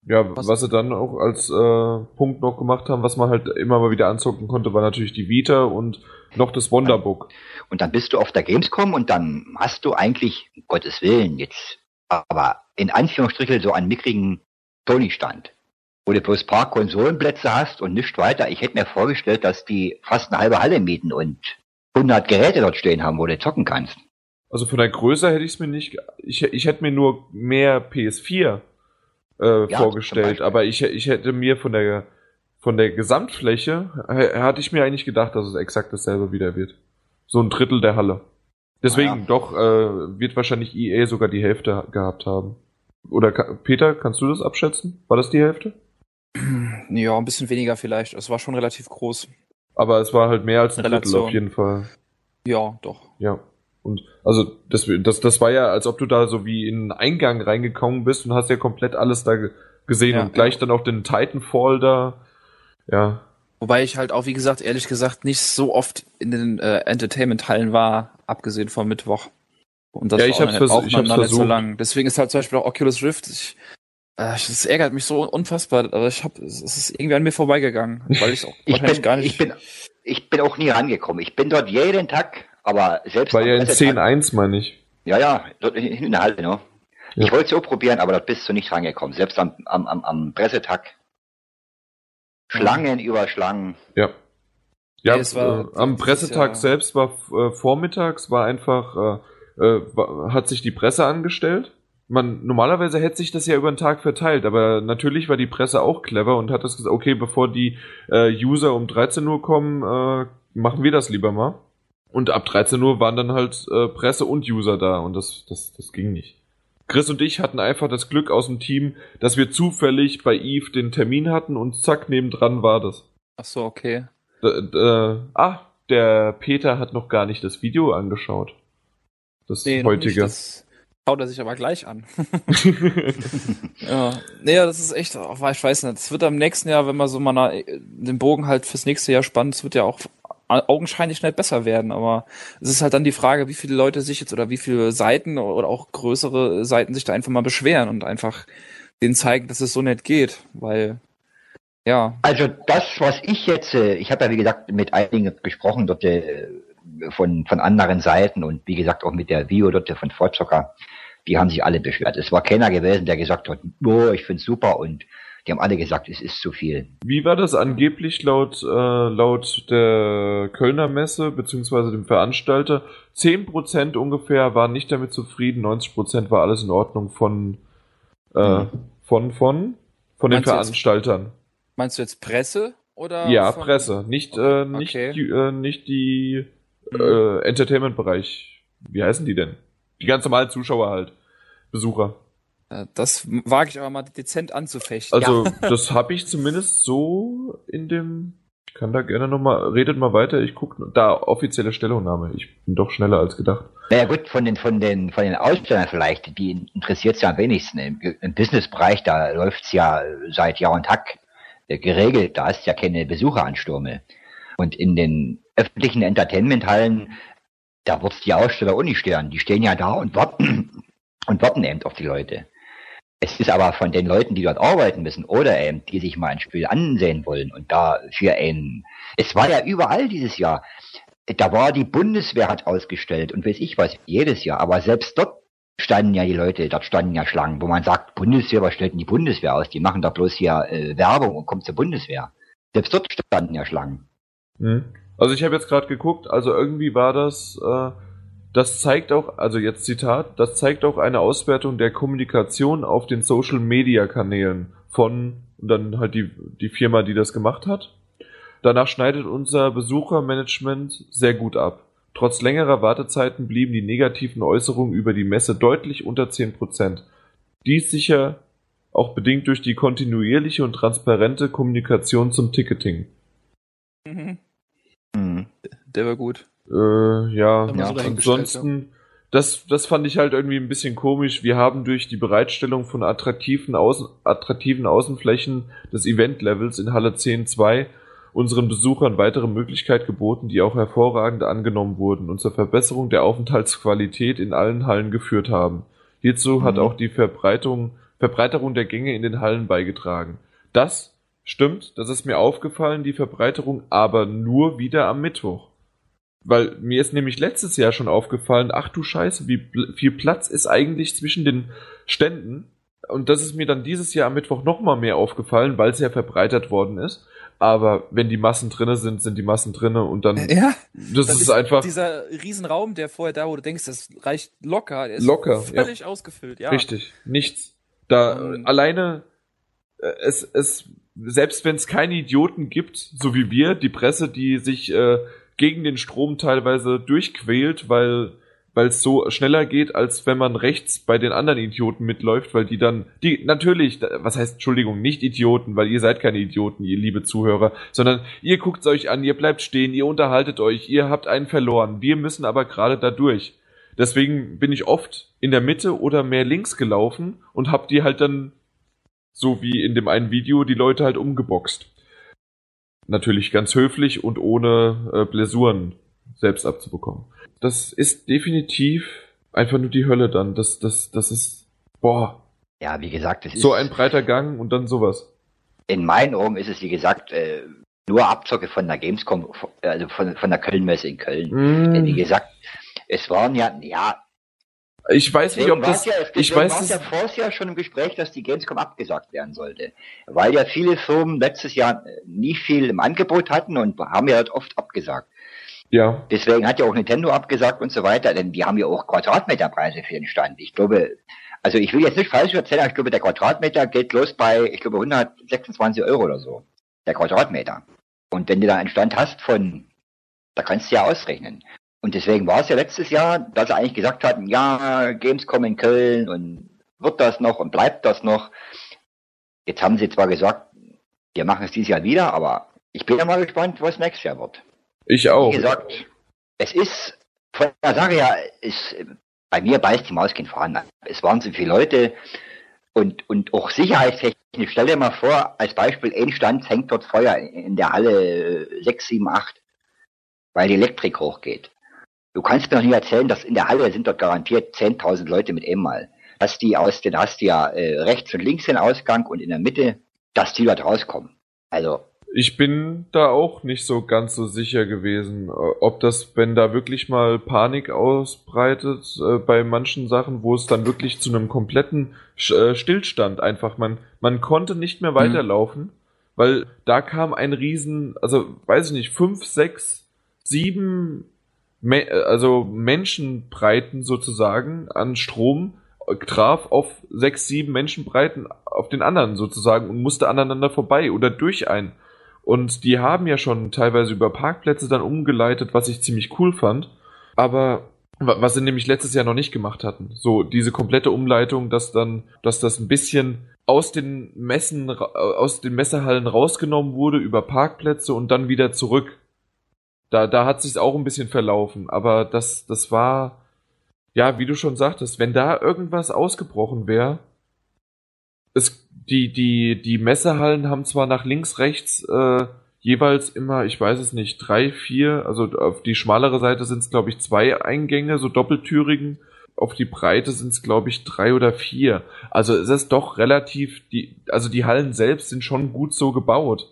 Ja, was, Was- sie dann auch als äh, Punkt noch gemacht haben, was man halt immer mal wieder anzocken konnte, war natürlich die Vita und noch das Wonderbook. Und dann bist du auf der Gamescom und dann hast du eigentlich, um Gottes Willen, jetzt, aber in Anführungsstrichen so einen mickrigen Sony-Stand, wo du bloß ein paar Konsolenplätze hast und nichts weiter. Ich hätte mir vorgestellt, dass die fast eine halbe Halle mieten und 100 Geräte dort stehen haben, wo du zocken kannst. Also von der Größe hätte ich es mir nicht, ich, ich hätte mir nur mehr PS4 äh, Ja, vorgestellt, aber ich, ich hätte mir von der von der Gesamtfläche äh, hatte ich mir eigentlich gedacht, dass es exakt dasselbe wieder wird. So ein Drittel der Halle. Deswegen Ah, ja. doch äh, wird wahrscheinlich EA sogar die Hälfte gehabt haben. Oder Peter, kannst du das abschätzen? War das die Hälfte? Ja, ein bisschen weniger vielleicht. Es war schon relativ groß. Aber es war halt mehr als ein Drittel Relation. auf jeden Fall. Ja, doch. Ja. Und also das, das, das war ja, als ob du da so wie in einen Eingang reingekommen bist und hast ja komplett alles da ge- gesehen Ja, und gleich ja. dann auch den Titanfall da. Ja. Wobei ich halt auch, wie gesagt, ehrlich gesagt, nicht so oft in den äh, Entertainment-Hallen war, abgesehen vom Mittwoch. Und das Ja, ich hab's auch, vers- auch ich noch hab's nicht so versucht. lang. Deswegen ist halt zum Beispiel auch Oculus Rift, ich, äh, das ärgert mich so unfassbar, aber ich hab, es ist irgendwie an mir vorbeigegangen, weil ich auch Ich bin, gar nicht. ich bin, ich bin auch nie rangekommen. Ich bin dort jeden Tag, aber selbst War ja in Pressetag- 10.1, meine ich. Ja, ja, dort in in der Halle, ne? Ja. Ich wollte es auch probieren, aber dort bist du nicht rangekommen. Selbst am, am, am, am Pressetag. Schlangen über Schlangen. Ja. Ja, Nee, es war- äh, am Pressetag ja- selbst war äh, vormittags, war einfach, äh, äh, war, hat sich die Presse angestellt. Man, normalerweise hätte sich das ja über den Tag verteilt, aber natürlich war die Presse auch clever und hat das gesagt, okay, bevor die äh, User um 13 Uhr kommen, äh, machen wir das lieber mal. Und ab 13 Uhr waren dann halt äh, Presse und User da und das, das, das ging nicht. Chris und ich hatten einfach das Glück aus dem Team, dass wir zufällig bei Eve den Termin hatten und zack, nebendran war das. Ach so, okay. D ah, der Peter hat noch gar nicht das Video angeschaut. Das Nee, heutige. das schaut er sich aber gleich an. Ja, nee, das ist echt, ich weiß nicht, es wird am nächsten Jahr, wenn man so mal den Bogen halt fürs nächste Jahr spannt, es wird ja auch augenscheinlich nicht besser werden, aber es ist halt dann die Frage, wie viele Leute sich jetzt oder wie viele Seiten oder auch größere Seiten sich da einfach mal beschweren und einfach denen zeigen, dass es so nicht geht, weil, ja, Also das, was ich jetzt, äh, ich habe ja wie gesagt mit einigen gesprochen dort äh, von, von anderen Seiten und wie gesagt auch mit der Vio dort von Forzocker, die haben sich alle beschwert. Es war keiner gewesen, der gesagt hat, oh, ich find's super und die haben alle gesagt, es ist zu viel. Wie war das angeblich laut, äh, laut der Kölner Messe beziehungsweise dem Veranstalter? 10% ungefähr waren nicht damit zufrieden, 90% war alles in Ordnung von, äh, Mhm. von, von, von den Meinst du jetzt- Veranstaltern. meinst du jetzt Presse oder? Ja, von- Presse, nicht, äh, nicht, Okay. die, äh, nicht die Hm. äh, Entertainment-Bereich. Wie heißen die denn? die ganz normalen Zuschauer halt. Besucher. Das wage ich aber mal dezent anzufechten. Also, ja. das habe ich zumindest so in dem. Ich kann da gerne nochmal, redet mal weiter, ich gucke da offizielle Stellungnahme. Ich bin doch schneller als gedacht. Naja gut, von den, von den, von den Ausstellern vielleicht, die interessiert es ja am wenigsten. Im, im Businessbereich, da läuft's ja seit Jahr und Tag äh, geregelt, da ist ja keine Besucheranstürme. Und in den öffentlichen Entertainmenthallen, da wird's die Aussteller auch nicht stören. Die stehen ja da und warten und warten eben auf die Leute. Es ist aber von den Leuten, die dort arbeiten müssen oder eben, die sich mal ein Spiel ansehen wollen und da für ein, es war ja überall dieses Jahr, da war die Bundeswehr hat ausgestellt und weiß ich was, jedes Jahr, aber selbst dort standen ja die Leute, dort standen ja Schlangen, wo man sagt, Bundeswehr, was stellt denn die Bundeswehr aus? Die machen da bloß hier äh, Werbung und kommt zur Bundeswehr. Selbst dort standen ja Schlangen. Hm. Also ich habe jetzt gerade geguckt, also irgendwie war das, äh, das zeigt auch, also jetzt Zitat, das zeigt auch eine Auswertung der Kommunikation auf den Social Media Kanälen von dann halt die, die Firma, die das gemacht hat. Danach schneidet unser Besuchermanagement sehr gut ab. Trotz längerer Wartezeiten blieben die negativen Äußerungen über die Messe deutlich unter 10%. Dies sicher auch bedingt durch die kontinuierliche und transparente Kommunikation zum Ticketing. Mhm. Mhm. Der war gut. Äh, ja, ja so ansonsten, das, das fand ich halt irgendwie ein bisschen komisch. Wir haben durch die Bereitstellung von attraktiven, Außen, attraktiven Außenflächen des Event-Levels in Halle 10.2 unseren Besuchern weitere Möglichkeiten geboten, die auch hervorragend angenommen wurden und zur Verbesserung der Aufenthaltsqualität in allen Hallen geführt haben. Hierzu mhm. hat auch die Verbreitung, Verbreiterung der Gänge in den Hallen beigetragen. Das stimmt, das ist mir aufgefallen, die Verbreiterung, aber nur wieder am Mittwoch. Weil mir ist nämlich letztes Jahr schon aufgefallen, ach du Scheiße, wie viel Platz ist eigentlich zwischen den Ständen. Und das ist mir dann dieses Jahr am Mittwoch nochmal mehr aufgefallen, weil es ja verbreitert worden ist. Aber wenn die Massen drinne sind, sind die Massen drinne und dann. Ja. Das, ist, ist, einfach. Dieser Riesenraum, der vorher da, wo du denkst, das reicht locker, der ist locker, völlig ja. ausgefüllt, ja. Richtig. Nichts. Da um, alleine äh, es, es, selbst wenn es keine Idioten gibt, so wie wir, die Presse, die sich äh, gegen den Strom teilweise durchquält, weil weil es so schneller geht, als wenn man rechts bei den anderen Idioten mitläuft, weil die dann, die, natürlich, was heißt, Entschuldigung, nicht Idioten, weil ihr seid keine Idioten, ihr liebe Zuhörer, sondern ihr guckt euch an, ihr bleibt stehen, ihr unterhaltet euch, ihr habt einen verloren, wir müssen aber gerade da durch. Deswegen bin ich oft in der Mitte oder mehr links gelaufen und hab die halt dann, so wie in dem einen Video, die Leute halt umgeboxt. Natürlich ganz höflich und ohne äh, Blessuren selbst abzubekommen. Das ist definitiv einfach nur die Hölle dann. Das, das, das ist, boah. Ja, wie gesagt, es ist. So ein breiter Gang und dann sowas. In meinen Augen ist es, wie gesagt, äh, nur Abzocke von der Gamescom, also von, von der Kölnmesse in Köln. Mm. Wie gesagt, es waren ja, ja, ich weiß nicht, ob das. Ja, ich weiß war ja vorher ja schon im Gespräch, dass die Gamescom abgesagt werden sollte. Weil ja viele Firmen letztes Jahr nie viel im Angebot hatten und haben ja halt oft abgesagt. Ja. Deswegen hat ja auch Nintendo abgesagt und so weiter, denn die haben ja auch Quadratmeterpreise für den Stand. Ich glaube, also ich will jetzt nicht falsch erzählen, aber ich glaube, der Quadratmeter geht los bei, ich glaube, 126 Euro oder so. Der Quadratmeter. Und wenn du da einen Stand hast von, da kannst du ja ausrechnen. Und deswegen war es ja letztes Jahr, dass sie eigentlich gesagt hatten, ja, Gamescom in Köln und wird das noch und bleibt das noch. Jetzt haben sie zwar gesagt, wir machen es dieses Jahr wieder, aber ich bin ja mal gespannt, was nächstes Jahr wird. Ich auch. Wie gesagt, es ist von der Sache her, ist, bei mir beißt die Maus kein Fahren. Es waren so viele Leute und, und auch sicherheitstechnisch, stell dir mal vor, als Beispiel, ein Stand hängt dort Feuer in der Halle 6, 7, 8, weil die Elektrik hochgeht. Du kannst mir noch nie erzählen, dass in der Halle sind dort garantiert 10.000 Leute mit einmal. Dass die aus den, hast du ja äh, rechts und links den Ausgang und in der Mitte, dass die dort rauskommen. Also. Ich bin da auch nicht so ganz so sicher gewesen, äh, ob das, wenn da wirklich mal Panik ausbreitet äh, bei manchen Sachen, wo es dann wirklich zu einem kompletten äh, Stillstand einfach, man, man konnte nicht mehr mhm. weiterlaufen, mhm. weil da kam ein riesen, also weiß ich nicht, fünf, sechs, sieben Me also Menschenbreiten sozusagen an Strom traf auf sechs, sieben Menschenbreiten auf den anderen sozusagen und musste aneinander vorbei oder durch einen. Und die haben ja schon teilweise über Parkplätze dann umgeleitet, was ich ziemlich cool fand. Aber was sie nämlich letztes Jahr noch nicht gemacht hatten. So diese komplette Umleitung, dass dann, dass das ein bisschen aus den Messen, aus den Messehallen rausgenommen wurde über Parkplätze und dann wieder zurück. Da, da hat sich auch ein bisschen verlaufen, aber das, das war, ja, wie du schon sagtest, wenn da irgendwas ausgebrochen wäre, es, die, die, die Messehallen haben zwar nach links, rechts äh, jeweils immer, ich weiß es nicht, drei, vier, also auf die schmalere Seite sind es, glaube ich, zwei Eingänge, so doppeltürigen. Auf die Breite sind es, glaube ich, drei oder vier. Also es ist doch relativ, die, also die Hallen selbst sind schon gut so gebaut.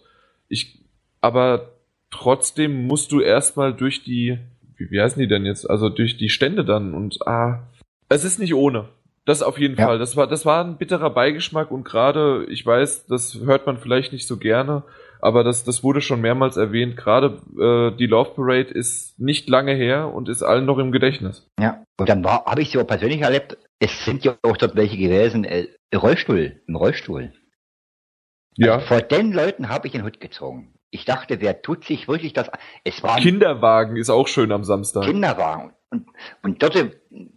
Ich, aber trotzdem musst du erstmal durch die, wie, wie heißen die denn jetzt? Also durch die Stände dann und ah, es ist nicht ohne. Das auf jeden ja. Fall. Das war, das war ein bitterer Beigeschmack und gerade, ich weiß, das hört man vielleicht nicht so gerne, aber das, das wurde schon mehrmals erwähnt. Gerade äh, die Love Parade ist nicht lange her und ist allen noch im Gedächtnis. Ja, und dann war, habe ich sie auch persönlich erlebt. Es sind ja auch dort welche gewesen, äh, Rollstuhl, im Rollstuhl. Ja. Also vor den Leuten habe ich den Hut gezogen. Ich dachte, wer tut sich wirklich das? Es war Kinderwagen ist auch schön am Samstag. Kinderwagen. Und, und dort,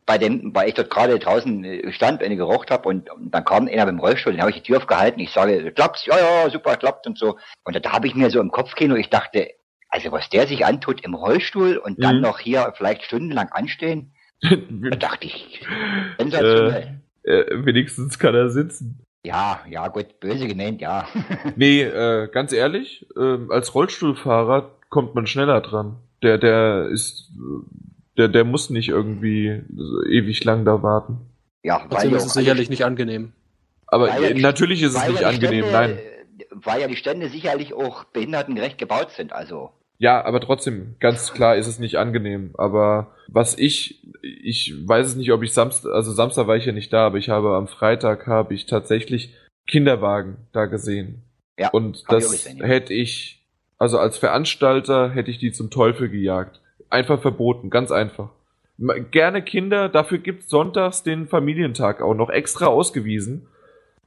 bei dem, weil ich dort gerade draußen äh, stand, wenn ich geraucht habe, und, und dann kam einer mit dem Rollstuhl, den habe ich die Tür aufgehalten, ich sage, klappt's, ja, ja, super, klappt und so. Und da habe ich mir so im Kopfkino, ich dachte, also was der sich antut im Rollstuhl und dann mhm. noch hier vielleicht stundenlang anstehen, da dachte ich, sensationell. Äh, äh, wenigstens kann er sitzen. Ja, ja, gut, böse gemeint, ja. nee, äh, ganz ehrlich, äh, als Rollstuhlfahrer kommt man schneller dran. Der, der ist, der, der muss nicht irgendwie ewig lang da warten. Ja, weil ist es sicherlich nicht angenehm. Aber ja natürlich ist es nicht angenehm, Stände, nein. Weil ja die Stände sicherlich auch behindertengerecht gebaut sind, also. Ja, aber trotzdem, ganz klar ist es nicht angenehm. Aber was ich, ich weiß es nicht, ob ich Samstag, also Samstag war ich ja nicht da, aber ich habe am Freitag habe ich tatsächlich Kinderwagen da gesehen. Ja. Und das ja. hätte ich, also als Veranstalter hätte ich die zum Teufel gejagt. Einfach verboten, ganz einfach. Gerne Kinder, dafür gibt's sonntags den Familientag auch noch extra ausgewiesen.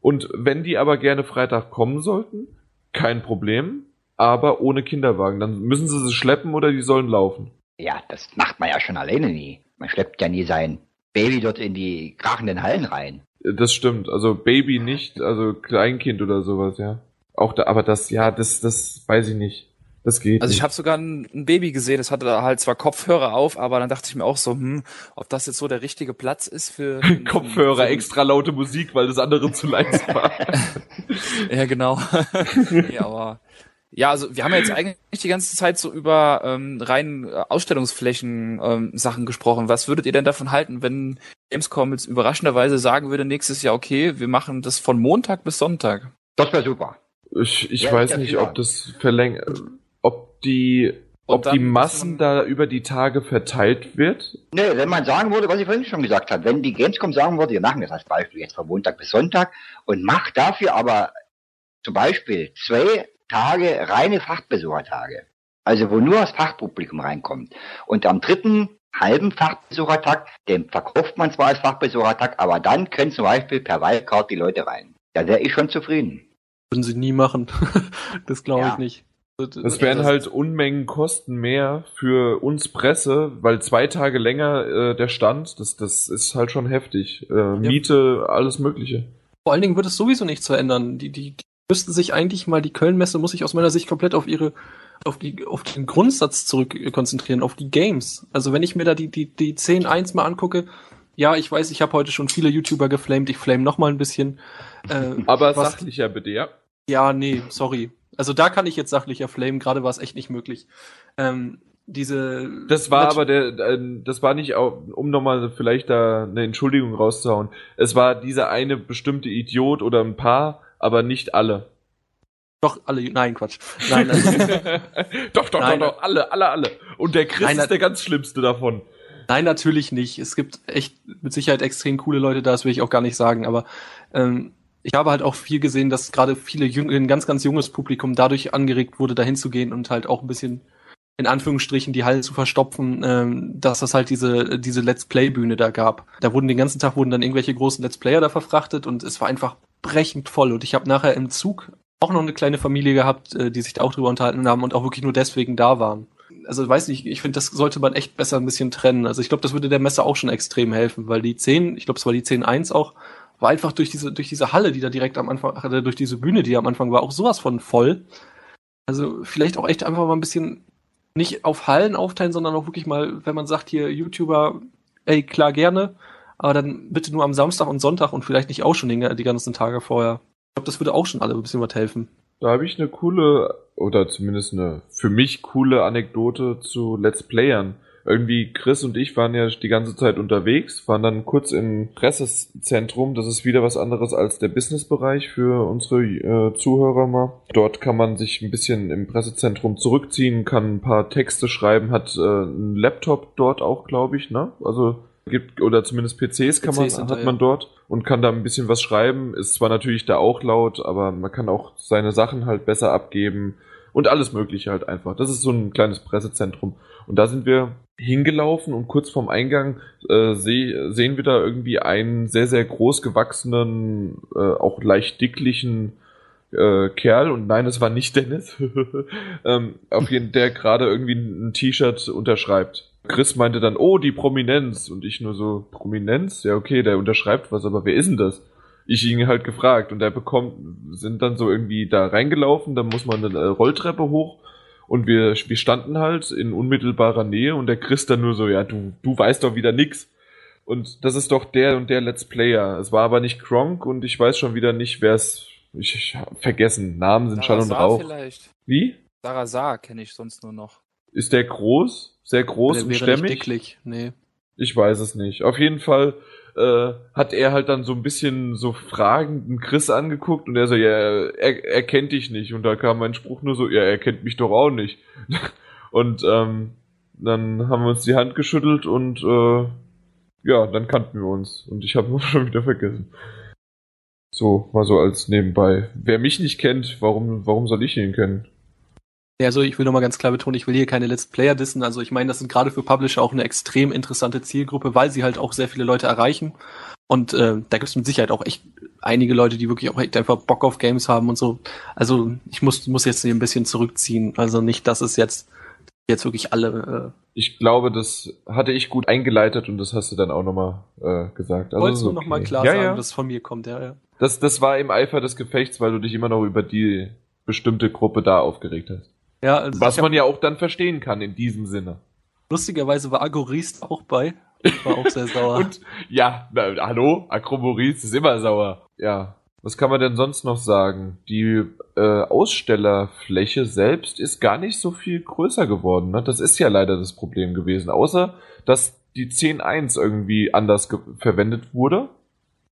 Und wenn die aber gerne Freitag kommen sollten, kein Problem aber ohne Kinderwagen. Dann müssen sie sie schleppen oder die sollen laufen. Ja, das macht man ja schon alleine nie. Man schleppt ja nie sein Baby dort in die krachenden Hallen rein. Das stimmt. Also Baby nicht, also Kleinkind oder sowas, ja. Auch da, aber das, ja, das, das weiß ich nicht. Das geht. Also ich habe sogar ein, ein, Baby gesehen, das hatte da halt zwar Kopfhörer auf, aber dann dachte ich mir auch so, hm, ob das jetzt so der richtige Platz ist für Kopfhörer, so extra laute Musik, weil das andere zu leise war. ja, genau. ja, aber ja, also wir haben ja jetzt eigentlich die ganze Zeit so über ähm, rein äh, Ausstellungsflächen ähm, Sachen gesprochen. Was würdet ihr denn davon halten, wenn Gamescom jetzt überraschenderweise sagen würde nächstes Jahr, okay, wir machen das von Montag bis Sonntag? Das wäre super. Ich, ich ja, weiß nicht, ob das verlängert, ob die ob die Massen da über die Tage verteilt wird? Nee, wenn man sagen würde, was ich vorhin schon gesagt habe, wenn die Gamescom sagen würde, wir machen das als Beispiel jetzt von Montag bis Sonntag und macht dafür aber zum Beispiel zwei Tage reine Fachbesuchertage. Also wo nur das Fachpublikum reinkommt. Und am dritten halben Fachbesuchertag, den verkauft man zwar als Fachbesuchertag, aber dann können zum Beispiel per Wildcard die Leute rein. Da wäre ich schon zufrieden. Würden sie nie machen. das glaube ja. ich nicht. Das wären halt Unmengen Kosten mehr für uns Presse, weil zwei Tage länger äh, der Stand, das, das ist halt schon heftig. Äh, Miete, ja. alles Mögliche. Vor allen Dingen wird es sowieso nichts verändern. Die, die, müssten sich eigentlich mal, die Köln-Messe muss sich aus meiner Sicht komplett auf ihre, auf die, auf den Grundsatz zurück konzentrieren, auf die Games. Also wenn ich mir da die, die, die 10.1 mal angucke, ja, ich weiß, ich habe heute schon viele YouTuber geflamed, ich flame noch mal ein bisschen. Äh, Aber was, sachlicher bitte, ja? Ja, nee, sorry. Also da kann ich jetzt sachlicher flamen, gerade war es echt nicht möglich. Ähm, diese. Das war aber der, äh, das war nicht, um nochmal vielleicht da eine Entschuldigung rauszuhauen. Es war dieser eine bestimmte Idiot oder ein paar, aber nicht alle. Doch, alle, nein, Quatsch. Nein, also, doch, doch, nein, doch, doch, alle, alle, alle. Und der Chris nein, ist der ganz schlimmste davon. Nein, natürlich nicht. Es gibt echt mit Sicherheit extrem coole Leute da, das will ich auch gar nicht sagen, aber ähm, ich habe halt auch viel gesehen, dass gerade viele jung, ein ganz, ganz junges Publikum dadurch angeregt wurde, dahin zu gehen und halt auch ein bisschen in Anführungsstrichen die Halle zu verstopfen, ähm, dass das halt diese diese Let's Play Bühne da gab. Da wurden den ganzen Tag wurden dann irgendwelche großen Let's Player da verfrachtet und es war einfach brechend voll. Und ich habe nachher im Zug auch noch eine kleine Familie gehabt, äh, die sich da auch drüber unterhalten haben und auch wirklich nur deswegen da waren. also weiß nicht, ich finde, das sollte man echt besser ein bisschen trennen. Also ich glaube, das würde der Messe auch schon extrem helfen, weil die 10, ich glaube, es war die 10.1 auch, war einfach durch diese, durch diese Halle, die da direkt am Anfang, hatte, durch diese Bühne, die am Anfang war, auch sowas von voll. Also vielleicht auch echt einfach mal ein bisschen nicht auf Hallen aufteilen, sondern auch wirklich mal, wenn man sagt, hier YouTuber, ey, klar gerne, aber dann bitte nur am Samstag und Sonntag und vielleicht nicht auch schon die, die ganzen Tage vorher. Ich glaube, das würde auch schon alle ein bisschen was helfen. Da habe ich eine coole, oder zumindest eine für mich coole Anekdote zu Let's Playern. Irgendwie Chris und ich waren ja die ganze Zeit unterwegs, waren dann kurz im Pressezentrum. Das ist wieder was anderes als der Businessbereich für unsere äh, Zuhörer mal. Dort kann man sich ein bisschen im Pressezentrum zurückziehen, kann ein paar Texte schreiben, hat äh, einen Laptop dort auch, glaube ich, ne? Also gibt oder zumindest PCs kann PCs man hat man dort und kann da ein bisschen was schreiben. Ist zwar natürlich da auch laut, aber man kann auch seine Sachen halt besser abgeben und alles Mögliche halt einfach. Das ist so ein kleines Pressezentrum. Und da sind wir hingelaufen und kurz vorm Eingang äh, seh, sehen wir da irgendwie einen sehr sehr groß gewachsenen, äh, auch leicht dicklichen äh, Kerl. Und nein, es war nicht Dennis, ähm, auf jeden der gerade irgendwie ein T-Shirt unterschreibt Chris meinte dann, oh, die Prominenz. Und ich nur so, Prominenz? Ja, okay, der unterschreibt was, aber wer ist denn das? Ich ihn halt gefragt und er bekommt, sind dann so irgendwie da reingelaufen, dann muss man eine Rolltreppe hoch und wir, wir standen halt in unmittelbarer Nähe und der Chris dann nur so, ja, du, du weißt doch wieder nix. Und das ist doch der und der Let's Player. Es war aber nicht Kronk und ich weiß schon wieder nicht, wer es. Ich, ich hab vergessen. Namen sind Schall und Rauch. Vielleicht. Wie? Sarah Saar kenne ich sonst nur noch. Ist der groß? Sehr groß und stämmig? Dicklich. Nee. Ich weiß es nicht. Auf jeden Fall äh, hat er halt dann so ein bisschen so fragenden Chris angeguckt und er so, ja, er, er kennt dich nicht. Und da kam mein Spruch nur so, ja, er kennt mich doch auch nicht. und ähm, dann haben wir uns die Hand geschüttelt und äh, ja, dann kannten wir uns. Und ich habe schon wieder vergessen. So, mal so als nebenbei. Wer mich nicht kennt, warum, warum soll ich ihn kennen? Ja, also ich will nochmal ganz klar betonen, ich will hier keine Let's Player dissen. Also ich meine, das sind gerade für Publisher auch eine extrem interessante Zielgruppe, weil sie halt auch sehr viele Leute erreichen. Und äh, da gibt es mit Sicherheit auch echt einige Leute, die wirklich auch echt einfach Bock auf Games haben und so. Also ich muss, muss jetzt hier ein bisschen zurückziehen. Also nicht, dass es jetzt jetzt wirklich alle. Äh ich glaube, das hatte ich gut eingeleitet und das hast du dann auch nochmal äh, gesagt. Also Wolltest du okay. nochmal klar ja, sagen, ja. dass es von mir kommt, ja, ja. Das, das war im Eifer des Gefechts, weil du dich immer noch über die bestimmte Gruppe da aufgeregt hast. Ja, also Was man ja auch dann verstehen kann in diesem Sinne. Lustigerweise war Agorist auch bei. War auch sehr sauer. Und ja, na, hallo, Agromoris ist immer sauer. Ja. Was kann man denn sonst noch sagen? Die äh, Ausstellerfläche selbst ist gar nicht so viel größer geworden. Ne? Das ist ja leider das Problem gewesen. Außer, dass die 10.1 irgendwie anders verwendet wurde,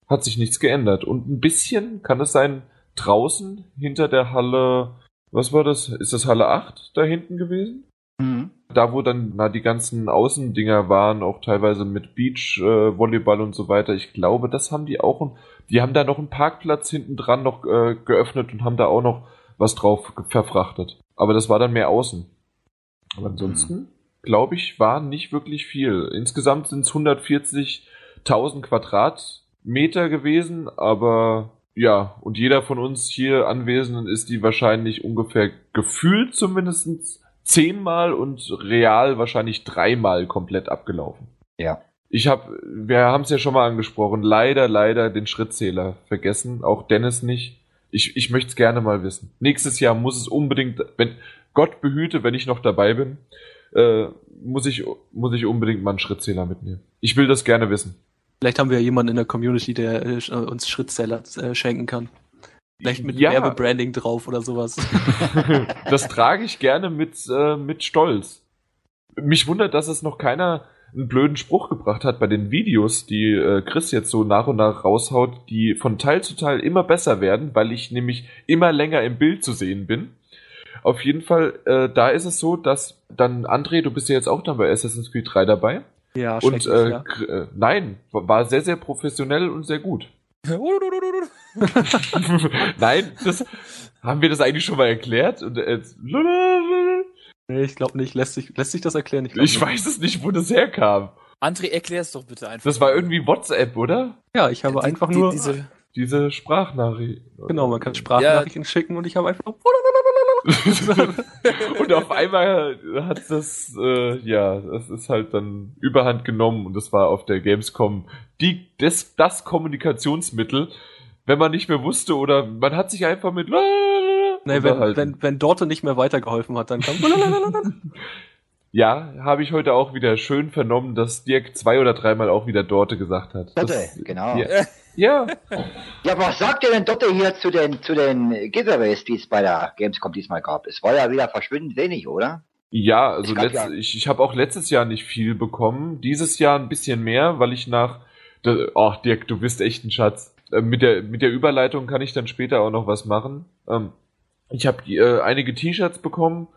hat sich nichts geändert. Und ein bisschen kann es sein, draußen hinter der Halle was war das? Ist das Halle 8 da hinten gewesen? Mhm. Da, wo dann na, die ganzen Außendinger waren, auch teilweise mit Beach, äh, Volleyball und so weiter. Ich glaube, das haben die auch. Und die haben da noch einen Parkplatz hinten dran noch äh, geöffnet und haben da auch noch was drauf verfrachtet. Aber das war dann mehr außen. Aber ansonsten, mhm. glaube ich, war nicht wirklich viel. Insgesamt sind es 140.000 Quadratmeter gewesen, aber ja, und jeder von uns hier Anwesenden ist die wahrscheinlich ungefähr gefühlt zumindest zehnmal und real wahrscheinlich dreimal komplett abgelaufen. Ja. Ich habe, wir haben es ja schon mal angesprochen, leider, leider den Schrittzähler vergessen, auch Dennis nicht. Ich, ich möchte es gerne mal wissen. Nächstes Jahr muss es unbedingt, wenn Gott behüte, wenn ich noch dabei bin, äh, muss ich muss ich unbedingt mal einen Schrittzähler mitnehmen. Ich will das gerne wissen. Vielleicht haben wir ja jemanden in der Community, der äh, uns Schrittzähler äh, schenken kann. Vielleicht mit ja. Werbebranding drauf oder sowas. das trage ich gerne mit, äh, mit Stolz. Mich wundert, dass es noch keiner einen blöden Spruch gebracht hat bei den Videos, die äh, Chris jetzt so nach und nach raushaut, die von Teil zu Teil immer besser werden, weil ich nämlich immer länger im Bild zu sehen bin. Auf jeden Fall, äh, da ist es so, dass dann, André, du bist ja jetzt auch dann bei Assassin's Creed 3 dabei. Ja, und äh, ja. äh, nein, war sehr, sehr professionell und sehr gut. nein, das haben wir das eigentlich schon mal erklärt? Und, äh, nee, ich glaube nicht. Lässt sich, lässt sich das erklären? Ich, ich weiß es nicht, wo das herkam. André, erklär es doch bitte einfach. Das war irgendwie WhatsApp, oder? Ja, ich habe die, einfach die, nur diese, diese Sprachnachricht. Genau, man kann Sprachnachrichten ja. schicken und ich habe einfach und auf einmal hat das, äh, ja, das ist halt dann überhand genommen und das war auf der Gamescom die, das, das Kommunikationsmittel, wenn man nicht mehr wusste oder man hat sich einfach mit Nee, wenn, wenn, wenn Dorte nicht mehr weitergeholfen hat, dann kam Ja, habe ich heute auch wieder schön vernommen, dass Dirk zwei oder dreimal auch wieder Dorte gesagt hat. Dorte, genau. Ja. ja. Ja, was sagt ihr denn Dorte hier zu den, zu den Giveaways, die es bei der Gamescom diesmal gab? Es war ja wieder verschwindend wenig, oder? Ja, also letzt, ja- ich, ich habe auch letztes Jahr nicht viel bekommen. Dieses Jahr ein bisschen mehr, weil ich nach. Ach, Dirk, du bist echt ein Schatz. Äh, Mit der, mit der Überleitung kann ich dann später auch noch was machen. Ähm, ich habe äh, einige T-Shirts bekommen.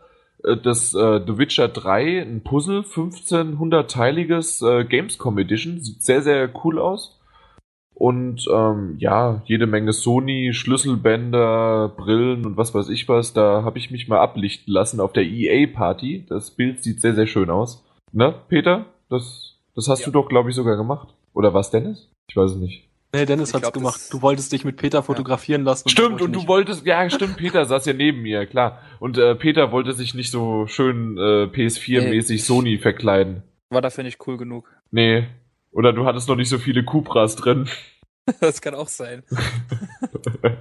Äh, Das äh, The Witcher 3, ein Puzzle, 1500-teiliges äh, Gamescom Edition. Sieht sehr, sehr cool aus. Und ähm, ja, jede Menge Sony, Schlüsselbänder, Brillen und was weiß ich was. Da habe ich mich mal ablichten lassen auf der EA-Party. Das Bild sieht sehr, sehr schön aus. Ne, Peter? Das, das hast Ja. du doch, glaube ich, sogar gemacht. Oder was, Dennis? Ich weiß es nicht. Nee, Dennis Ich hat's glaub, gemacht. Du wolltest dich mit Peter fotografieren lassen. Stimmt, und du nicht. wolltest, ja, stimmt, Peter saß ja neben mir, klar. Und äh, Peter wollte sich nicht so schön äh, PS4-mäßig Nee. Sony verkleiden. War dafür nicht cool genug. Nee. Oder du hattest noch nicht so viele Cupras drin. Das kann auch sein.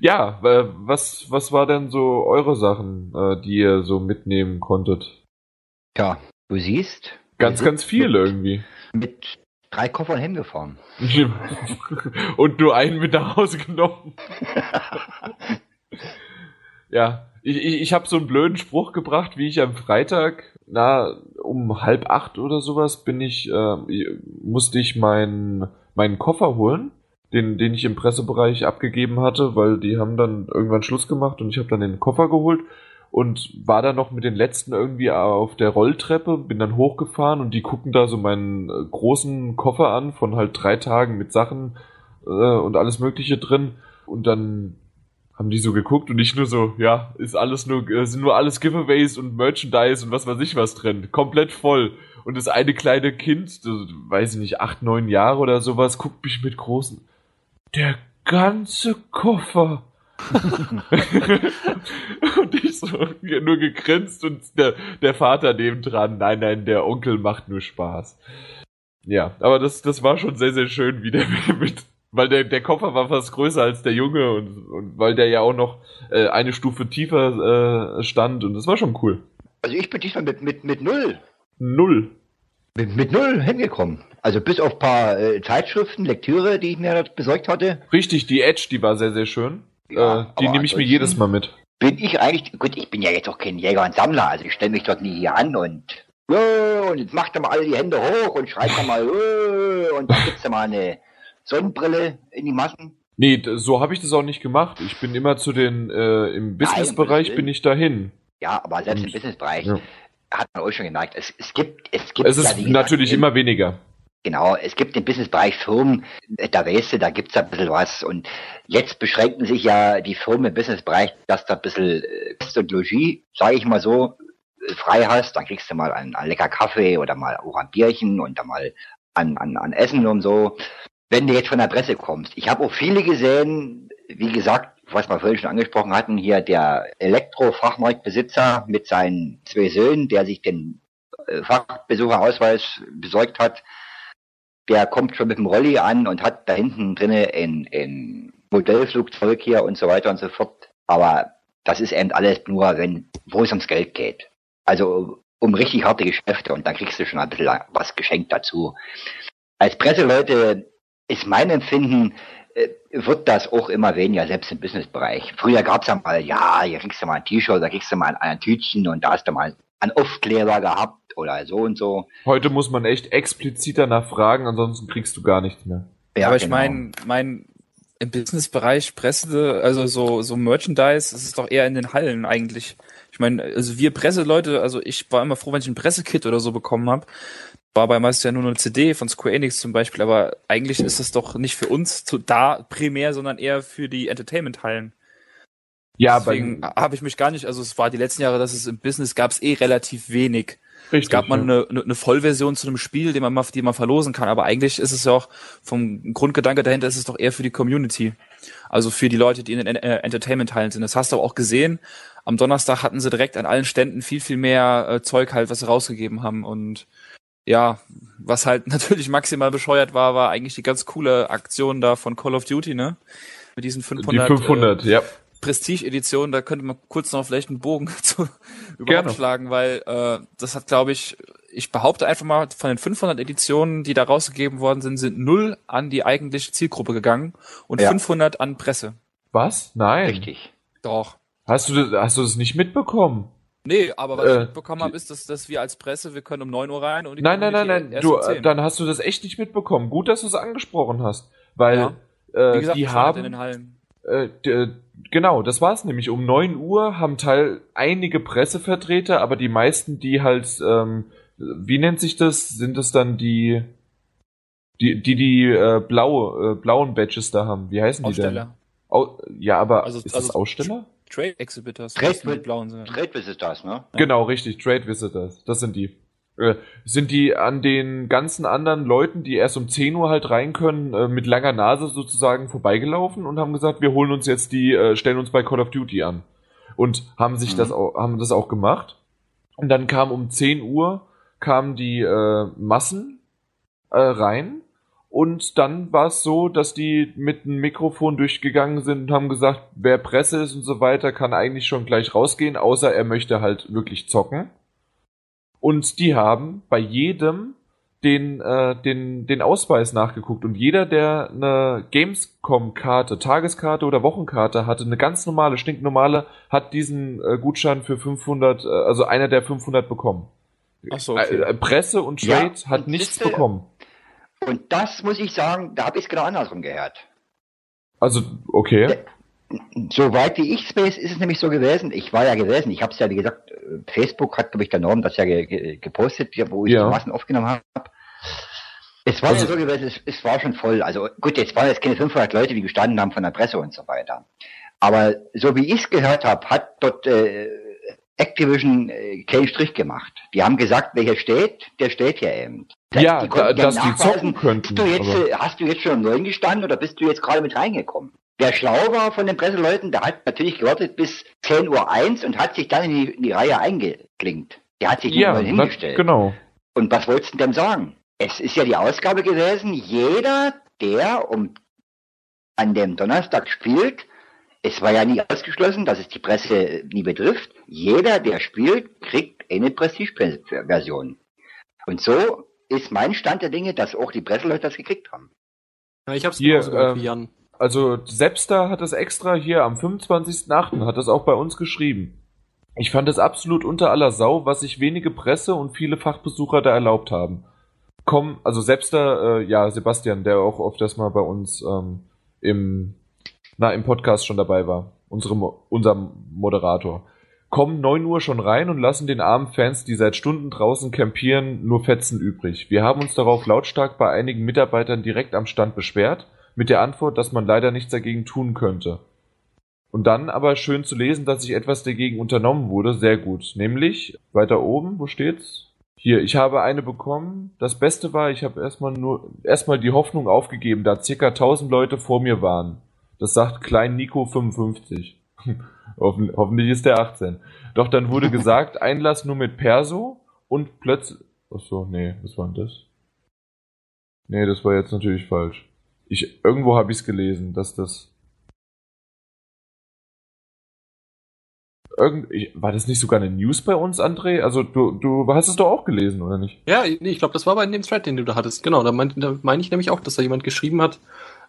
ja, was, was war denn so eure Sachen, äh, die ihr so mitnehmen konntet? Tja, du siehst. Ganz, ganz viel irgendwie. Mit drei Koffern hingefahren. Und nur einen mit nach Hause genommen. ja, ich, ich, habe so einen blöden Spruch gebracht, wie ich am Freitag, na, um halb acht oder sowas, bin ich, äh, musste ich meinen meinen Koffer holen, den, den ich im Pressebereich abgegeben hatte, weil die haben dann irgendwann Schluss gemacht und ich habe dann den Koffer geholt und war dann noch mit den letzten irgendwie auf der Rolltreppe, bin dann hochgefahren und die gucken da so meinen äh, großen Koffer an von halt drei Tagen mit Sachen äh, und alles Mögliche drin und dann haben die so geguckt und ich nur so, ja, ist alles nur, äh, sind nur alles Giveaways und Merchandise und was weiß ich was drin. Komplett voll. Und das eine kleine Kind, weiß ich nicht, acht, neun Jahre oder sowas, guckt mich mit großen. Der ganze Koffer. und ich so nur gegrinst und der, der Vater nebendran, nein, nein, der Onkel macht nur Spaß. Ja, aber das, das war schon sehr, sehr schön, wie der mit, weil der, der Koffer war fast größer als der Junge und, und weil der ja auch noch äh, eine Stufe tiefer äh, stand und das war schon cool. Also ich bin diesmal mit, mit, mit null. Null. Mit, mit null hingekommen. Also bis auf ein paar äh, Zeitschriften, Lektüre, die ich mir besorgt hatte, Richtig, die Edge, die war sehr, sehr schön. Ja, äh, die nehme ich mir jedes Mal mit. bin ich eigentlich, gut, ich bin ja jetzt auch kein Jäger und Sammler, also ich stelle mich dort nie hier an und "Äh", und jetzt macht er mal alle die Hände hoch und schreit dann mal "Äh", und dann gibt's da mal eine Sonnenbrille in die Massen. Nee, so habe ich das auch nicht gemacht. Ich bin immer zu den, äh, im Businessbereich bin ich dahin. Ja, aber selbst im Businessbereich Ja. hat man auch schon gemerkt, es, es gibt, es gibt Es ja, ist gesagt, natürlich im- immer weniger. Genau, es gibt im Businessbereich Firmen, äh, da weißt du, da gibt's ein bisschen was. Und jetzt beschränken sich ja die Firmen im Businessbereich, dass du ein bisschen äh, Kost und Logis, sage ich mal so, äh, frei hast. Dann kriegst du mal einen, einen lecker Kaffee oder mal auch ein Bierchen und dann mal an, an, an Essen und so. Wenn du jetzt von der Presse kommst. Ich habe auch viele gesehen, wie gesagt, was wir vorhin schon angesprochen hatten, hier der Elektrofachmarktbesitzer mit seinen zwei Söhnen, der sich den äh, Fachbesucherausweis besorgt hat, der kommt schon mit dem Rolli an und hat da hinten drinne ein, ein Modellflugzeug hier und so weiter und so fort. Aber das ist eben alles nur, wenn, wo es ums Geld geht. Also um richtig harte Geschäfte und dann kriegst du schon ein bisschen was geschenkt dazu. Als Presseleute ist mein Empfinden, äh, wird das auch immer weniger, selbst im Businessbereich. Früher gab's ja mal, ja, hier kriegst du mal ein T-Shirt, da kriegst du mal ein, Tütchen und da hast du mal einen Aufkleber gehabt oder so und so. Heute muss man echt explizit danach fragen, ansonsten kriegst du gar nichts mehr. Ja, aber ich genau. meine, mein, im Businessbereich Presse, also so, so Merchandise, das ist doch eher in den Hallen eigentlich. Ich meine, also wir Presseleute, also ich war immer froh, wenn ich ein Pressekit oder so bekommen habe. War bei meist ja nur eine CD von Square Enix zum Beispiel, aber eigentlich ist das doch nicht für uns zu, da primär, sondern eher für die Entertainment-Hallen. Ja, Deswegen habe ich mich gar nicht, also es war die letzten Jahre, dass es im Business gab es eh relativ wenig. Richtig, es gab mal eine, eine, Vollversion zu einem Spiel, die man mal, die man verlosen kann, aber eigentlich ist es ja auch vom Grundgedanke dahinter ist es doch eher für die Community. Also für die Leute, die in den äh, Entertainment-Teilen sind. Das hast du auch gesehen. Am Donnerstag hatten sie direkt an allen Ständen viel, viel mehr äh, Zeug halt, was sie rausgegeben haben. Und ja, was halt natürlich maximal bescheuert war, war eigentlich die ganz coole Aktion da von Call of Duty, ne? Mit diesen 500. Die 500, äh, ja. Prestige-Edition, da könnte man kurz noch vielleicht einen Bogen zu überhaupt schlagen, weil äh, das hat, glaube ich, ich behaupte einfach mal, von den 500 Editionen, die da rausgegeben worden sind, sind null an die eigentliche Zielgruppe gegangen und ja. 500 an Presse. Was? Nein. Richtig. Doch. Hast du das, hast du das nicht mitbekommen? Nee, aber was äh, ich mitbekommen habe, ist, dass, dass wir als Presse, wir können um 9 Uhr rein und die Nein, nein, nein, nein, du, um dann hast du das echt nicht mitbekommen. Gut, dass du es angesprochen hast, weil ja. äh, gesagt, die haben in den Hallen. Äh, genau, das war's nämlich. Um 9 Uhr haben Teil einige Pressevertreter, aber die meisten, die halt, ähm, wie nennt sich das? Sind das dann die, die, die, die äh, blaue, äh, blauen Badges da haben? Wie heißen Aussteller. die denn? Au ja, aber also, ist also das Aussteller? Trade Exhibitors. Trade, mit blauen sind. Trade Visitors, ne? Genau, richtig. Trade Visitors. Das sind die. Äh, sind die an den ganzen anderen Leuten, die erst um 10 Uhr halt rein können, äh, mit langer Nase sozusagen vorbeigelaufen und haben gesagt, wir holen uns jetzt die, äh, stellen uns bei Call of Duty an. Und haben sich mhm. das auch, haben das auch gemacht. Und dann kam um 10 Uhr, kamen die äh, Massen äh, rein und dann war es so, dass die mit einem Mikrofon durchgegangen sind und haben gesagt, wer Presse ist und so weiter, kann eigentlich schon gleich rausgehen, außer er möchte halt wirklich zocken. Und die haben bei jedem den, äh, den, den Ausweis nachgeguckt und jeder, der eine Gamescom-Karte, Tageskarte oder Wochenkarte hatte, eine ganz normale, stinknormale, hat diesen äh, Gutschein für 500, äh, also einer der 500 bekommen. Ach so, okay. äh, Presse und Trade ja, hat nichts bekommen. Und das muss ich sagen, da habe ich es genau andersrum gehört. Also, okay. Soweit wie ich es weiß, ist es nämlich so gewesen. Ich war ja gewesen. Ich habe es ja, wie gesagt, Facebook hat, glaube ich, der Norm das ja ge ge gepostet, wo ich ja. die Massen aufgenommen habe. Es war also, ja so gewesen, es, es, war schon voll. Also gut, jetzt waren jetzt keine 500 Leute, die gestanden haben von der Presse und so weiter. Aber so wie ich es gehört habe, hat dort äh, Activision äh, keinen Strich gemacht. Die haben gesagt, wer hier steht, der steht hier eben. Ja, die da, dass die zocken könnten. Du jetzt, hast du jetzt schon neu gestanden oder bist du jetzt gerade mit reingekommen? Wer schlau war von den Presseleuten, der hat natürlich gewartet bis 10 Uhr 1 und hat sich dann in die, in die Reihe eingeklinkt. Der hat sich ja, nicht mal hingestellt. Genau. Und was wolltest du denn sagen? Es ist ja die Ausgabe gewesen, jeder, der um an dem Donnerstag spielt, es war ja nie ausgeschlossen, dass es die Presse nie betrifft. Jeder, der spielt, kriegt eine Prestige-Version. Und so ist mein Stand der Dinge, dass auch die Presseleute das gekriegt haben. Ja, ich hab's hier, ähm, wie Jan. Also Sepster hat das extra hier am 25.8. hat das auch bei uns geschrieben. Ich fand es absolut unter aller Sau, was sich wenige Presse und viele Fachbesucher da erlaubt haben. Komm, also Sepster, äh, ja, Sebastian, der auch oft das mal bei uns ähm, im, na, im Podcast schon dabei war. Unsere, unser Moderator kommen 9 Uhr schon rein und lassen den armen Fans, die seit Stunden draußen campieren, nur Fetzen übrig. Wir haben uns darauf lautstark bei einigen Mitarbeitern direkt am Stand beschwert, mit der Antwort, dass man leider nichts dagegen tun könnte. Und dann aber schön zu lesen, dass sich etwas dagegen unternommen wurde, sehr gut. Nämlich, weiter oben, wo steht's? Hier, ich habe eine bekommen. Das Beste war, ich habe erstmal nur, erstmal die Hoffnung aufgegeben, da circa 1000 Leute vor mir waren. Das sagt Klein Nico 55. Hoffen, hoffentlich ist der 18. Doch dann wurde gesagt, Einlass nur mit Perso und plötzlich. Achso, nee, was war denn das? Nee, das war jetzt natürlich falsch. Ich, irgendwo habe ich es gelesen, dass das. Irgend, ich, war das nicht sogar eine News bei uns, André? Also du, du hast es doch auch gelesen, oder nicht? Ja, nee, ich glaube, das war bei dem Thread, den du da hattest. Genau, da meine da mein ich nämlich auch, dass da jemand geschrieben hat,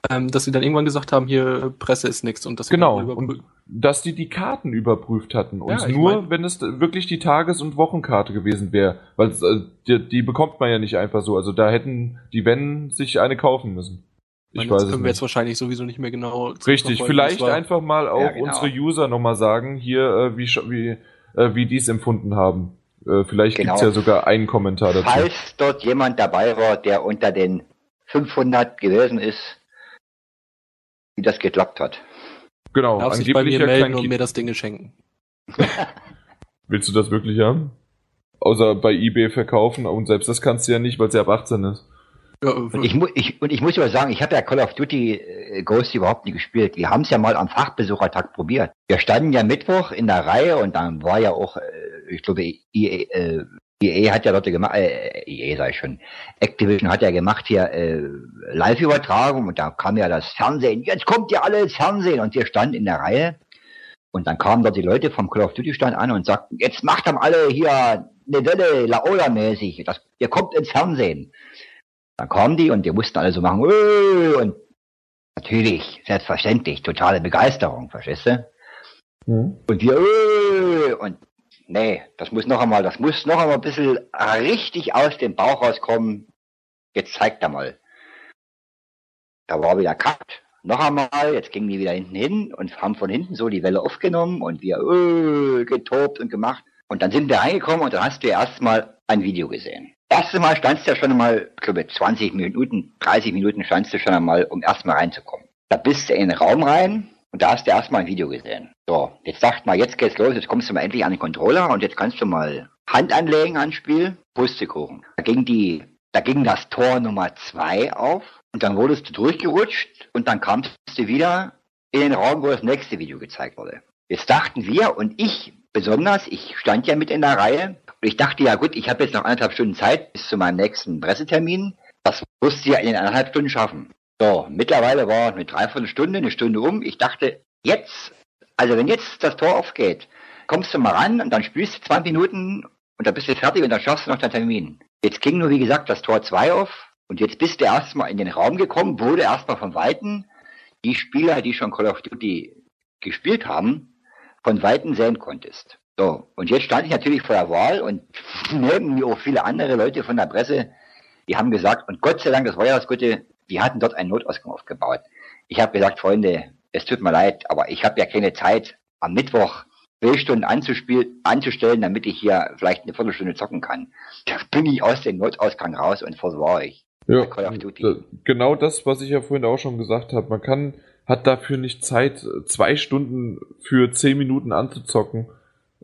ähm, dass sie dann irgendwann gesagt haben, hier Presse ist nichts und das genau und dass die die Karten überprüft hatten und ja, nur mein, wenn es wirklich die Tages- und Wochenkarte gewesen wäre, weil äh, die, die, bekommt man ja nicht einfach so, also da hätten die wenn sich eine kaufen müssen. Ich meine, weiß das können wir jetzt wahrscheinlich sowieso nicht mehr genau. Richtig, vielleicht einfach mal auch ja, genau. unsere User nochmal sagen, hier äh, wie wie äh, wie die es empfunden haben. Äh, vielleicht genau. gibt's ja sogar einen Kommentar dazu. Falls dort jemand dabei war, der unter den 500 gewesen ist, wie das geklappt hat. Genau, Darf sich bei mir melden und mir das Ding schenken. Willst du das wirklich haben? außer bei eBay verkaufen und selbst das kannst du ja nicht, weil sie ab 18 ist. Ja, und, ich, ich, und ich muss aber sagen, ich habe ja Call of Duty äh, Ghost überhaupt nie gespielt. Wir haben es ja mal am Fachbesuchertag probiert. Wir standen ja Mittwoch in der Reihe und dann war ja auch, äh, ich glaube, EA, äh, EA hat ja dort gemacht, äh, EA sei schon, Activision hat ja gemacht hier äh, Live-Übertragung und da kam ja das Fernsehen, jetzt kommt ja alle ins Fernsehen und wir standen in der Reihe und dann kamen dort die Leute vom Call of Duty Stand an und sagten, jetzt macht dann alle hier eine Welle, Laola-mäßig, ihr kommt ins Fernsehen. Dann kamen die und die mussten alle so machen, Öh! und natürlich, selbstverständlich, totale Begeisterung, verstehst du? Mhm. Und wir, Öh! und nee, das muss noch einmal, das muss noch einmal ein bisschen richtig aus dem Bauch rauskommen. Jetzt zeigt er mal. Da war wieder Cut. Noch einmal, jetzt gingen die wieder hinten hin und haben von hinten so die Welle aufgenommen und wir öh, getobt und gemacht. Und dann sind wir reingekommen und dann hast du erstmal ein Video gesehen. Erste Mal standst du ja schon einmal, ich glaube 20 Minuten, 30 Minuten standst du schon einmal, um erstmal reinzukommen. Da bist du in den Raum rein und da hast du erstmal ein Video gesehen. So, jetzt sagt mal, jetzt geht's los, jetzt kommst du mal endlich an den Controller und jetzt kannst du mal Hand anlegen ans Spiel, Pustekuchen. Da ging die, da ging das Tor Nummer zwei auf und dann wurdest du durchgerutscht und dann kamst du wieder in den Raum, wo das nächste Video gezeigt wurde. Jetzt dachten wir und ich besonders, ich stand ja mit in der Reihe, und ich dachte, ja gut, ich habe jetzt noch anderthalb Stunden Zeit bis zu meinem nächsten Pressetermin. Das musste ich ja in den anderthalb Stunden schaffen. So, mittlerweile war eine Dreiviertelstunde, eine Stunde um. Ich dachte, jetzt, also wenn jetzt das Tor aufgeht, kommst du mal ran und dann spielst du 20 Minuten und dann bist du fertig und dann schaffst du noch deinen Termin. Jetzt ging nur, wie gesagt, das Tor 2 auf und jetzt bist du erstmal in den Raum gekommen, wurde erstmal von Weitem die Spieler, die schon Call of Duty gespielt haben, von Weitem sehen konntest. So, und jetzt stand ich natürlich vor der Wahl und neben mir auch viele andere Leute von der Presse, die haben gesagt, und Gott sei Dank, das war ja das Gute, die hatten dort einen Notausgang aufgebaut. Ich habe gesagt, Freunde, es tut mir leid, aber ich habe ja keine Zeit, am Mittwoch zwei Stunden anzustellen, damit ich hier vielleicht eine Viertelstunde zocken kann. Da bin ich aus dem Notausgang raus und versorge ich. Ja, genau das, was ich ja vorhin auch schon gesagt habe. Man kann, hat dafür nicht Zeit, zwei Stunden für zehn Minuten anzuzocken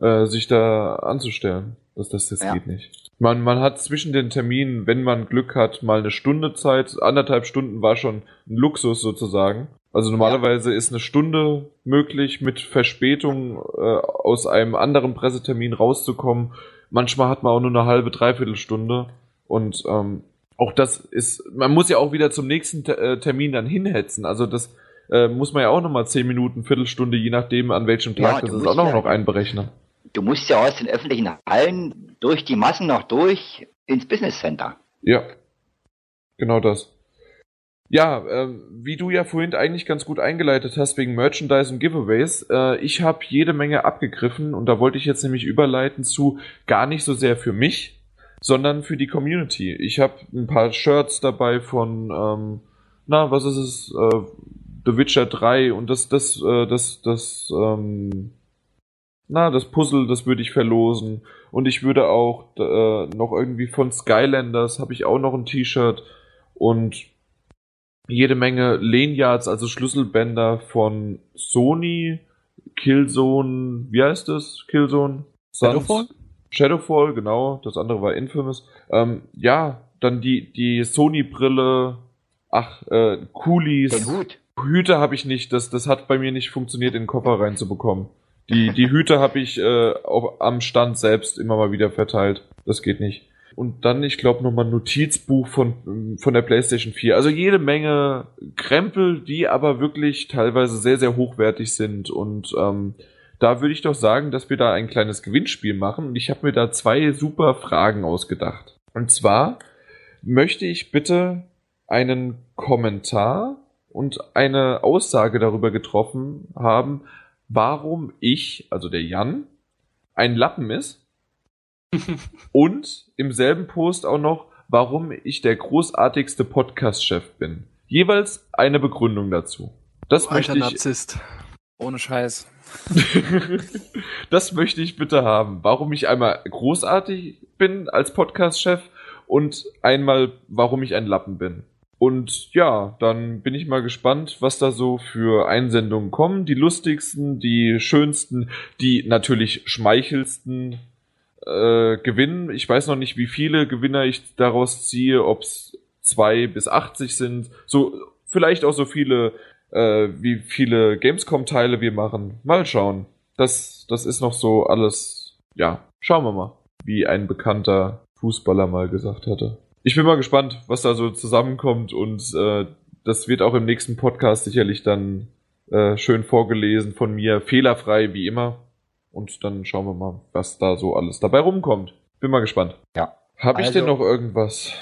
äh, sich da anzustellen. Das, das, das ja. geht nicht. Man, man hat zwischen den Terminen, wenn man Glück hat, mal eine Stunde Zeit. Anderthalb Stunden war schon ein Luxus sozusagen. Also normalerweise ja. ist eine Stunde möglich, mit Verspätung äh, aus einem anderen Pressetermin rauszukommen. Manchmal hat man auch nur eine halbe, dreiviertel Stunde. Und ähm, auch das ist, man muss ja auch wieder zum nächsten äh, Termin dann hinhetzen. Also das äh, muss man ja auch nochmal zehn Minuten, Viertelstunde, je nachdem an welchem Tag, ja, das ist auch noch, ja, noch einberechnen du musst ja aus den öffentlichen Hallen durch die Massen noch durch ins Business Center. Ja, genau das. Ja, äh, wie du ja vorhin eigentlich ganz gut eingeleitet hast wegen Merchandise und Giveaways, äh, ich habe jede Menge abgegriffen und da wollte ich jetzt nämlich überleiten zu gar nicht so sehr für mich, sondern für die Community. Ich habe ein paar Shirts dabei von, ähm, na, was ist es, äh, The Witcher 3 und das, das, äh, das, das, ähm, na, das Puzzle, das würde ich verlosen. Und ich würde auch äh, noch irgendwie von Skylanders habe ich auch noch ein T-Shirt und jede Menge Lanyards, also Schlüsselbänder von Sony, Killzone, wie heißt das? Killzone? Shadowfall? Shadowfall, genau. Das andere war Infamous. Ähm, ja, dann die, die Sony-Brille. Ach, äh, Coolies. Hüte habe ich nicht. Das, das hat bei mir nicht funktioniert, in den Koffer reinzubekommen. Die, die Hüte habe ich äh, auch am Stand selbst immer mal wieder verteilt. Das geht nicht. Und dann, ich glaube, nochmal ein Notizbuch von, von der PlayStation 4. Also jede Menge Krempel, die aber wirklich teilweise sehr, sehr hochwertig sind. Und ähm, da würde ich doch sagen, dass wir da ein kleines Gewinnspiel machen. Und ich habe mir da zwei super Fragen ausgedacht. Und zwar möchte ich bitte einen Kommentar und eine Aussage darüber getroffen haben, warum ich, also der Jan, ein Lappen ist. und im selben Post auch noch, warum ich der großartigste Podcast-Chef bin. Jeweils eine Begründung dazu. Das oh, möchte ich. Narzisst. Ohne Scheiß. das möchte ich bitte haben. Warum ich einmal großartig bin als Podcast-Chef und einmal, warum ich ein Lappen bin. Und ja, dann bin ich mal gespannt, was da so für Einsendungen kommen. Die lustigsten, die schönsten, die natürlich schmeichelsten. äh, gewinnen. Ich weiß noch nicht, wie viele Gewinner ich daraus ziehe, ob es zwei bis 80 sind. So, vielleicht auch so viele, äh, wie viele Gamescom-Teile wir machen. Mal schauen. Das, das ist noch so alles, ja, schauen wir mal, wie ein bekannter Fußballer mal gesagt hatte. Ich bin mal gespannt, was da so zusammenkommt und äh, das wird auch im nächsten Podcast sicherlich dann äh, schön vorgelesen von mir, fehlerfrei wie immer. Und dann schauen wir mal, was da so alles dabei rumkommt. Bin mal gespannt. Ja. Habe ich Also, denn noch irgendwas?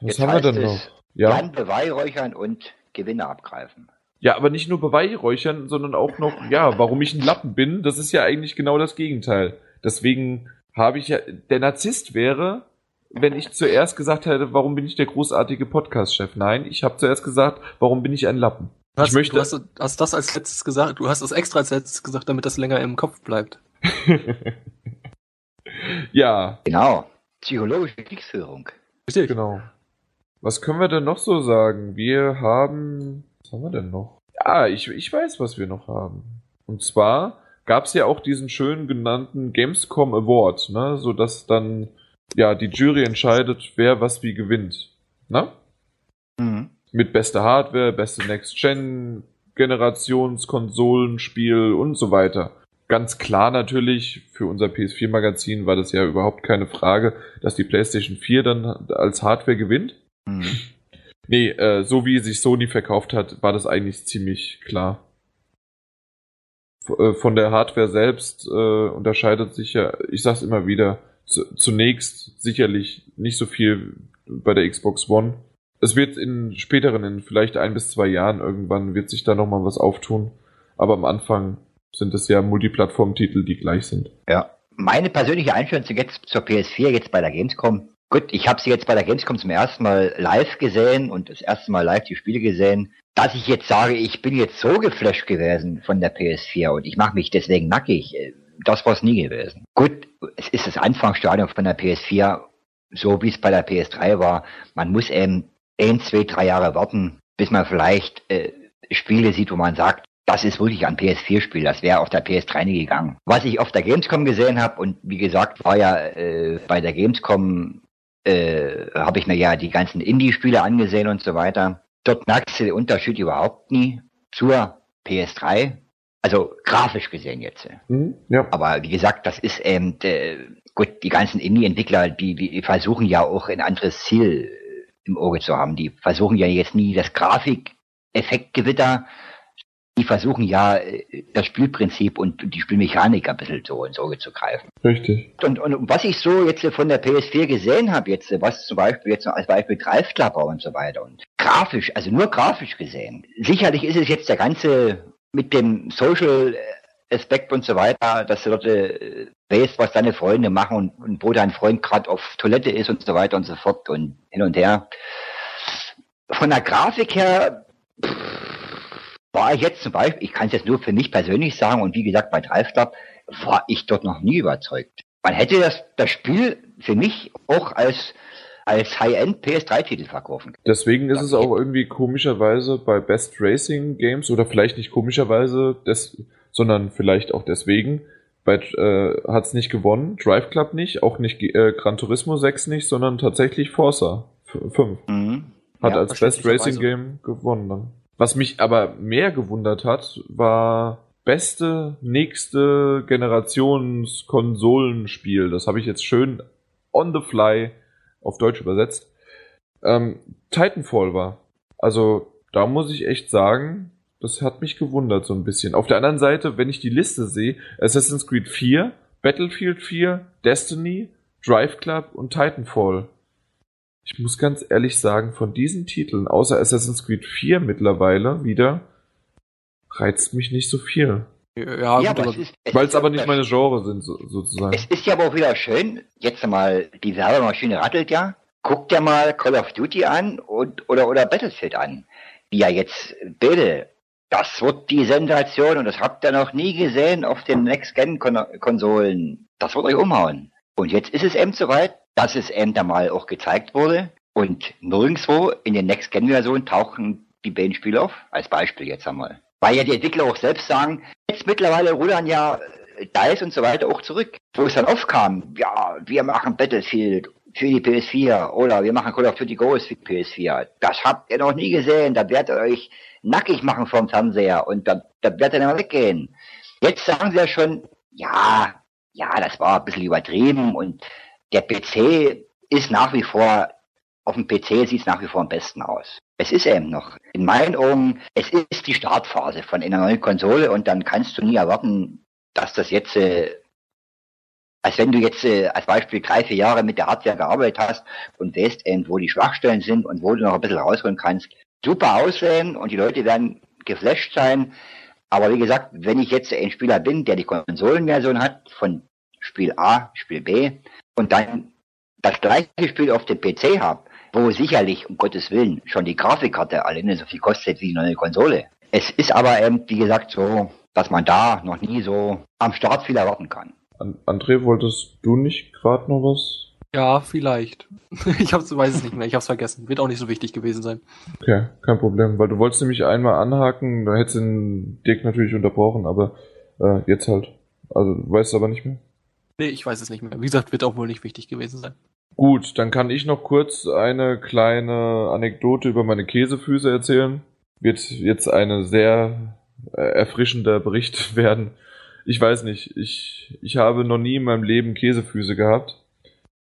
Was haben wir denn es, noch? Ja. Dann Beweihräuchern und Gewinne abgreifen. ja, aber nicht nur beweihräuchern, sondern auch noch, ja, warum ich ein Lappen bin, das ist ja eigentlich genau das Gegenteil. Deswegen habe ich ja, der Narzisst wäre, wenn ich zuerst gesagt hätte, warum bin ich der großartige Podcast-Chef? Nein, ich habe zuerst gesagt, warum bin ich ein Lappen? Du hast, ich möchte, du hast, hast das als letztes gesagt, du hast das extra als letztes gesagt, damit das länger im Kopf bleibt. ja, Genau. Psychologische Kriegsführung. Richtig. Genau. Was können wir denn noch so sagen? Wir haben. Was haben wir denn noch? Ja, ich, ich weiß, was wir noch haben. Und zwar gab es ja auch diesen schön genannten Gamescom Award, ne? Sodass dann ja die Jury entscheidet, wer was wie gewinnt. Ne? Mhm. Mit beste Hardware, beste Next-Gen, Generationskonsolenspiel und so weiter. Ganz klar natürlich, für unser PS4-Magazin war das ja überhaupt keine Frage, dass die PlayStation 4 dann als Hardware gewinnt. Mhm. Nee, äh, so wie sich Sony verkauft hat, war das eigentlich ziemlich klar. Äh, von der Hardware selbst äh, unterscheidet sich ja, ich sag's immer wieder, zunächst sicherlich nicht so viel bei der Xbox One. Es wird in späteren, in vielleicht ein bis zwei Jahren irgendwann, wird sich da nochmal was auftun. Aber am Anfang sind es ja Multiplattform-Titel, die gleich sind. Ja. Meine persönliche Einschätzung jetzt zur PS4, jetzt bei der Gamescom. Gut, ich habe sie jetzt bei der Gamescom zum ersten Mal live gesehen und das erste Mal live die Spiele gesehen. Dass ich jetzt sage, ich bin jetzt so geflasht gewesen von der PS4 und ich mache mich deswegen nackig, äh, das war es nie gewesen. Gut, es ist das Anfangsstadium von der PS4, so wie es bei der PS3 war. Man muss eben ein, zwei, drei Jahre warten, bis man vielleicht äh, Spiele sieht, wo man sagt, das ist wirklich ein PS4-Spiel, das wäre auf der PS3 nie gegangen. Was ich auf der Gamescom gesehen habe, und wie gesagt, war ja äh, bei der Gamescom, äh, habe ich mir ja die ganzen Indie-Spiele angesehen und so weiter. Dort merkst du den Unterschied überhaupt nie zur PS3. Also grafisch gesehen jetzt. Mhm, ja. Aber wie gesagt, das ist eben, äh, gut, die ganzen Indie-Entwickler, die, die versuchen ja auch ein anderes Ziel im Auge zu haben. Die versuchen ja jetzt nie das Grafikeffektgewitter, die versuchen ja äh, das Spielprinzip und die Spielmechanik ein bisschen so ins Auge zu greifen. Richtig. Und, und was ich so jetzt von der PS4 gesehen habe, jetzt was zum Beispiel jetzt noch als Beispiel Greifklapper und so weiter und grafisch, also nur grafisch gesehen. Sicherlich ist es jetzt der ganze mit dem Social Aspekt und so weiter, dass du dort äh, weißt, was deine Freunde machen und, und wo dein Freund gerade auf Toilette ist und so weiter und so fort und hin und her. Von der Grafik her war ich jetzt zum Beispiel, ich kann es jetzt nur für mich persönlich sagen und wie gesagt bei Drive Club war ich dort noch nie überzeugt. Man hätte das, das Spiel für mich auch als als High-End PS3-Titel verkaufen. Deswegen ist es auch irgendwie komischerweise bei Best Racing Games oder vielleicht nicht komischerweise, des, sondern vielleicht auch deswegen, bei äh, hat es nicht gewonnen, Drive Club nicht, auch nicht äh, Gran Turismo 6 nicht, sondern tatsächlich Forza 5. Mhm. Hat Ja, als Best Racing. Game gewonnen dann. Was mich aber mehr gewundert hat, war beste nächste Generations Konsolenspiel. Das habe ich jetzt schön on the fly auf Deutsch übersetzt. Ähm, Titanfall war. Also da muss ich echt sagen, das hat mich gewundert so ein bisschen. Auf der anderen Seite, wenn ich die Liste sehe, Assassin's Creed 4, Battlefield 4, Destiny, Drive Club und Titanfall. Ich muss ganz ehrlich sagen, von diesen Titeln, außer Assassin's Creed 4 mittlerweile wieder, reizt mich nicht so viel. Ja, ja, Weil es aber ja- nicht meine Genre sind, so, sozusagen. Es ist ja aber auch wieder schön, jetzt mal, die Werbemaschine rattelt ja. Guck dir mal Call of Duty an und, oder, oder Battlefield an. Die ja jetzt, bitte, das wird die Sensation und das habt ihr noch nie gesehen auf den Next-Gen-Konsolen. Das wird euch umhauen. Und jetzt ist es eben soweit, dass es eben da mal auch gezeigt wurde. Und nirgendwo in den Next-Gen-Versionen tauchen die beiden Spiele auf. Als Beispiel jetzt einmal. Weil ja die Entwickler auch selbst sagen, jetzt mittlerweile rudern ja DICE und so weiter auch zurück. Wo es dann aufkam, ja, wir machen Battlefield für die PS4 oder wir machen Call of Duty Ghost für die PS4. Das habt ihr noch nie gesehen. Da werdet ihr euch nackig machen vom Fernseher und da, da werdet ihr nicht mehr weggehen. Jetzt sagen sie ja schon, ja, ja, das war ein bisschen übertrieben und der PC ist nach wie vor, auf dem PC sieht es nach wie vor am besten aus. Es ist eben noch, in meinen Augen, es ist die Startphase von einer neuen Konsole und dann kannst du nie erwarten, dass das jetzt, äh, als wenn du jetzt äh, als Beispiel drei, vier Jahre mit der Hardware gearbeitet hast und weißt eben, wo die Schwachstellen sind und wo du noch ein bisschen rausholen kannst, super aussehen und die Leute werden geflasht sein. Aber wie gesagt, wenn ich jetzt ein Spieler bin, der die Konsolenversion hat, von Spiel A, Spiel B, und dann das gleiche Spiel auf dem PC habe, wo sicherlich, um Gottes Willen, schon die Grafikkarte alleine so viel kostet wie die neue Konsole. Es ist aber eben, wie gesagt, so, dass man da noch nie so am Start viel erwarten kann. André, wolltest du nicht gerade noch was? Ja, vielleicht. Ich hab's, weiß es nicht mehr, ich hab's vergessen. Wird auch nicht so wichtig gewesen sein. Okay, kein Problem, weil du wolltest nämlich einmal anhaken, da hättest du den Dirk natürlich unterbrochen, aber äh, jetzt halt. Also, du weißt es aber nicht mehr? Nee, ich weiß es nicht mehr. Wie gesagt, wird auch wohl nicht wichtig gewesen sein. Gut, dann kann ich noch kurz eine kleine Anekdote über meine Käsefüße erzählen. Wird jetzt eine sehr äh, erfrischender Bericht werden. Ich weiß nicht, ich, ich habe noch nie in meinem Leben Käsefüße gehabt.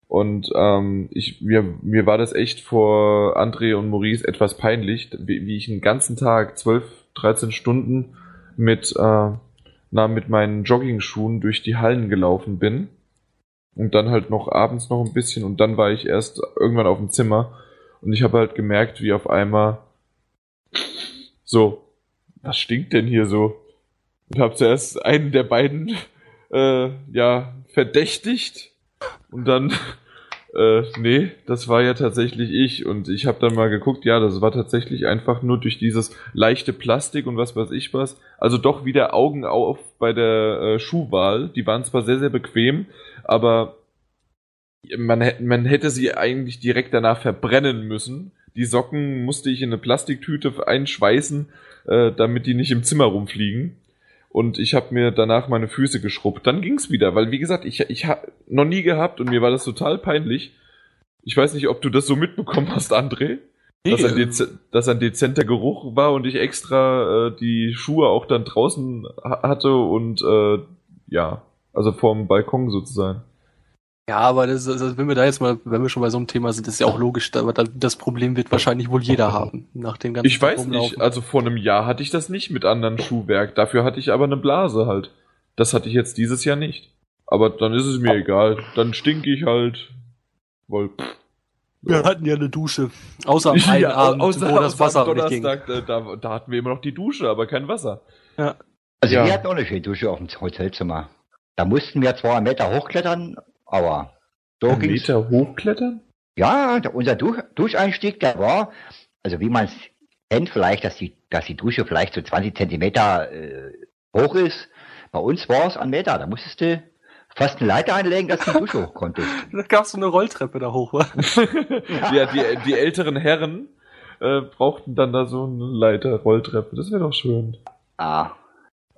Und ähm, ich, mir, mir war das echt vor André und Maurice etwas peinlich, wie, wie ich einen ganzen Tag, 12, 13 Stunden mit, äh, na, mit meinen Jogging-Schuhen durch die Hallen gelaufen bin und dann halt noch abends noch ein bisschen und dann war ich erst irgendwann auf dem Zimmer und ich habe halt gemerkt, wie auf einmal so, was stinkt denn hier so? Und habe zuerst einen der beiden äh, ja verdächtigt und dann äh, nee, das war ja tatsächlich ich und ich habe dann mal geguckt, ja, das war tatsächlich einfach nur durch dieses leichte Plastik und was weiß ich was. Also doch wieder Augen auf bei der äh, Schuhwahl. Die waren zwar sehr sehr bequem, aber man, man hätte sie eigentlich direkt danach verbrennen müssen. Die Socken musste ich in eine Plastiktüte einschweißen, äh, damit die nicht im Zimmer rumfliegen. Und ich habe mir danach meine Füße geschrubbt. Dann ging's wieder, weil wie gesagt, ich, ich habe noch nie gehabt und mir war das total peinlich. Ich weiß nicht, ob du das so mitbekommen hast, André. Nee, dass, ein ähm, dass ein dezenter Geruch war und ich extra äh, die Schuhe auch dann draußen hatte und äh, ja, also vorm Balkon sozusagen. Ja, aber das, also wenn wir da jetzt mal, wenn wir schon bei so einem Thema sind, ist ja auch logisch, aber das Problem wird wahrscheinlich wohl jeder haben, nach dem ganzen Ich weiß Rumlaufen. nicht, also vor einem Jahr hatte ich das nicht mit anderen Schuhwerk, dafür hatte ich aber eine Blase halt. Das hatte ich jetzt dieses Jahr nicht. Aber dann ist es mir egal, dann stinke ich halt, weil, pff, Wir hatten ja eine Dusche. Außer am einen ja, Abend, außer, wo das Wasser nicht ging. Da, da hatten wir immer noch die Dusche, aber kein Wasser. Ja. Also ja. wir hatten auch eine schöne Dusche auf dem Hotelzimmer. Da mussten wir zwar einen Meter hochklettern, aber so Ein Meter hochklettern? Ja, unser Dusch, Duscheinstieg, der war, also wie man es kennt, vielleicht, dass die, dass die Dusche vielleicht so 20 Zentimeter äh, hoch ist. Bei uns war es ein Meter, da musstest du fast eine Leiter einlegen, dass du die Dusche hoch konntest. da gab es so eine Rolltreppe da hoch, wa? ja, ja die, die älteren Herren äh, brauchten dann da so eine Leiter, Rolltreppe. Das wäre doch schön. Ah.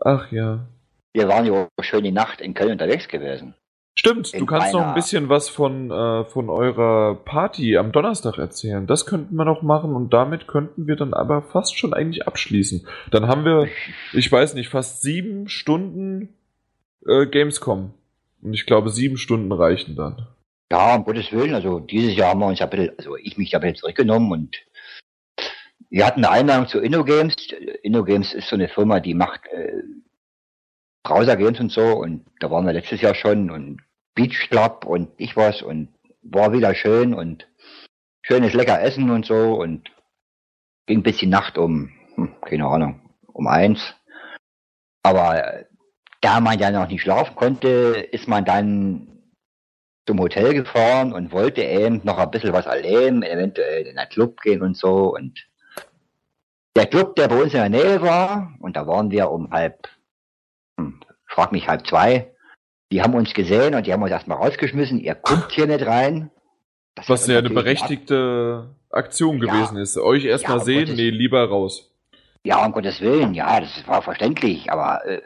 Ach ja. Wir waren ja auch schön die Nacht in Köln unterwegs gewesen. Stimmt, du kannst noch ein bisschen was von, äh, von eurer Party am Donnerstag erzählen. Das könnten wir noch machen und damit könnten wir dann aber fast schon eigentlich abschließen. Dann haben wir, ich weiß nicht, fast sieben Stunden äh, Gamescom. Und ich glaube, sieben Stunden reichen dann. Ja, um Gottes Willen, also dieses Jahr haben wir uns ja ein bisschen, also ich mich da ein bisschen zurückgenommen und wir hatten eine Einladung zu InnoGames. InnoGames ist so eine Firma, die macht äh, Browser-Games und so. Und da waren wir letztes Jahr schon. Und Beach Club und ich was. Und war wieder schön. Und schönes lecker Essen und so. Und ging bis die Nacht um, hm, keine Ahnung, um eins. Aber da man ja noch nicht schlafen konnte, ist man dann zum Hotel gefahren und wollte eben noch ein bisschen was erleben, eventuell in den Club gehen und so. Und der Club, der bei uns in der Nähe war, und da waren wir um halb frag mich halb zwei. Die haben uns gesehen und die haben uns erstmal rausgeschmissen. Ihr kommt hier nicht rein. Das Was ja eine berechtigte. Aktion gewesen ja. ist. Euch erstmal ja, sehen, Gottes, nee, lieber raus. Ja, um Gottes Willen, ja, das war verständlich, aber äh,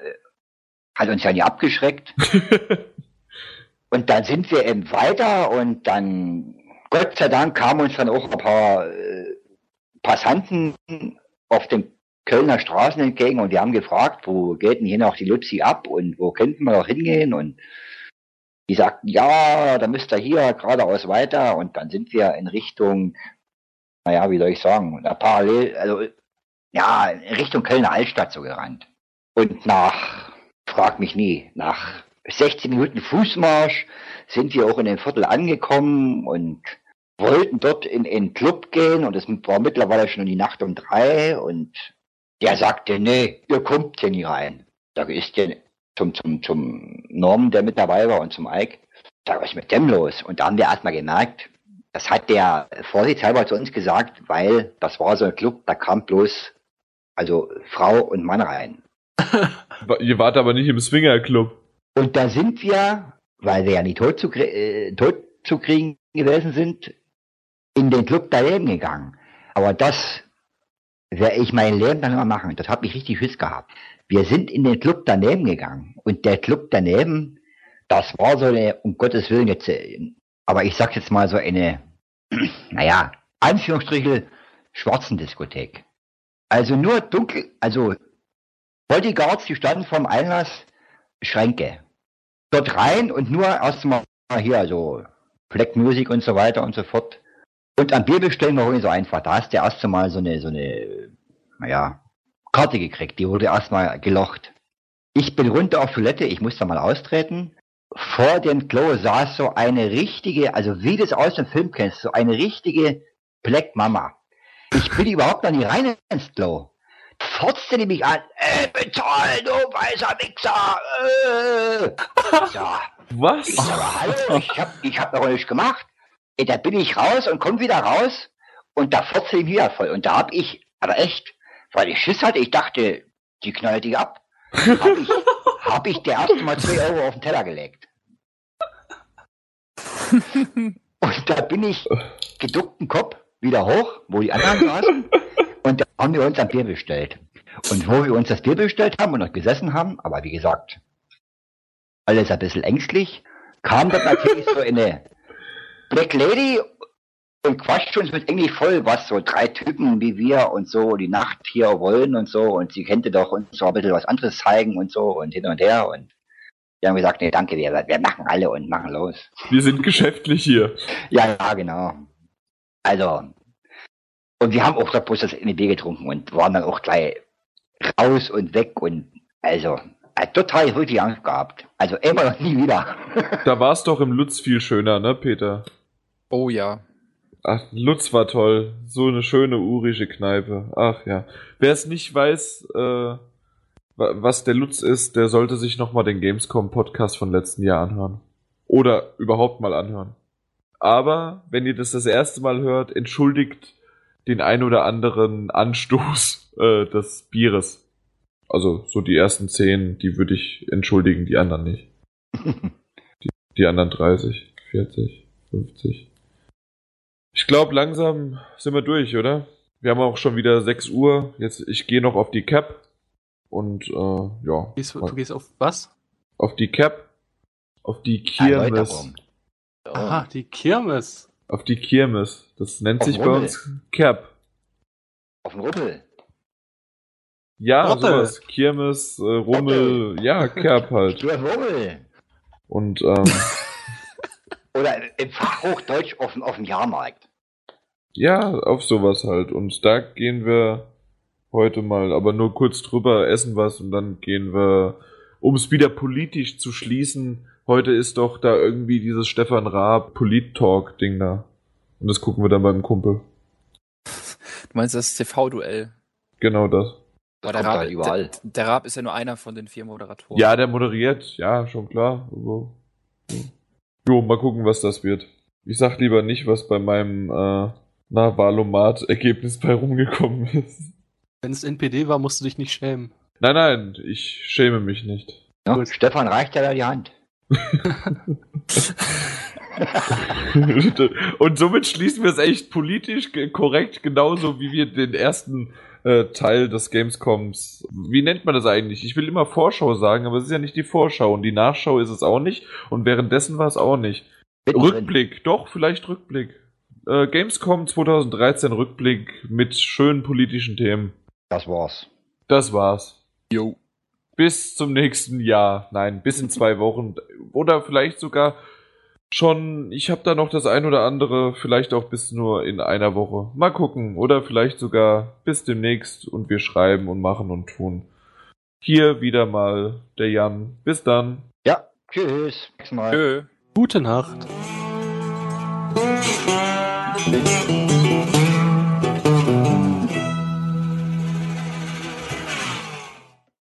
hat uns ja nie abgeschreckt. und dann sind wir eben weiter und dann, Gott sei Dank, kamen uns dann auch ein paar äh, Passanten auf den Kölner Straßen entgegen und die haben gefragt, wo geht denn hier noch die Luzi ab und wo könnten wir noch hingehen? Und die sagten, ja, da müsst ihr hier geradeaus weiter. Und dann sind wir in Richtung, naja, wie soll ich sagen, parallel, also ja, in Richtung Kölner Altstadt so gerannt. Und nach, frag mich nie, nach 16 Minuten Fußmarsch sind wir auch in dem Viertel angekommen und wollten dort in in Club gehen. Und es war mittlerweile schon die Nacht um drei und der sagte, nee, ihr kommt hier nie rein. Da ist der zum, zum, zum Norm, der mit dabei war und zum Ike. Da was ist mit dem los? Und da haben wir erstmal gemerkt, das hat der Vorsichtshalber zu uns gesagt, weil das war so ein Club, da kam bloß also Frau und Mann rein. Ihr wart aber nicht im Swinger-Club. Und da sind wir, weil wir ja nicht tot zu, äh, tot zu kriegen gewesen sind, in den Club daneben gegangen. Aber das werde ich mein Leben lang immer machen. Das hat mich richtig Schiss gehabt. Wir sind in den Club daneben gegangen. Und der Club daneben, das war so eine, um Gottes Willen jetzt, äh, aber ich sag jetzt mal so eine, naja, Anführungsstriche, schwarzen Diskothek. Also nur dunkel, also Bodyguards, die standen vom Einlass, Schränke. Dort rein und nur erstmal hier, also Black Music und so weiter und so fort. Und am Bier bestellen war auch nicht so einfach. Da hast du erst einmal so eine, so eine, naja, Karte gekriegt. Die wurde erstmal gelocht. Ich bin runter auf Toilette, ich musste mal austreten. Vor dem Klo saß so eine richtige, also wie du es aus dem Film kennst, so eine richtige Black Mama. Ich bin überhaupt noch nie rein ins Klo. Fotzte die mich an, äh, bezahl, du weißer Wichser, äh. Ja. Was? Ich sag, hallo, ich hab, ich hab noch nichts gemacht. Da bin ich raus und komm wieder raus und da fotze ich wieder voll. Und da hab ich, aber echt, weil ich Schiss hatte, ich dachte, die knallt dich ab. Hab ich, hab ich der erste Mal zwei Euro auf den Teller gelegt. Und da bin ich geduckten Kopf wieder hoch, wo die anderen saßen. Und da haben wir uns ein Bier bestellt. Und wo wir uns das Bier bestellt haben und noch gesessen haben, aber wie gesagt, alles ein bisschen ängstlich, kam dort natürlich so eine Black Lady und quatscht uns mit Englisch voll, was so drei Typen wie wir und so die Nacht hier wollen und so und sie könnte doch uns so ein bisschen was anderes zeigen und so und hin und her und wir haben gesagt, nee, danke, wir, wir machen alle und machen los. Wir sind geschäftlich hier. Ja, ja, genau. Also, und wir haben auch da bloß das NEB getrunken und waren dann auch gleich raus und weg und also, total wirklich Angst gehabt. Also immer noch nie wieder. da war es doch im Lutz viel schöner, ne, Peter? Oh ja. Ach, Lutz war toll. So eine schöne urische Kneipe. Ach ja. Wer es nicht weiß, äh, was der Lutz ist, der sollte sich nochmal den Gamescom-Podcast von letzten Jahr anhören. Oder überhaupt mal anhören. Aber wenn ihr das das erste Mal hört, entschuldigt den ein oder anderen Anstoß äh, des Bieres. Also so die ersten zehn, die würde ich entschuldigen, die anderen nicht. die, die anderen 30, 40, 50. Ich glaube, langsam sind wir durch, oder? Wir haben auch schon wieder 6 Uhr. Jetzt, ich gehe noch auf die Cap. Und äh, ja. Gehst, du gehst auf was? Auf die Cap. Auf die Kirmes. Aha, die Kirmes. Auf die Kirmes. Das nennt auf sich bei uns Cap. Auf den Rummel. Ja, Rotte. sowas. Kirmes, äh, Rummel, Rotte. ja, Kerb halt. Du Rummel. Und, ähm, Oder im Fachhochdeutsch auf, auf dem Jahrmarkt. Ja, auf sowas halt. Und da gehen wir heute mal, aber nur kurz drüber, essen was und dann gehen wir, um es wieder politisch zu schließen. Heute ist doch da irgendwie dieses Stefan Raab Polit-Talk-Ding da. Und das gucken wir dann beim Kumpel. Du meinst das TV-Duell? Genau das. Aber der Raab, halt der, der Raab ist ja nur einer von den vier Moderatoren. Ja, der moderiert, ja, schon klar. Also, jo, mal gucken, was das wird. Ich sag lieber nicht, was bei meinem äh, na, Wahlomat-Ergebnis bei rumgekommen ist. Wenn es NPD war, musst du dich nicht schämen. Nein, nein, ich schäme mich nicht. Ja, Stefan reicht ja da die Hand. Und somit schließen wir es echt politisch korrekt, genauso wie wir den ersten äh, Teil des Gamescoms. Wie nennt man das eigentlich? Ich will immer Vorschau sagen, aber es ist ja nicht die Vorschau und die Nachschau ist es auch nicht und währenddessen war es auch nicht. Rückblick, doch, vielleicht Rückblick. Äh, Gamescom 2013 Rückblick mit schönen politischen Themen. Das war's. Das war's. Jo. Bis zum nächsten Jahr. Nein, bis in zwei Wochen. Oder vielleicht sogar schon, ich habe da noch das ein oder andere, vielleicht auch bis nur in einer Woche. Mal gucken. Oder vielleicht sogar bis demnächst und wir schreiben und machen und tun. Hier wieder mal der Jan. Bis dann. Ja, tschüss. Mal. Tschö. Gute Nacht. Thank you.